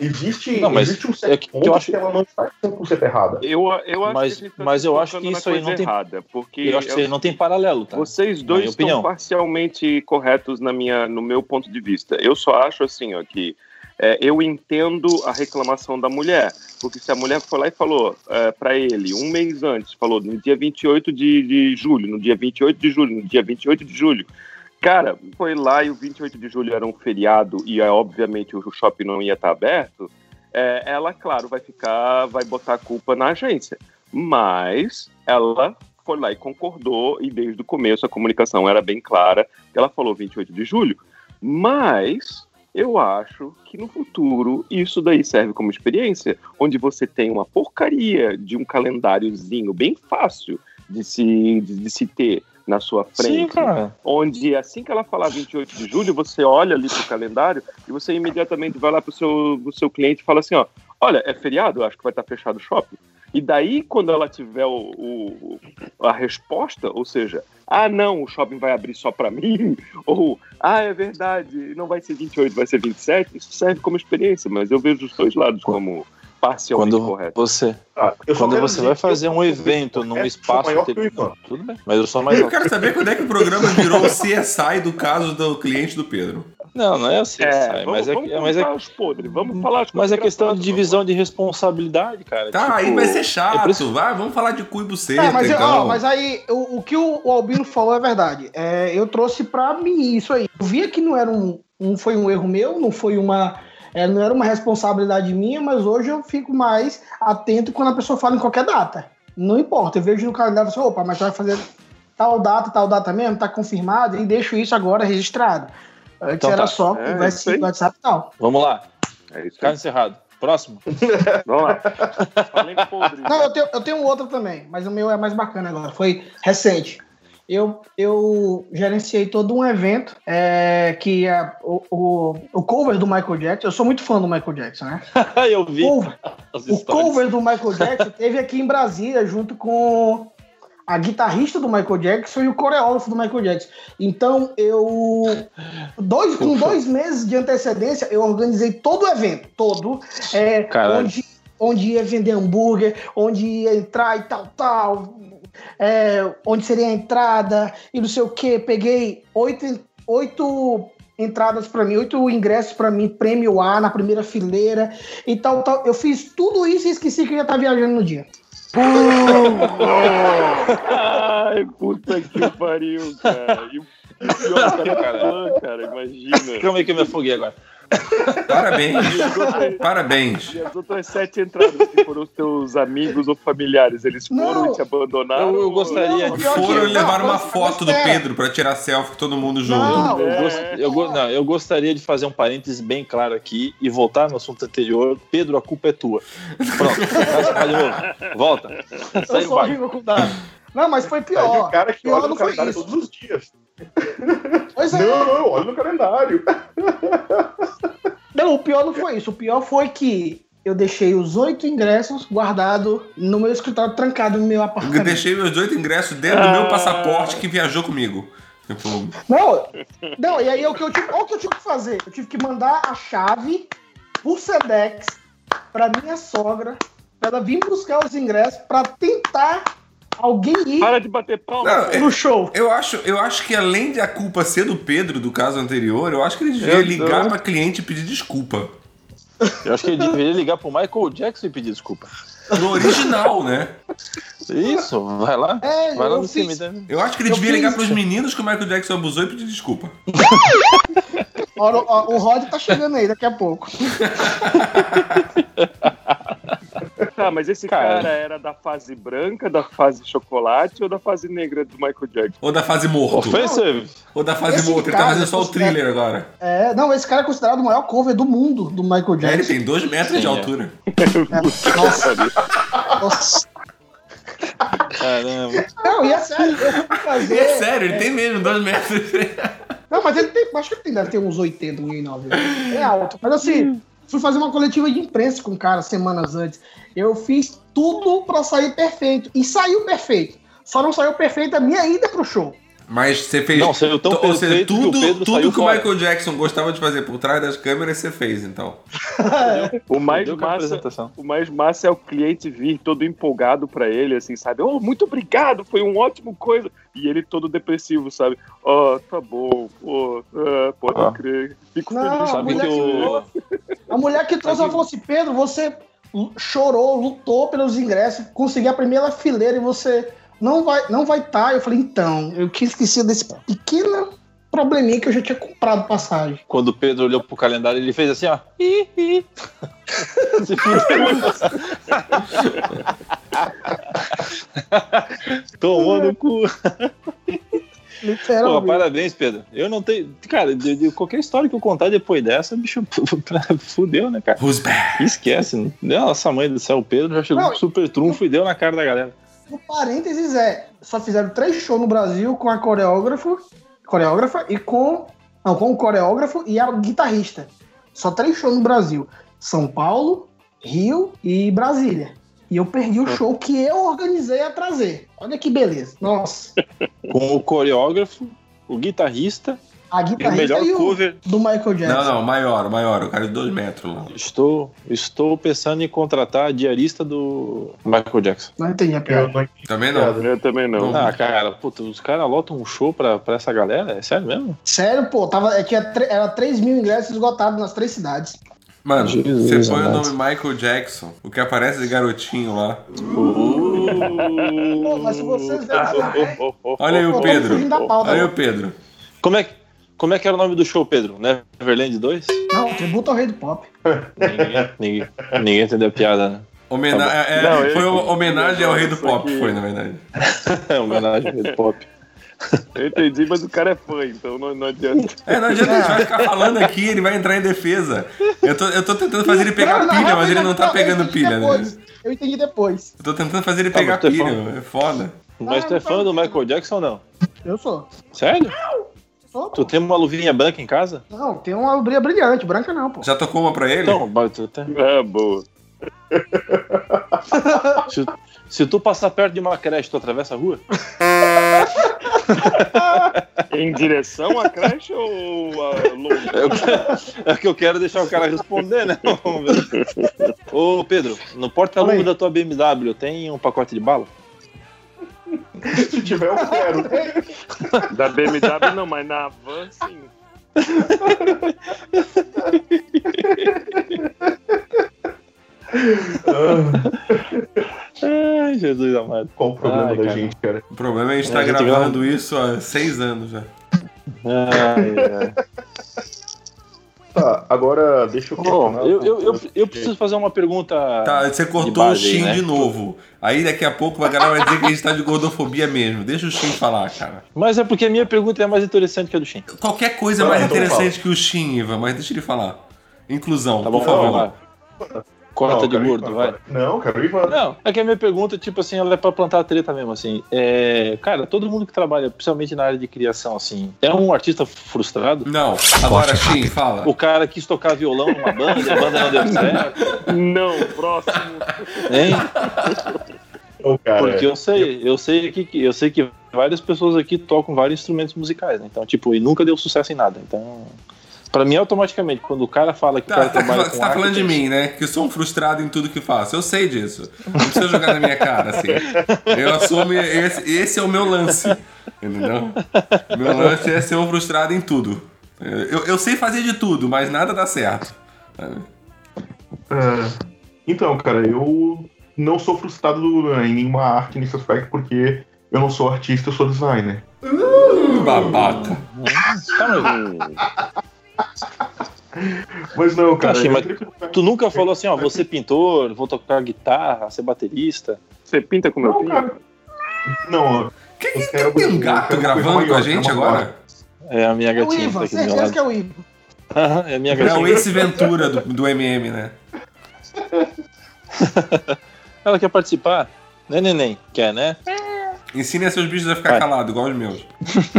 [SPEAKER 7] Existe,
[SPEAKER 6] Não, mas
[SPEAKER 7] existe um certo
[SPEAKER 6] é que- que eu acho-
[SPEAKER 7] que ela não está 100% errada.
[SPEAKER 4] Eu, eu acho
[SPEAKER 6] Mas-
[SPEAKER 4] que tá
[SPEAKER 6] mas eu acho que isso aí não tem-
[SPEAKER 4] errada, porque
[SPEAKER 6] eu acho que isso aí não tem paralelo, tá?
[SPEAKER 4] Vocês dois estão
[SPEAKER 6] opinião.
[SPEAKER 4] parcialmente corretos na minha, no meu ponto de vista. Eu só acho assim, ó, que é, eu entendo a reclamação da mulher, porque se a mulher foi lá e falou é, para ele um mês antes, falou no dia 28 de, de julho, no dia 28 de julho, no dia 28 de julho, cara, foi lá e o 28 de julho era um feriado e é, obviamente o shopping não ia estar aberto, é, ela, claro, vai ficar, vai botar a culpa na agência. Mas ela foi lá e concordou, e desde o começo a comunicação era bem clara, ela falou 28 de julho, mas Eu acho que no futuro isso daí serve como experiência, onde você tem uma porcaria de um calendáriozinho bem fácil de se, de, de se ter na sua frente.
[SPEAKER 6] Sim, cara.
[SPEAKER 4] Onde assim que ela falar 28 de julho, você olha ali pro calendário e você imediatamente vai lá pro seu, pro seu cliente e fala assim, ó, olha, é feriado, acho que vai estar fechado o shopping. E daí, quando ela tiver o, o- a resposta, ou seja, ah, não, o shopping vai abrir só para mim, ou ah, é verdade, não vai ser 28, vai ser 27, isso serve como experiência, mas eu vejo os dois lados como parcialmente
[SPEAKER 6] Quando
[SPEAKER 4] correto.
[SPEAKER 6] você,
[SPEAKER 7] Ah,
[SPEAKER 6] quando você vai fazer um evento num espaço.
[SPEAKER 7] maior que o
[SPEAKER 6] tele-
[SPEAKER 7] Ivan.
[SPEAKER 6] Tudo bem, mas eu sou mais.
[SPEAKER 3] Eu quero saber quando é que o programa virou o CSI do caso do cliente do Pedro.
[SPEAKER 6] Não, não é assim,
[SPEAKER 4] É,
[SPEAKER 6] sai,
[SPEAKER 4] vamos,
[SPEAKER 6] mas é,
[SPEAKER 4] vamos
[SPEAKER 6] mas é,
[SPEAKER 4] os podres, vamos falar as
[SPEAKER 6] mas é questão de divisão de responsabilidade, cara.
[SPEAKER 3] Tá,
[SPEAKER 6] Tipo,
[SPEAKER 3] aí vai ser
[SPEAKER 6] é
[SPEAKER 3] chato.
[SPEAKER 6] por isso-
[SPEAKER 3] Vai, vamos falar de cu e buceta,
[SPEAKER 5] É, mas,
[SPEAKER 3] então.
[SPEAKER 5] ó, mas aí, o, o que o, o Albino falou é verdade. É, eu trouxe pra mim isso aí. Eu via que não era um, não foi um erro meu, não foi uma. é, não era uma responsabilidade minha, mas hoje eu fico mais atento quando a pessoa fala em qualquer data. Não importa, eu vejo no calendário e falo, opa, mas vai fazer tal data, tal data mesmo, tá confirmado, e deixo isso agora registrado. Antes
[SPEAKER 6] Então
[SPEAKER 5] era
[SPEAKER 6] tá.
[SPEAKER 5] só
[SPEAKER 4] É,
[SPEAKER 5] conversa no WhatsApp e tal.
[SPEAKER 6] Vamos lá,
[SPEAKER 4] É isso
[SPEAKER 6] caso encerrado. Próximo.
[SPEAKER 4] Vamos lá.
[SPEAKER 5] Não, eu tenho, eu tenho outro também, mas o meu é mais bacana agora. Foi recente. Eu, eu gerenciei todo um evento é, que é o, o, o cover do Michael Jackson. Eu sou muito fã do Michael Jackson, né?
[SPEAKER 6] eu vi
[SPEAKER 5] Cover- o cover do Michael Jackson teve aqui em Brasília, junto com a guitarrista do Michael Jackson e o coreógrafo do Michael Jackson. Então, eu. Dois, com dois meses de antecedência, eu organizei todo o evento, todo. É, onde, onde ia vender hambúrguer, onde ia entrar e tal, tal. é, onde seria a entrada e não sei o que. Peguei oito, oito entradas para mim, oito ingressos para mim, prêmio A na primeira fileira e tal, tal. Eu fiz tudo isso e esqueci que eu ia estar viajando no dia.
[SPEAKER 4] Ai, puta que pariu, cara. E o pior que é cara, imagina.
[SPEAKER 6] Calma aí que eu me afoguei agora.
[SPEAKER 3] Parabéns. Parabéns.
[SPEAKER 4] E as outras sete entradas que foram os teus amigos ou familiares, eles foram
[SPEAKER 5] Não.
[SPEAKER 4] e te abandonaram?
[SPEAKER 6] Eu- eu gostaria
[SPEAKER 5] Não,
[SPEAKER 6] de-
[SPEAKER 5] pior que-
[SPEAKER 3] Foram
[SPEAKER 5] não,
[SPEAKER 3] levar uma
[SPEAKER 5] mas-
[SPEAKER 3] foto do. Pedro pra tirar selfie com todo mundo junto.
[SPEAKER 5] Não,
[SPEAKER 6] Eu,
[SPEAKER 4] É.
[SPEAKER 6] gost- eu go- não, eu gostaria de fazer um parênteses bem claro aqui e voltar no assunto anterior. Pedro, a culpa é tua. Pronto, novo. Volta.
[SPEAKER 5] Eu
[SPEAKER 6] Sai
[SPEAKER 5] sou
[SPEAKER 6] embaixo.
[SPEAKER 5] horrível com dados. Não, mas foi
[SPEAKER 7] Aí o
[SPEAKER 5] pior.
[SPEAKER 7] cara que
[SPEAKER 5] Pior
[SPEAKER 7] olha
[SPEAKER 5] não
[SPEAKER 7] no
[SPEAKER 5] foi isso.
[SPEAKER 7] todos os dias.
[SPEAKER 5] Pois é.
[SPEAKER 7] Não, não, eu olho no calendário.
[SPEAKER 5] Não, o pior não foi isso. O pior foi que eu deixei os oito ingressos guardados no meu escritório, trancado no meu
[SPEAKER 3] Eu
[SPEAKER 5] apartamento.
[SPEAKER 3] deixei meus oito ingressos dentro do meu passaporte que viajou comigo. Tipo,
[SPEAKER 5] Não, não, e aí o que eu tive, olha o que eu tive que fazer? Eu tive que mandar a chave por Sedex pra minha sogra, pra ela vir buscar os ingressos pra tentar alguém ir
[SPEAKER 4] Para de bater palma.
[SPEAKER 3] Não, é-
[SPEAKER 5] no show.
[SPEAKER 3] eu acho, eu acho que além de a culpa ser do Pedro, do caso anterior, eu acho que ele devia
[SPEAKER 4] Eu
[SPEAKER 3] ligar pra cliente e pedir desculpa.
[SPEAKER 6] Eu acho que ele deveria ligar pro Michael Jackson e pedir desculpa.
[SPEAKER 3] No original, né?
[SPEAKER 6] Isso, vai lá.
[SPEAKER 5] É,
[SPEAKER 6] vai lá
[SPEAKER 5] eu
[SPEAKER 6] no
[SPEAKER 5] fiz.
[SPEAKER 6] cemitério.
[SPEAKER 3] Eu acho que ele
[SPEAKER 5] Eu
[SPEAKER 3] devia
[SPEAKER 5] fiz
[SPEAKER 3] ligar pros
[SPEAKER 5] isso.
[SPEAKER 3] meninos que o Michael Jackson abusou e pedir desculpa.
[SPEAKER 5] Ó, ó, o Rod tá chegando aí daqui a pouco.
[SPEAKER 4] Tá, mas esse
[SPEAKER 6] Cara.
[SPEAKER 4] cara. era da fase branca, da fase chocolate ou da fase negra do Michael Jackson?
[SPEAKER 3] Ou da fase morto.
[SPEAKER 6] Offensive.
[SPEAKER 3] Ou da fase
[SPEAKER 5] Esse
[SPEAKER 3] morto. Ele tá fazendo só o thriller agora.
[SPEAKER 5] É, não, esse cara é considerado o maior cover do mundo do Michael
[SPEAKER 3] É, ele
[SPEAKER 5] Jackson.
[SPEAKER 3] tem dois metros
[SPEAKER 6] Sim,
[SPEAKER 3] de
[SPEAKER 6] é.
[SPEAKER 3] altura.
[SPEAKER 5] É, nossa, nossa.
[SPEAKER 6] Caramba.
[SPEAKER 5] Não, e é sério, eu fui fazer.
[SPEAKER 3] É sério, ele tem mesmo dois metros.
[SPEAKER 5] Não, mas ele tem. Acho que ele tem, deve ter uns 80, 1,9. É alto. Mas assim, fui fazer uma coletiva de imprensa com o cara semanas antes. Eu fiz tudo pra sair perfeito. E saiu perfeito. Só não saiu perfeito a minha ida pro show.
[SPEAKER 3] Mas você fez.
[SPEAKER 6] Não, saiu tão
[SPEAKER 3] Ou seja,
[SPEAKER 6] perfeito que o
[SPEAKER 3] tudo, tudo que o. Michael Jackson gostava de fazer por trás das câmeras, você fez, então.
[SPEAKER 4] O mais
[SPEAKER 6] a
[SPEAKER 4] massa. O mais massa é o cliente vir todo empolgado pra ele, assim, sabe? Oh, muito obrigado, foi um ótimo coisa. E ele todo depressivo, sabe? Oh, tá bom, pô, ah, pode
[SPEAKER 6] Ah.
[SPEAKER 4] crer. Fico
[SPEAKER 5] Não,
[SPEAKER 4] feliz.
[SPEAKER 5] a
[SPEAKER 6] Sabe
[SPEAKER 5] mulher
[SPEAKER 6] que o.
[SPEAKER 5] A mulher que trouxe, ela falou assim: Pedro, você chorou, lutou pelos ingressos, conseguiu a primeira fileira e você não vai não vai estar. Eu falei: então, eu tinha esquecido desse pequeno probleminha que eu já tinha comprado passagem.
[SPEAKER 6] Quando o Pedro olhou pro calendário, ele fez assim, ó. Se. Tomou no cu. Pô,
[SPEAKER 5] Literalmente.
[SPEAKER 6] parabéns, Pedro. Eu não tenho. Cara, de, de qualquer história que eu contar depois dessa, bicho, fudeu, né, cara?
[SPEAKER 3] Who's back?
[SPEAKER 6] Esquece. Nossa, mãe do céu, o Pedro já chegou
[SPEAKER 5] Não,
[SPEAKER 6] com super trunfo e deu na cara da galera.
[SPEAKER 5] No parênteses é, só fizeram três shows no Brasil com a coreógrafo, coreógrafa e com. Não, com o coreógrafo e a guitarrista. Só três shows no Brasil. São Paulo, Rio e Brasília. E eu perdi o show que eu organizei a trazer. Olha que beleza. Nossa.
[SPEAKER 6] Com o coreógrafo, o guitarrista
[SPEAKER 5] A
[SPEAKER 6] e o
[SPEAKER 5] guitarrista
[SPEAKER 6] melhor
[SPEAKER 5] e o
[SPEAKER 6] cover.
[SPEAKER 5] do Michael Jackson.
[SPEAKER 3] Não, não, maior, maior, o cara de dois metros.
[SPEAKER 6] Estou, estou pensando em contratar a diarista do Michael Jackson.
[SPEAKER 5] Não entendi a piada.
[SPEAKER 7] não entendi
[SPEAKER 3] Também não.
[SPEAKER 4] Eu também não.
[SPEAKER 6] Ah, cara, puta, os caras lotam um show pra, pra essa galera? É sério mesmo?
[SPEAKER 5] Sério, pô, tava, é, tinha tre- era 3 mil ingressos esgotados nas três cidades.
[SPEAKER 3] Mano,
[SPEAKER 6] Jesus
[SPEAKER 3] você põe o
[SPEAKER 6] amado.
[SPEAKER 3] nome Michael Jackson, o que aparece de garotinho lá.
[SPEAKER 5] Pô, mas se vocês verem.
[SPEAKER 3] Olha aí o Pedro. Olha aí
[SPEAKER 5] né?
[SPEAKER 3] o Pedro.
[SPEAKER 6] Como é, que- como é que era o nome do show, Pedro? Neverland 2?
[SPEAKER 5] Não, tributo ao rei do pop.
[SPEAKER 6] Ninguém, ninguém, ninguém entendeu a piada, né?
[SPEAKER 3] Homena
[SPEAKER 6] Tá
[SPEAKER 3] é,
[SPEAKER 4] Não, eu
[SPEAKER 3] foi
[SPEAKER 4] entendi.
[SPEAKER 3] homenagem ao rei do pop, foi, na verdade.
[SPEAKER 6] É homenagem ao rei do pop.
[SPEAKER 4] Eu entendi, mas o cara é fã, então não, não adianta.
[SPEAKER 3] É, não adianta, a gente vai ficar falando aqui, ele vai entrar em defesa. Eu tô, eu tô tentando fazer ele pegar
[SPEAKER 5] Não,
[SPEAKER 3] pilha, mas ele não tá pegando pilha, né?
[SPEAKER 5] depois. Eu entendi depois.
[SPEAKER 3] Eu tô tentando fazer ele
[SPEAKER 6] Tá,
[SPEAKER 3] pegar
[SPEAKER 6] é
[SPEAKER 3] pilha,
[SPEAKER 6] fã?
[SPEAKER 3] é foda.
[SPEAKER 6] Mas tu é fã do Michael Jackson ou não?
[SPEAKER 5] Eu sou.
[SPEAKER 6] Sério?
[SPEAKER 5] Sou,
[SPEAKER 6] Tu tem uma luvinha branca em casa?
[SPEAKER 5] Não, tem uma lubrinha brilhante, branca não, pô.
[SPEAKER 3] Já tocou uma pra ele?
[SPEAKER 6] Então, mas tu tem-
[SPEAKER 4] Ah, boa.
[SPEAKER 6] se, se tu passar perto de uma creche, tu atravessa a rua?
[SPEAKER 4] Em direção à creche ou a longe?
[SPEAKER 6] É o que, é que eu quero deixar o cara responder, né? Vamos ver. Ô, Pedro, no porta-luva da tua BMW tem um pacote de bala?
[SPEAKER 7] Se tiver, eu quero.
[SPEAKER 4] Da BMW não, mas na van sim.
[SPEAKER 6] Ai, Jesus amado.
[SPEAKER 7] Qual o problema
[SPEAKER 6] Ai,
[SPEAKER 7] da
[SPEAKER 6] cara.
[SPEAKER 7] gente, cara?
[SPEAKER 3] O problema é a gente tá
[SPEAKER 6] É, gente
[SPEAKER 3] gravando isso há seis anos já.
[SPEAKER 6] Ai, ai.
[SPEAKER 7] Tá, agora deixa eu questionar.
[SPEAKER 6] eu, eu, eu, eu preciso fazer uma pergunta.
[SPEAKER 3] Tá, você cortou o
[SPEAKER 6] base
[SPEAKER 3] Shin
[SPEAKER 6] né?
[SPEAKER 3] de novo. Aí daqui a pouco a galera vai dizer que a gente tá de gordofobia mesmo. Deixa o Shin falar, cara.
[SPEAKER 6] Mas é porque a minha pergunta é mais interessante que a do Shin.
[SPEAKER 3] Qualquer coisa é
[SPEAKER 7] Não,
[SPEAKER 3] mais interessante que o Shin, Ivan, mas deixa ele falar. Inclusão,
[SPEAKER 6] Tá bom,
[SPEAKER 3] por favor.
[SPEAKER 6] vai. Corta
[SPEAKER 7] Não,
[SPEAKER 6] de gordo, vai.
[SPEAKER 7] Não, cara, o Ivan.
[SPEAKER 6] Não, é que a minha pergunta, tipo assim, ela é pra plantar treta mesmo, assim. É, cara, todo mundo que trabalha, principalmente na área de criação, assim, é um artista frustrado?
[SPEAKER 3] Não, agora Shin, fala.
[SPEAKER 6] O cara quis tocar violão numa banda, a banda não deu certo,
[SPEAKER 4] Não, próximo.
[SPEAKER 6] hein?
[SPEAKER 7] Ô, cara,
[SPEAKER 6] Porque eu sei, eu sei que eu sei que várias pessoas aqui tocam vários instrumentos musicais, né? Então, tipo, e nunca deu sucesso em nada. Então, pra mim automaticamente quando o cara fala que o
[SPEAKER 3] Tá,
[SPEAKER 6] cara
[SPEAKER 3] tá,
[SPEAKER 6] trabalha
[SPEAKER 3] você
[SPEAKER 6] com
[SPEAKER 3] tá
[SPEAKER 6] arte,
[SPEAKER 3] falando de mim, né? Que eu sou um frustrado em tudo que faço. Eu sei disso. Não precisa jogar na minha cara, assim. Eu assumo, esse, esse é o meu lance. Entendeu? Meu lance é ser um frustrado em tudo. Eu, eu sei fazer de tudo, mas nada dá certo.
[SPEAKER 7] É, Então, cara, eu não sou frustrado em nenhuma arte nesse aspecto, porque eu não sou artista, eu sou designer.
[SPEAKER 3] Babaca.
[SPEAKER 7] Mas não, cara.
[SPEAKER 6] Achei, mas Tu nunca falou assim, ó, vou ser pintor, vou tocar guitarra, ser baterista.
[SPEAKER 4] Você pinta com meu
[SPEAKER 7] Não,
[SPEAKER 4] pinto?
[SPEAKER 7] cara. Não, ó,
[SPEAKER 3] Que, que,
[SPEAKER 7] quero
[SPEAKER 3] tem um gato gravando com a
[SPEAKER 7] maior,
[SPEAKER 3] gente agora?
[SPEAKER 6] É a minha
[SPEAKER 5] É o
[SPEAKER 6] gatinha que tá
[SPEAKER 5] Ivan,
[SPEAKER 6] meu
[SPEAKER 5] certeza que é o Ivan.
[SPEAKER 6] É a minha
[SPEAKER 3] É o
[SPEAKER 6] gatinha.
[SPEAKER 3] Ace Ventura do, do MM, né?
[SPEAKER 6] Ela quer participar? Né, neném? Quer, né?
[SPEAKER 3] Ensine seus bichos a ficar
[SPEAKER 6] Vai.
[SPEAKER 3] calados, igual os meus.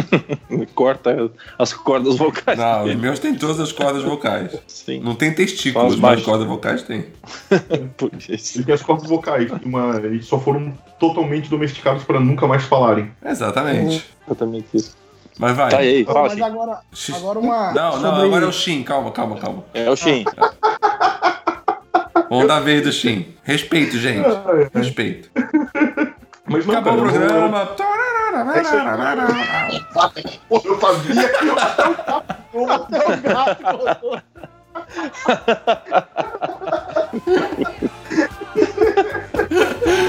[SPEAKER 6] Corta as cordas vocais.
[SPEAKER 3] Não, os meus têm todas as cordas vocais.
[SPEAKER 6] Sim.
[SPEAKER 3] Não tem testículos,
[SPEAKER 6] as
[SPEAKER 3] mas
[SPEAKER 6] baixas.
[SPEAKER 3] cordas vocais
[SPEAKER 6] isso.
[SPEAKER 7] ele tem as cordas vocais, uma, eles só foram totalmente domesticados para nunca mais falarem.
[SPEAKER 3] Exatamente.
[SPEAKER 6] Exatamente isso.
[SPEAKER 3] Mas vai.
[SPEAKER 6] Tá aí, fala
[SPEAKER 5] mas
[SPEAKER 6] assim.
[SPEAKER 5] agora, agora uma.
[SPEAKER 3] Não, não,
[SPEAKER 5] sobre-
[SPEAKER 3] agora é o Shin. Calma, calma, calma.
[SPEAKER 6] É o Shin.
[SPEAKER 3] Vamos dar vez do Shin. Respeito, gente. Respeito.
[SPEAKER 7] Mas não,
[SPEAKER 3] Acabou o
[SPEAKER 7] cara, eu-
[SPEAKER 3] programa.
[SPEAKER 7] Pô, eu sabia que eu
[SPEAKER 5] Até o gato.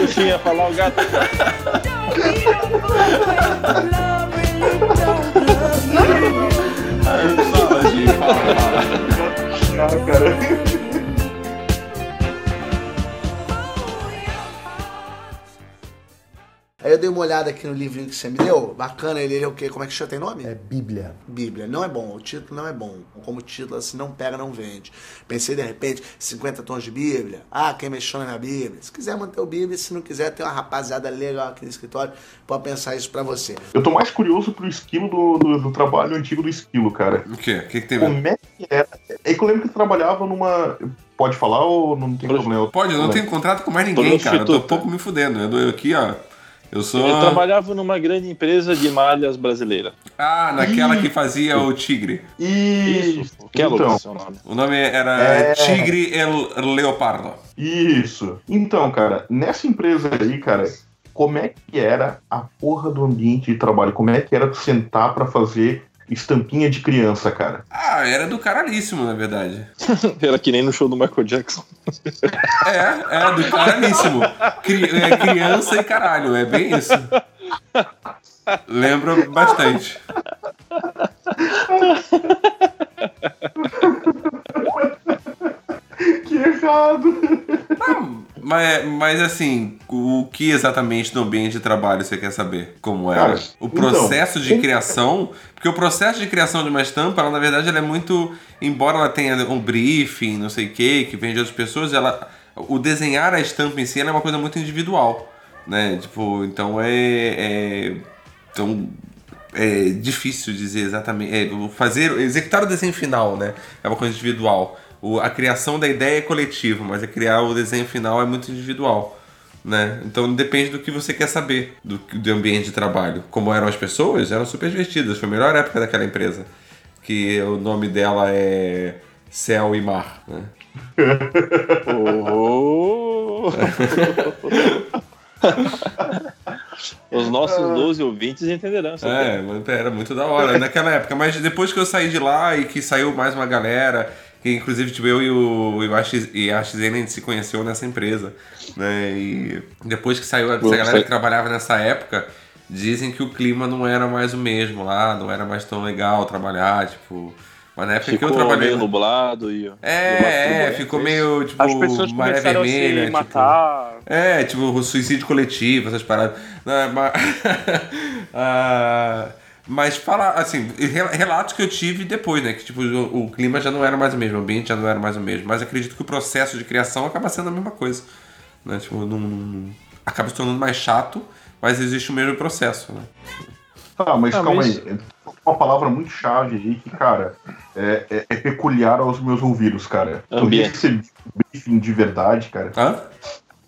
[SPEAKER 6] O ia falar o gato.
[SPEAKER 3] Fala, Shin, fala, fala.
[SPEAKER 7] Ah, cara.
[SPEAKER 10] Aí eu dei uma olhada aqui no livrinho que você me deu. Bacana, ele é o quê? Como é que chama? Tem nome?
[SPEAKER 11] É Bíblia.
[SPEAKER 10] Bíblia. Não é bom, o título não é bom. Como título, assim, não pega, não vende. Pensei, de repente, 50 tons de Bíblia. Ah, quem mexeu na Bíblia. Se quiser manter o Bíblia, se não quiser, tem uma rapaziada legal aqui no escritório, pode pensar isso pra você.
[SPEAKER 7] Eu tô mais curioso pro esquilo do, do, do trabalho antigo do esquilo, cara.
[SPEAKER 3] O quê? O que, que tem
[SPEAKER 7] Como é que era? É que eu lembro que eu trabalhava numa. Pode falar ou não tem problema?
[SPEAKER 3] Pode, eu não tenho contrato com mais ninguém, cara. Eu tô pouco me fudendo. Eu aqui, ó. Eu sou.
[SPEAKER 6] Ele trabalhava numa grande empresa de malhas brasileira.
[SPEAKER 3] Ah, naquela que fazia o Tigre.
[SPEAKER 7] Isso.
[SPEAKER 6] Que é
[SPEAKER 7] então,
[SPEAKER 6] locação, nome.
[SPEAKER 3] O nome era
[SPEAKER 7] É.
[SPEAKER 3] Tigre El Leopardo.
[SPEAKER 7] Isso. Então, cara, nessa empresa aí, cara, como é que era a porra do ambiente de trabalho? Como é que era tu sentar pra fazer estampinha de criança, cara?
[SPEAKER 3] Ah, era do caralhíssimo, na verdade.
[SPEAKER 6] Era que nem no show do Michael Jackson.
[SPEAKER 3] É, é do caralhíssimo. Cri- é criança e caralho, é bem isso. Lembro bastante.
[SPEAKER 7] Que errado!
[SPEAKER 3] Mas, mas assim, o que exatamente no ambiente de trabalho você quer saber? Como era?
[SPEAKER 7] Cara,
[SPEAKER 3] o processo
[SPEAKER 7] então,
[SPEAKER 3] de
[SPEAKER 7] como-
[SPEAKER 3] criação. Porque o processo de criação de uma estampa, ela, na verdade, ela é muito. Embora ela tenha um briefing, não sei o que, que vem de outras pessoas, ela. O desenhar a estampa em si é uma coisa muito individual. Né? Tipo, então é. é então. É difícil dizer exatamente. É, fazer, executar o desenho final, né? É uma coisa individual. O, a criação da ideia é coletiva, mas a criar o desenho final é muito individual. Né? Então depende do que você quer saber do, do ambiente de trabalho. Como eram as pessoas, eram super divertidas. Foi a melhor época daquela empresa. Que o nome dela é Céu e Mar. Né?
[SPEAKER 6] Oh. Os nossos 12 ouvintes entenderão.
[SPEAKER 3] É, era muito da hora naquela época. Mas depois que eu saí de lá e que saiu mais uma galera, que inclusive tipo, eu e o e e a XN a gente se conheceu nessa empresa. Né? E depois que saiu essa galera que trabalhava nessa época, dizem que o clima não era mais o mesmo lá, não era mais tão legal trabalhar, tipo. Mas na época
[SPEAKER 6] Ficou
[SPEAKER 3] que eu trabalhei.
[SPEAKER 6] meio nublado e.
[SPEAKER 3] É, é, ficou meio, tipo,
[SPEAKER 12] As pessoas
[SPEAKER 3] maré
[SPEAKER 12] começaram a
[SPEAKER 3] vermelha.
[SPEAKER 12] se
[SPEAKER 3] tipo-
[SPEAKER 12] matar.
[SPEAKER 3] é, tipo, o suicídio coletivo, essas paradas. Né, mas, Ah, mas fala, assim, rel- relatos que eu tive depois, né? Que tipo, o, o clima já não era mais o mesmo, o ambiente já não era mais o mesmo. Mas acredito que o processo de criação acaba sendo a mesma coisa. Né? Tipo, não, não- acaba se tornando mais chato, mas existe o mesmo processo, né?
[SPEAKER 7] Tá, mas
[SPEAKER 6] Ah,
[SPEAKER 7] calma
[SPEAKER 6] mas-
[SPEAKER 7] aí. Uma palavra muito chave aí que, cara, é, é- é peculiar aos meus ouvidos, cara. Tu
[SPEAKER 6] Ambiente.
[SPEAKER 7] recebia briefing de verdade, cara.
[SPEAKER 3] Hã?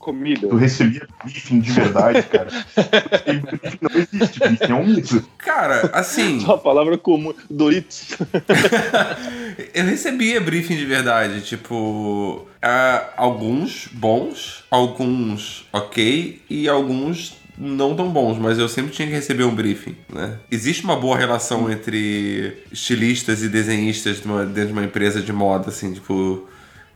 [SPEAKER 12] Comida.
[SPEAKER 7] Tu recebia briefing de verdade, cara. Briefing não existe, briefing é um mito.
[SPEAKER 3] Cara, assim.
[SPEAKER 6] Uma palavra comum. Doritos.
[SPEAKER 3] Eu recebia briefing de verdade, tipo, ah, alguns bons, alguns ok e alguns não tão bons, mas eu sempre tinha que receber um briefing, né? Existe uma boa relação entre estilistas e desenhistas de uma- dentro de uma empresa de moda, assim, tipo,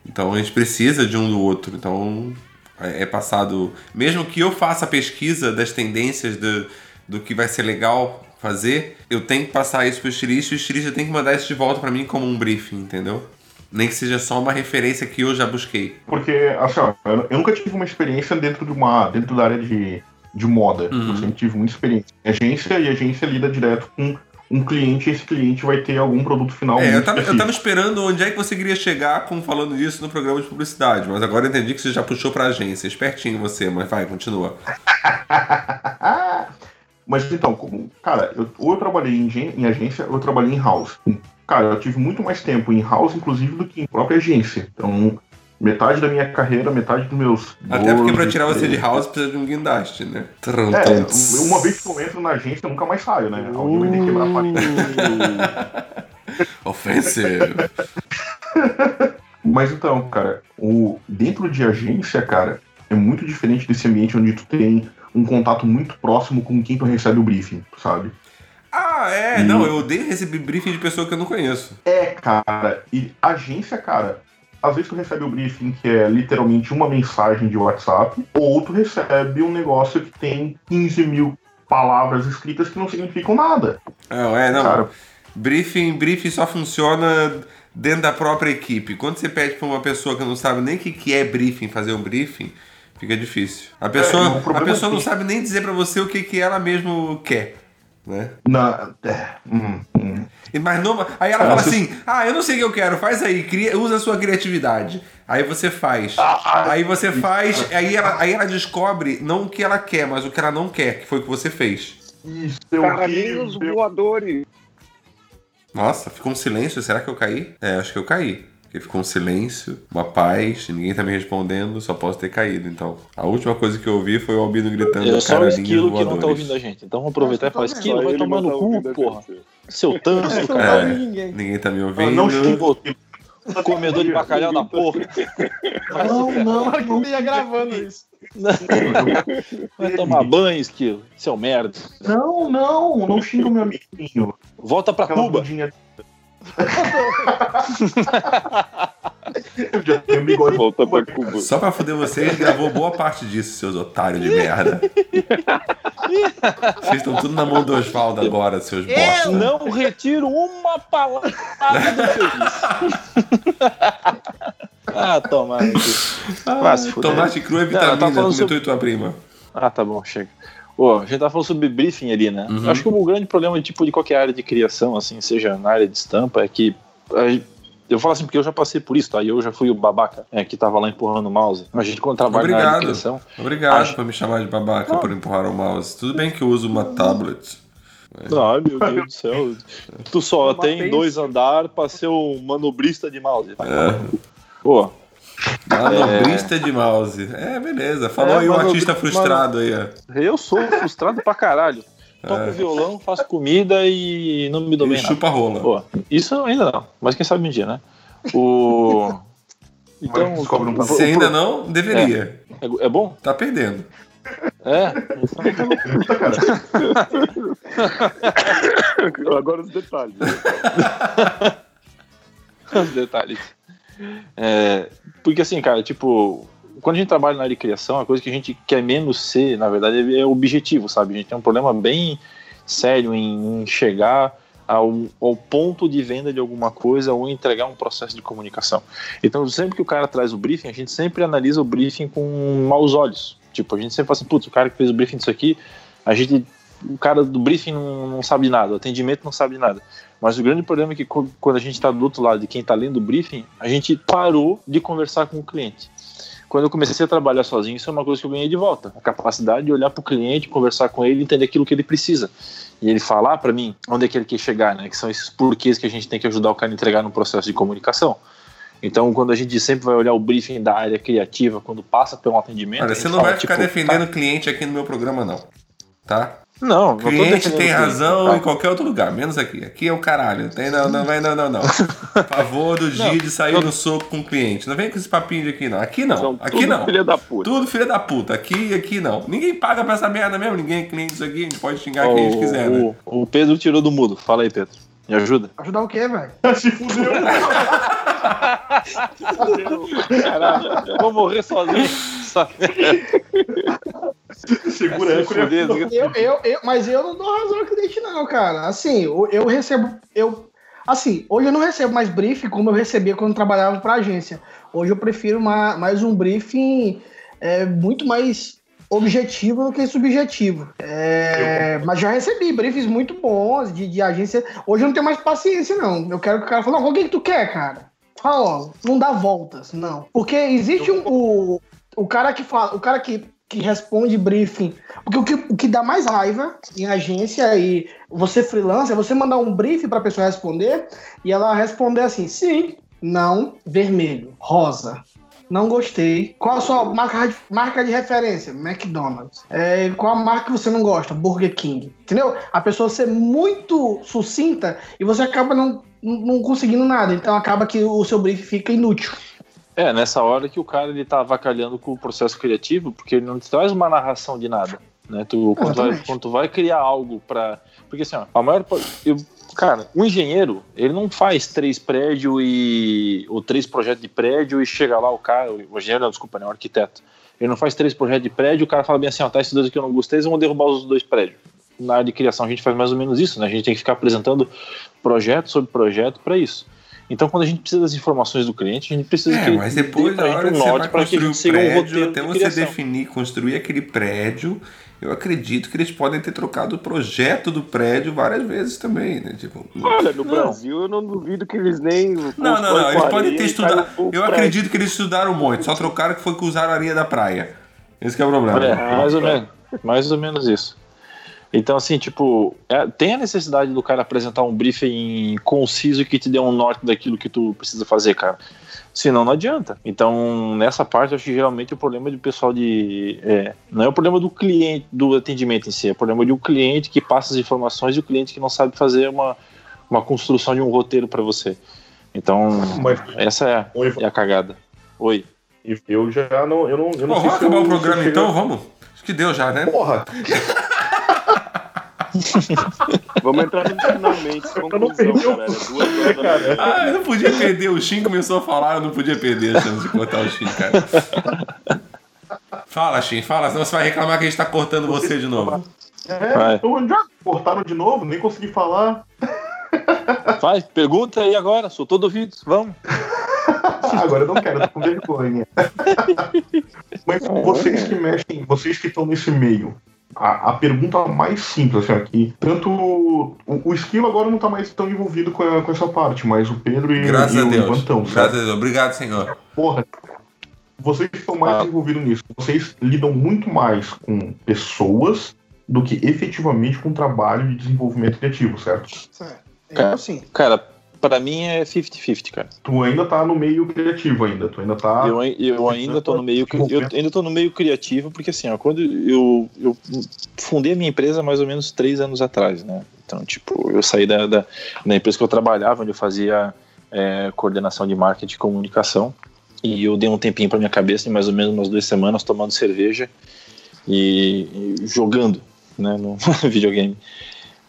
[SPEAKER 3] então a gente precisa de um do outro, então é é passado, mesmo que eu faça a pesquisa das tendências do, do que vai ser legal fazer, eu tenho que passar isso pro estilista e o estilista tem que mandar isso de volta pra mim como um briefing, entendeu? Nem que seja só uma referência que eu já busquei.
[SPEAKER 7] Porque, assim, ó, eu eu nunca tive uma experiência dentro de uma. dentro da área de, de moda.
[SPEAKER 3] Uhum.
[SPEAKER 7] Eu sempre tive muita experiência em agência e a agência lida direto com um cliente esse cliente vai ter algum produto final.
[SPEAKER 3] É, eu tava, eu tava esperando onde é que você queria chegar com falando disso no programa de publicidade, mas agora eu entendi que você já puxou pra agência. Espertinho você, mas vai, continua.
[SPEAKER 7] Mas então, como, cara, eu, ou eu trabalhei em, em agência ou eu trabalhei em house. Cara, eu tive muito mais tempo em house, inclusive, do que em própria agência. Então, metade da minha carreira, metade dos meus.
[SPEAKER 3] Até porque pra
[SPEAKER 7] 12,
[SPEAKER 3] tirar você de
[SPEAKER 7] 13.
[SPEAKER 3] house precisa de um guindaste, né?
[SPEAKER 7] É, uma vez que eu entro na agência, eu nunca mais saio, né? Alguém vai ter que quebrar a parede.
[SPEAKER 3] Offensive.
[SPEAKER 7] Mas então, cara, o, dentro de agência, cara, é muito diferente desse ambiente onde tu tem um contato muito próximo com quem tu recebe o briefing, sabe?
[SPEAKER 3] Ah, é, não, eu odeio receber briefing de pessoa que eu não conheço.
[SPEAKER 7] É, cara, e agência, cara, às vezes tu recebe o briefing que é literalmente uma mensagem de WhatsApp, ou tu recebe um negócio que tem 15 mil palavras escritas que não significam nada.
[SPEAKER 3] Não, é, não.
[SPEAKER 7] Cara.
[SPEAKER 3] Briefing, briefing só funciona dentro da própria equipe. Quando você pede pra uma pessoa que não sabe nem o que, que é briefing, fazer um briefing, Fica difícil. A pessoa,
[SPEAKER 7] o
[SPEAKER 3] a pessoa
[SPEAKER 7] é
[SPEAKER 3] não
[SPEAKER 7] que-
[SPEAKER 3] sabe nem dizer pra você o que, que ela mesmo quer. Né?
[SPEAKER 7] Na, é, hum, hum.
[SPEAKER 3] Mas não, aí ela fala assim: Ah, eu não sei o que eu quero, faz aí, cria, usa a sua criatividade. Aí você faz. Aí você faz, aí ela, aí ela descobre não o que ela quer, mas o que ela não quer, que foi o que você fez.
[SPEAKER 7] Isso é horrível.
[SPEAKER 11] voadores.
[SPEAKER 3] Nossa, ficou um silêncio. Será que eu caí? É, acho que eu caí. Porque ficou um silêncio, uma paz, ninguém tá me respondendo, só posso ter caído. Então, a última coisa que eu ouvi foi o Albino gritando
[SPEAKER 6] É só o esquilo que não tá ouvindo a gente. Então vamos aproveitar e falar: esquilo, vai tomar
[SPEAKER 11] não
[SPEAKER 6] no cu, porra. Seu tanso,
[SPEAKER 5] Não
[SPEAKER 6] cara.
[SPEAKER 5] ouve ninguém.
[SPEAKER 3] Ninguém tá me
[SPEAKER 7] Ah,
[SPEAKER 3] ouvindo.
[SPEAKER 7] não xingo.
[SPEAKER 6] Comedor de bacalhau da porra.
[SPEAKER 5] Não, não, que eu ia gravando isso.
[SPEAKER 6] Vai tomar banho, esquilo. Seu merda.
[SPEAKER 7] Não, não, não xinga o meu amiguinho.
[SPEAKER 6] Volta pra
[SPEAKER 7] Aquela
[SPEAKER 6] Cuba.
[SPEAKER 7] bundinha.
[SPEAKER 11] Volta pra Cuba.
[SPEAKER 3] Só pra foder vocês, ele gravou boa parte disso, seus otários de merda. Vocês estão tudo na mão do Osvaldo agora, seus bosta.
[SPEAKER 6] Não retiro uma palavra do que eu disse. ah, toma. Vai se fuder.
[SPEAKER 3] Tomate cru é
[SPEAKER 6] Não, eu
[SPEAKER 3] vitamina, como
[SPEAKER 6] sobre-
[SPEAKER 3] tu e tua prima.
[SPEAKER 6] Ah, tá bom, chega. Ô, a gente tá falando sobre briefing ali, né?
[SPEAKER 3] Uhum.
[SPEAKER 6] Acho que o grande problema tipo, de qualquer área de criação, assim, seja na área de estampa, é que. Eu falo assim porque eu já passei por isso, tá? E eu já fui o babaca é, que tava lá empurrando o mouse. A gente, quando trabalha na área de
[SPEAKER 3] Obrigado.
[SPEAKER 6] criação.
[SPEAKER 3] Obrigado
[SPEAKER 6] Acho-
[SPEAKER 3] por me chamar de babaca por empurrar o mouse. Tudo bem que eu uso uma tablet.
[SPEAKER 6] Ai, meu Deus do céu. Tu só tem dois andar pra ser um manobrista de mouse.
[SPEAKER 3] É.
[SPEAKER 6] Pô,
[SPEAKER 3] Manobrista de mouse. É, beleza. Falou
[SPEAKER 6] É,
[SPEAKER 3] aí um artista frustrado aí, ó.
[SPEAKER 6] eu sou frustrado pra caralho. Toco violão, faço comida e não me dou
[SPEAKER 3] É. E
[SPEAKER 6] bem. nada.
[SPEAKER 3] chupa rola.
[SPEAKER 6] Pô, isso ainda não, mas quem sabe um dia, né? O. Então,
[SPEAKER 7] um
[SPEAKER 6] o-
[SPEAKER 3] ainda não, deveria.
[SPEAKER 6] É, é bom?
[SPEAKER 3] Tá perdendo.
[SPEAKER 6] É.
[SPEAKER 11] Agora os detalhes.
[SPEAKER 6] Os detalhes. É, porque assim, cara, tipo, quando a gente trabalha na área de criação, a coisa que a gente quer menos ser, na verdade, é objetivo, sabe? A gente tem um problema bem sério em, em chegar ao, ao ponto de venda de alguma coisa ou entregar um processo de comunicação. Então, sempre que o cara traz o briefing, a gente sempre analisa o briefing com maus olhos. Tipo, a gente sempre fala assim, putz, o cara que fez o briefing disso aqui, a gente. O cara do briefing não, não sabe nada, o atendimento não sabe nada. Mas o grande problema é que quando a gente está do outro lado de quem está lendo o briefing, a gente parou de conversar com o cliente. Quando eu comecei a trabalhar sozinho, isso é uma coisa que eu ganhei de volta. A capacidade de olhar para o cliente, conversar com ele, entender aquilo que ele precisa. E ele falar para mim onde é que ele quer chegar, né? Que são esses porquês que a gente tem que ajudar o cara a entregar no processo de comunicação. Então, quando a gente sempre vai olhar o briefing da área criativa, quando passa pelo atendimento.
[SPEAKER 3] Olha, você não
[SPEAKER 6] fala,
[SPEAKER 3] vai ficar
[SPEAKER 6] tipo,
[SPEAKER 3] defendendo
[SPEAKER 6] tá,
[SPEAKER 3] o cliente aqui no meu programa, não. Tá?
[SPEAKER 6] Não, não tô
[SPEAKER 3] cliente tem
[SPEAKER 6] o
[SPEAKER 3] razão
[SPEAKER 6] tá?
[SPEAKER 3] em qualquer outro lugar, menos aqui. Aqui é o caralho. Tem, não, não, vai, não, não, não. Favor do dia de sair no soco com o cliente. Não vem com esse papinho de aqui, não. Aqui não.
[SPEAKER 11] São
[SPEAKER 3] aqui
[SPEAKER 11] tudo
[SPEAKER 3] não.
[SPEAKER 11] filha da puta.
[SPEAKER 3] Tudo filha da puta. Aqui aqui não. Ninguém paga pra essa merda mesmo. Ninguém é cliente disso aqui. A gente pode xingar quem a gente quiser, né?
[SPEAKER 6] o, o Pedro tirou do mudo. Fala aí, Pedro. Me ajuda.
[SPEAKER 5] Ajudar o quê, velho?
[SPEAKER 7] Se fudeu.
[SPEAKER 6] Caralho, vou morrer sozinho.
[SPEAKER 7] Segura
[SPEAKER 6] Se
[SPEAKER 7] aí,
[SPEAKER 6] fuder,
[SPEAKER 5] Eu, eu, eu, mas eu não dou razão ao cliente, não, cara. Assim, eu, eu recebo. Eu, assim, hoje eu não recebo mais briefing como eu recebia quando trabalhava para agência. Hoje eu prefiro ma- mais um briefing é, muito mais objetivo do que subjetivo. É, mas já recebi briefings muito bons de, de agência. Hoje eu não tenho mais paciência, não. Eu quero que o cara fale, não, o que, que tu quer, cara? Fala logo, não dá voltas, não. Porque existe um, o, o cara que fala, o cara que, que responde briefing. Porque o que, o que dá mais raiva em agência e você freelancer é você mandar um briefing pra pessoa responder e ela responder assim: sim, não, vermelho, rosa. Não gostei. Qual a sua marca de, marca de referência? McDonald's. É, qual a marca que você não gosta? Burger King. Entendeu? A pessoa ser muito sucinta e você acaba não, não conseguindo nada. Então acaba que o seu briefing fica inútil.
[SPEAKER 6] É, nessa hora que o cara ele tá avacalhando com o processo criativo, porque ele não te traz uma narração de nada. Né? Tu, quando, vai, quando tu vai criar algo pra. Porque assim, ó, a maior. Eu, cara, um engenheiro, ele não faz três prédios e. ou três projetos de prédio e chega lá o cara. O engenheiro, não, desculpa, né? O arquiteto. Ele não faz três projetos de prédio, o cara fala bem assim, ó, tá, esses dois aqui eu não gostei, vamos derrubar os dois prédios. Na área de criação a gente faz mais ou menos isso, né? A gente tem que ficar apresentando projeto sobre projeto para isso. Então, quando a gente precisa das informações do cliente, a gente precisa
[SPEAKER 3] É,
[SPEAKER 6] que
[SPEAKER 3] mas depois, na
[SPEAKER 6] gente
[SPEAKER 3] hora
[SPEAKER 6] um
[SPEAKER 3] que você vai construir o
[SPEAKER 6] um
[SPEAKER 3] prédio,
[SPEAKER 6] roteiro
[SPEAKER 3] até
[SPEAKER 6] de
[SPEAKER 3] você
[SPEAKER 6] criação.
[SPEAKER 3] definir, construir aquele prédio, eu acredito que eles podem ter trocado o projeto do prédio várias vezes também, né? Tipo,
[SPEAKER 4] Olha, no
[SPEAKER 6] Não.
[SPEAKER 4] Brasil eu não duvido que eles nem.
[SPEAKER 3] Não, não, não. Eles podem ter estudado. Eu
[SPEAKER 4] acredito.
[SPEAKER 3] acredito que eles estudaram muito. Só trocaram que foi que usaram a areia da praia. Esse que é o problema.
[SPEAKER 6] É, mais ou menos. Mais ou menos isso. Então, assim, tipo, é, tem a necessidade do cara apresentar um briefing conciso que te dê um norte daquilo que tu precisa fazer, cara. Senão não adianta. Então, nessa parte, eu acho que geralmente o problema do pessoal de. é, não é o problema do cliente, do atendimento em si, é o problema de um cliente que passa as informações e o cliente que não sabe fazer uma, uma construção de um roteiro para você. Então,
[SPEAKER 7] Mas
[SPEAKER 6] essa é,
[SPEAKER 7] Oi,
[SPEAKER 6] é a cagada. Oi.
[SPEAKER 7] eu já não. Eu não, eu não
[SPEAKER 3] Bom,
[SPEAKER 7] sei
[SPEAKER 3] vamos
[SPEAKER 7] se eu-
[SPEAKER 3] acabar o programa então? Vamos? Acho que deu já, né?
[SPEAKER 7] Porra,
[SPEAKER 4] Vamos entrar no finalmente.
[SPEAKER 7] Eu não perdi o-.
[SPEAKER 4] É
[SPEAKER 7] cara.
[SPEAKER 3] Ah, eu não podia perder. O Shin começou a falar, eu não podia perder a chance de cortar o Shin, cara. Fala, Shin, fala, senão você vai reclamar que a gente tá cortando você de novo.
[SPEAKER 7] É, então já cortaram de novo, nem consegui falar.
[SPEAKER 6] Vai, pergunta aí agora, sou todo ouvido. Vamos.
[SPEAKER 7] Agora eu não quero, tô com vergonha. Mas vocês que mexem, vocês que estão nesse meio, a, a pergunta mais simples, assim, aqui, tanto o, o Esquilo agora não tá mais tão envolvido com, a- com essa parte, mas o Pedro e,
[SPEAKER 3] Graças
[SPEAKER 7] e
[SPEAKER 3] a
[SPEAKER 7] o
[SPEAKER 3] Deus.
[SPEAKER 7] Levantão,
[SPEAKER 3] Graças a Deus. Obrigado, senhor.
[SPEAKER 7] Porra, vocês estão mais
[SPEAKER 6] Ah.
[SPEAKER 7] envolvidos nisso, vocês lidam muito mais com pessoas do que efetivamente com trabalho de desenvolvimento criativo, certo?
[SPEAKER 5] Certo. Eu assim.
[SPEAKER 6] Cara, pra mim é 50-50, cara.
[SPEAKER 7] Tu ainda tá no meio criativo ainda, tu ainda tá...
[SPEAKER 6] Eu, eu ainda tô no meio eu ainda tô no meio criativo porque assim, ó, quando eu, eu fundei a minha empresa mais ou menos três anos atrás, né? Então, tipo, eu saí da, da, da empresa que eu trabalhava, onde eu fazia é, coordenação de marketing e comunicação, e eu dei um tempinho pra minha cabeça, mais ou menos umas duas semanas, tomando cerveja e, e jogando, né, no videogame.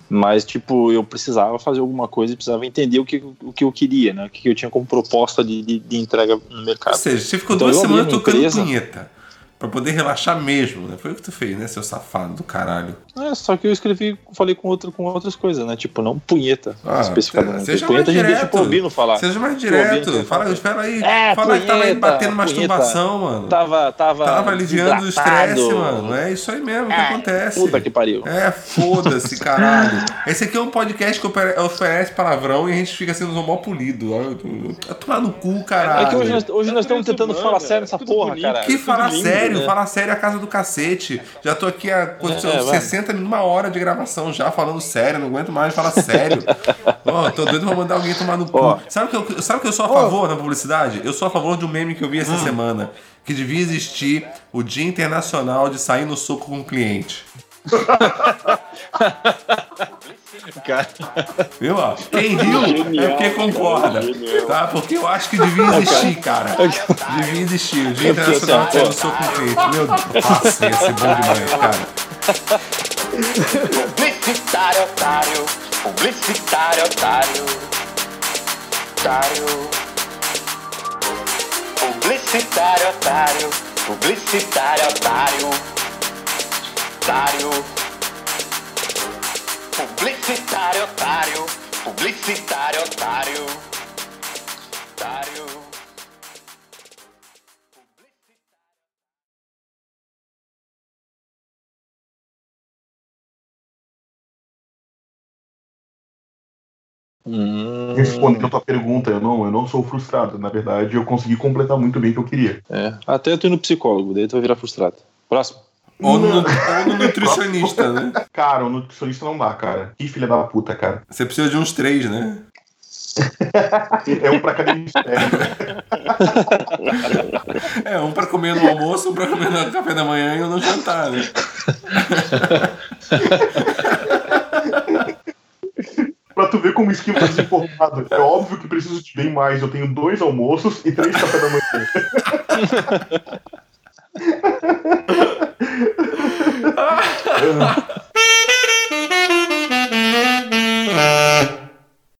[SPEAKER 6] Mas, tipo, eu precisava fazer alguma coisa e precisava entender o que, o que eu queria, né? O que eu tinha como proposta de, de, de entrega no mercado.
[SPEAKER 3] Ou seja, você ficou
[SPEAKER 6] Então,
[SPEAKER 3] duas semanas tocando
[SPEAKER 6] empresa-
[SPEAKER 3] punheta. Pra poder relaxar mesmo, né? Foi o que tu fez, né, seu safado do caralho.
[SPEAKER 6] É, só que eu escrevi, falei com, outro, com outras coisas, né? Tipo, não punheta,
[SPEAKER 3] Ah,
[SPEAKER 6] especificamente.
[SPEAKER 3] seja
[SPEAKER 6] punheta a
[SPEAKER 3] mais
[SPEAKER 6] gente deixa
[SPEAKER 3] direto.
[SPEAKER 6] pro Albino falar.
[SPEAKER 3] Seja mais direto. Fala,
[SPEAKER 6] fala.
[SPEAKER 3] espera aí.
[SPEAKER 6] É,
[SPEAKER 3] Fala que tava aí
[SPEAKER 6] punheta,
[SPEAKER 3] batendo masturbação, mano.
[SPEAKER 6] Tava, tava.
[SPEAKER 3] Tava aliviando o estresse, mano. É isso aí mesmo que
[SPEAKER 6] É,
[SPEAKER 3] acontece.
[SPEAKER 6] Puta que pariu.
[SPEAKER 3] É, foda-se, caralho. Esse aqui é um podcast que oferece palavrão e a gente fica sendo mal polido. Vai tomar no cu, caralho.
[SPEAKER 6] É que hoje nós, hoje nós estamos tentando falar sério
[SPEAKER 4] é
[SPEAKER 6] nessa porra, cara.
[SPEAKER 3] Que falar
[SPEAKER 6] lindo,
[SPEAKER 3] sério,
[SPEAKER 6] né?
[SPEAKER 3] falar sério é a casa do cacete. Já tô aqui há
[SPEAKER 6] É, vai.
[SPEAKER 3] 60 minutos, uma hora de gravação já, falando sério, não aguento mais falar sério. Ó, tô doido pra mandar alguém tomar no cu.
[SPEAKER 6] Ó.
[SPEAKER 3] Sabe que, eu, sabe que eu sou a favor na publicidade? Eu sou a favor de um meme que eu vi
[SPEAKER 6] Hum.
[SPEAKER 3] essa semana. Que devia existir o Dia Internacional de Sair no Soco com o Cliente.
[SPEAKER 6] Cara,
[SPEAKER 3] Viu? ó? Quem riu é porque concorda. Tá? Porque eu acho que devia existir, cara. Devia existir. O Dia Internacional de Sair no Soco com o Cliente. Meu Deus. Nossa, ia ser bom demais, cara.
[SPEAKER 2] Publicitário otário, publicitário otário, otário. Publicitário otário, publicitário otário, otário. Publicitário otário, publicitário otário, otário.
[SPEAKER 6] hum,
[SPEAKER 7] Respondendo a tua pergunta, eu não, eu não sou frustrado. Na verdade, eu consegui completar muito bem o que eu queria.
[SPEAKER 6] é. Até eu tô indo no psicólogo, daí tu vai virar frustrado. Próximo.
[SPEAKER 3] Ou no, ou no nutricionista, né?
[SPEAKER 7] Cara, o nutricionista não dá, cara. Que filha da puta, cara.
[SPEAKER 3] Você precisa de uns três, né?
[SPEAKER 7] É um pra cada.
[SPEAKER 3] É, um pra comer no almoço, um pra comer no café da manhã e um no jantar, né?
[SPEAKER 7] pra tu ver como o esquilo tá desinformado. É óbvio que preciso de bem mais. Eu tenho dois almoços e três café da manhã. ja.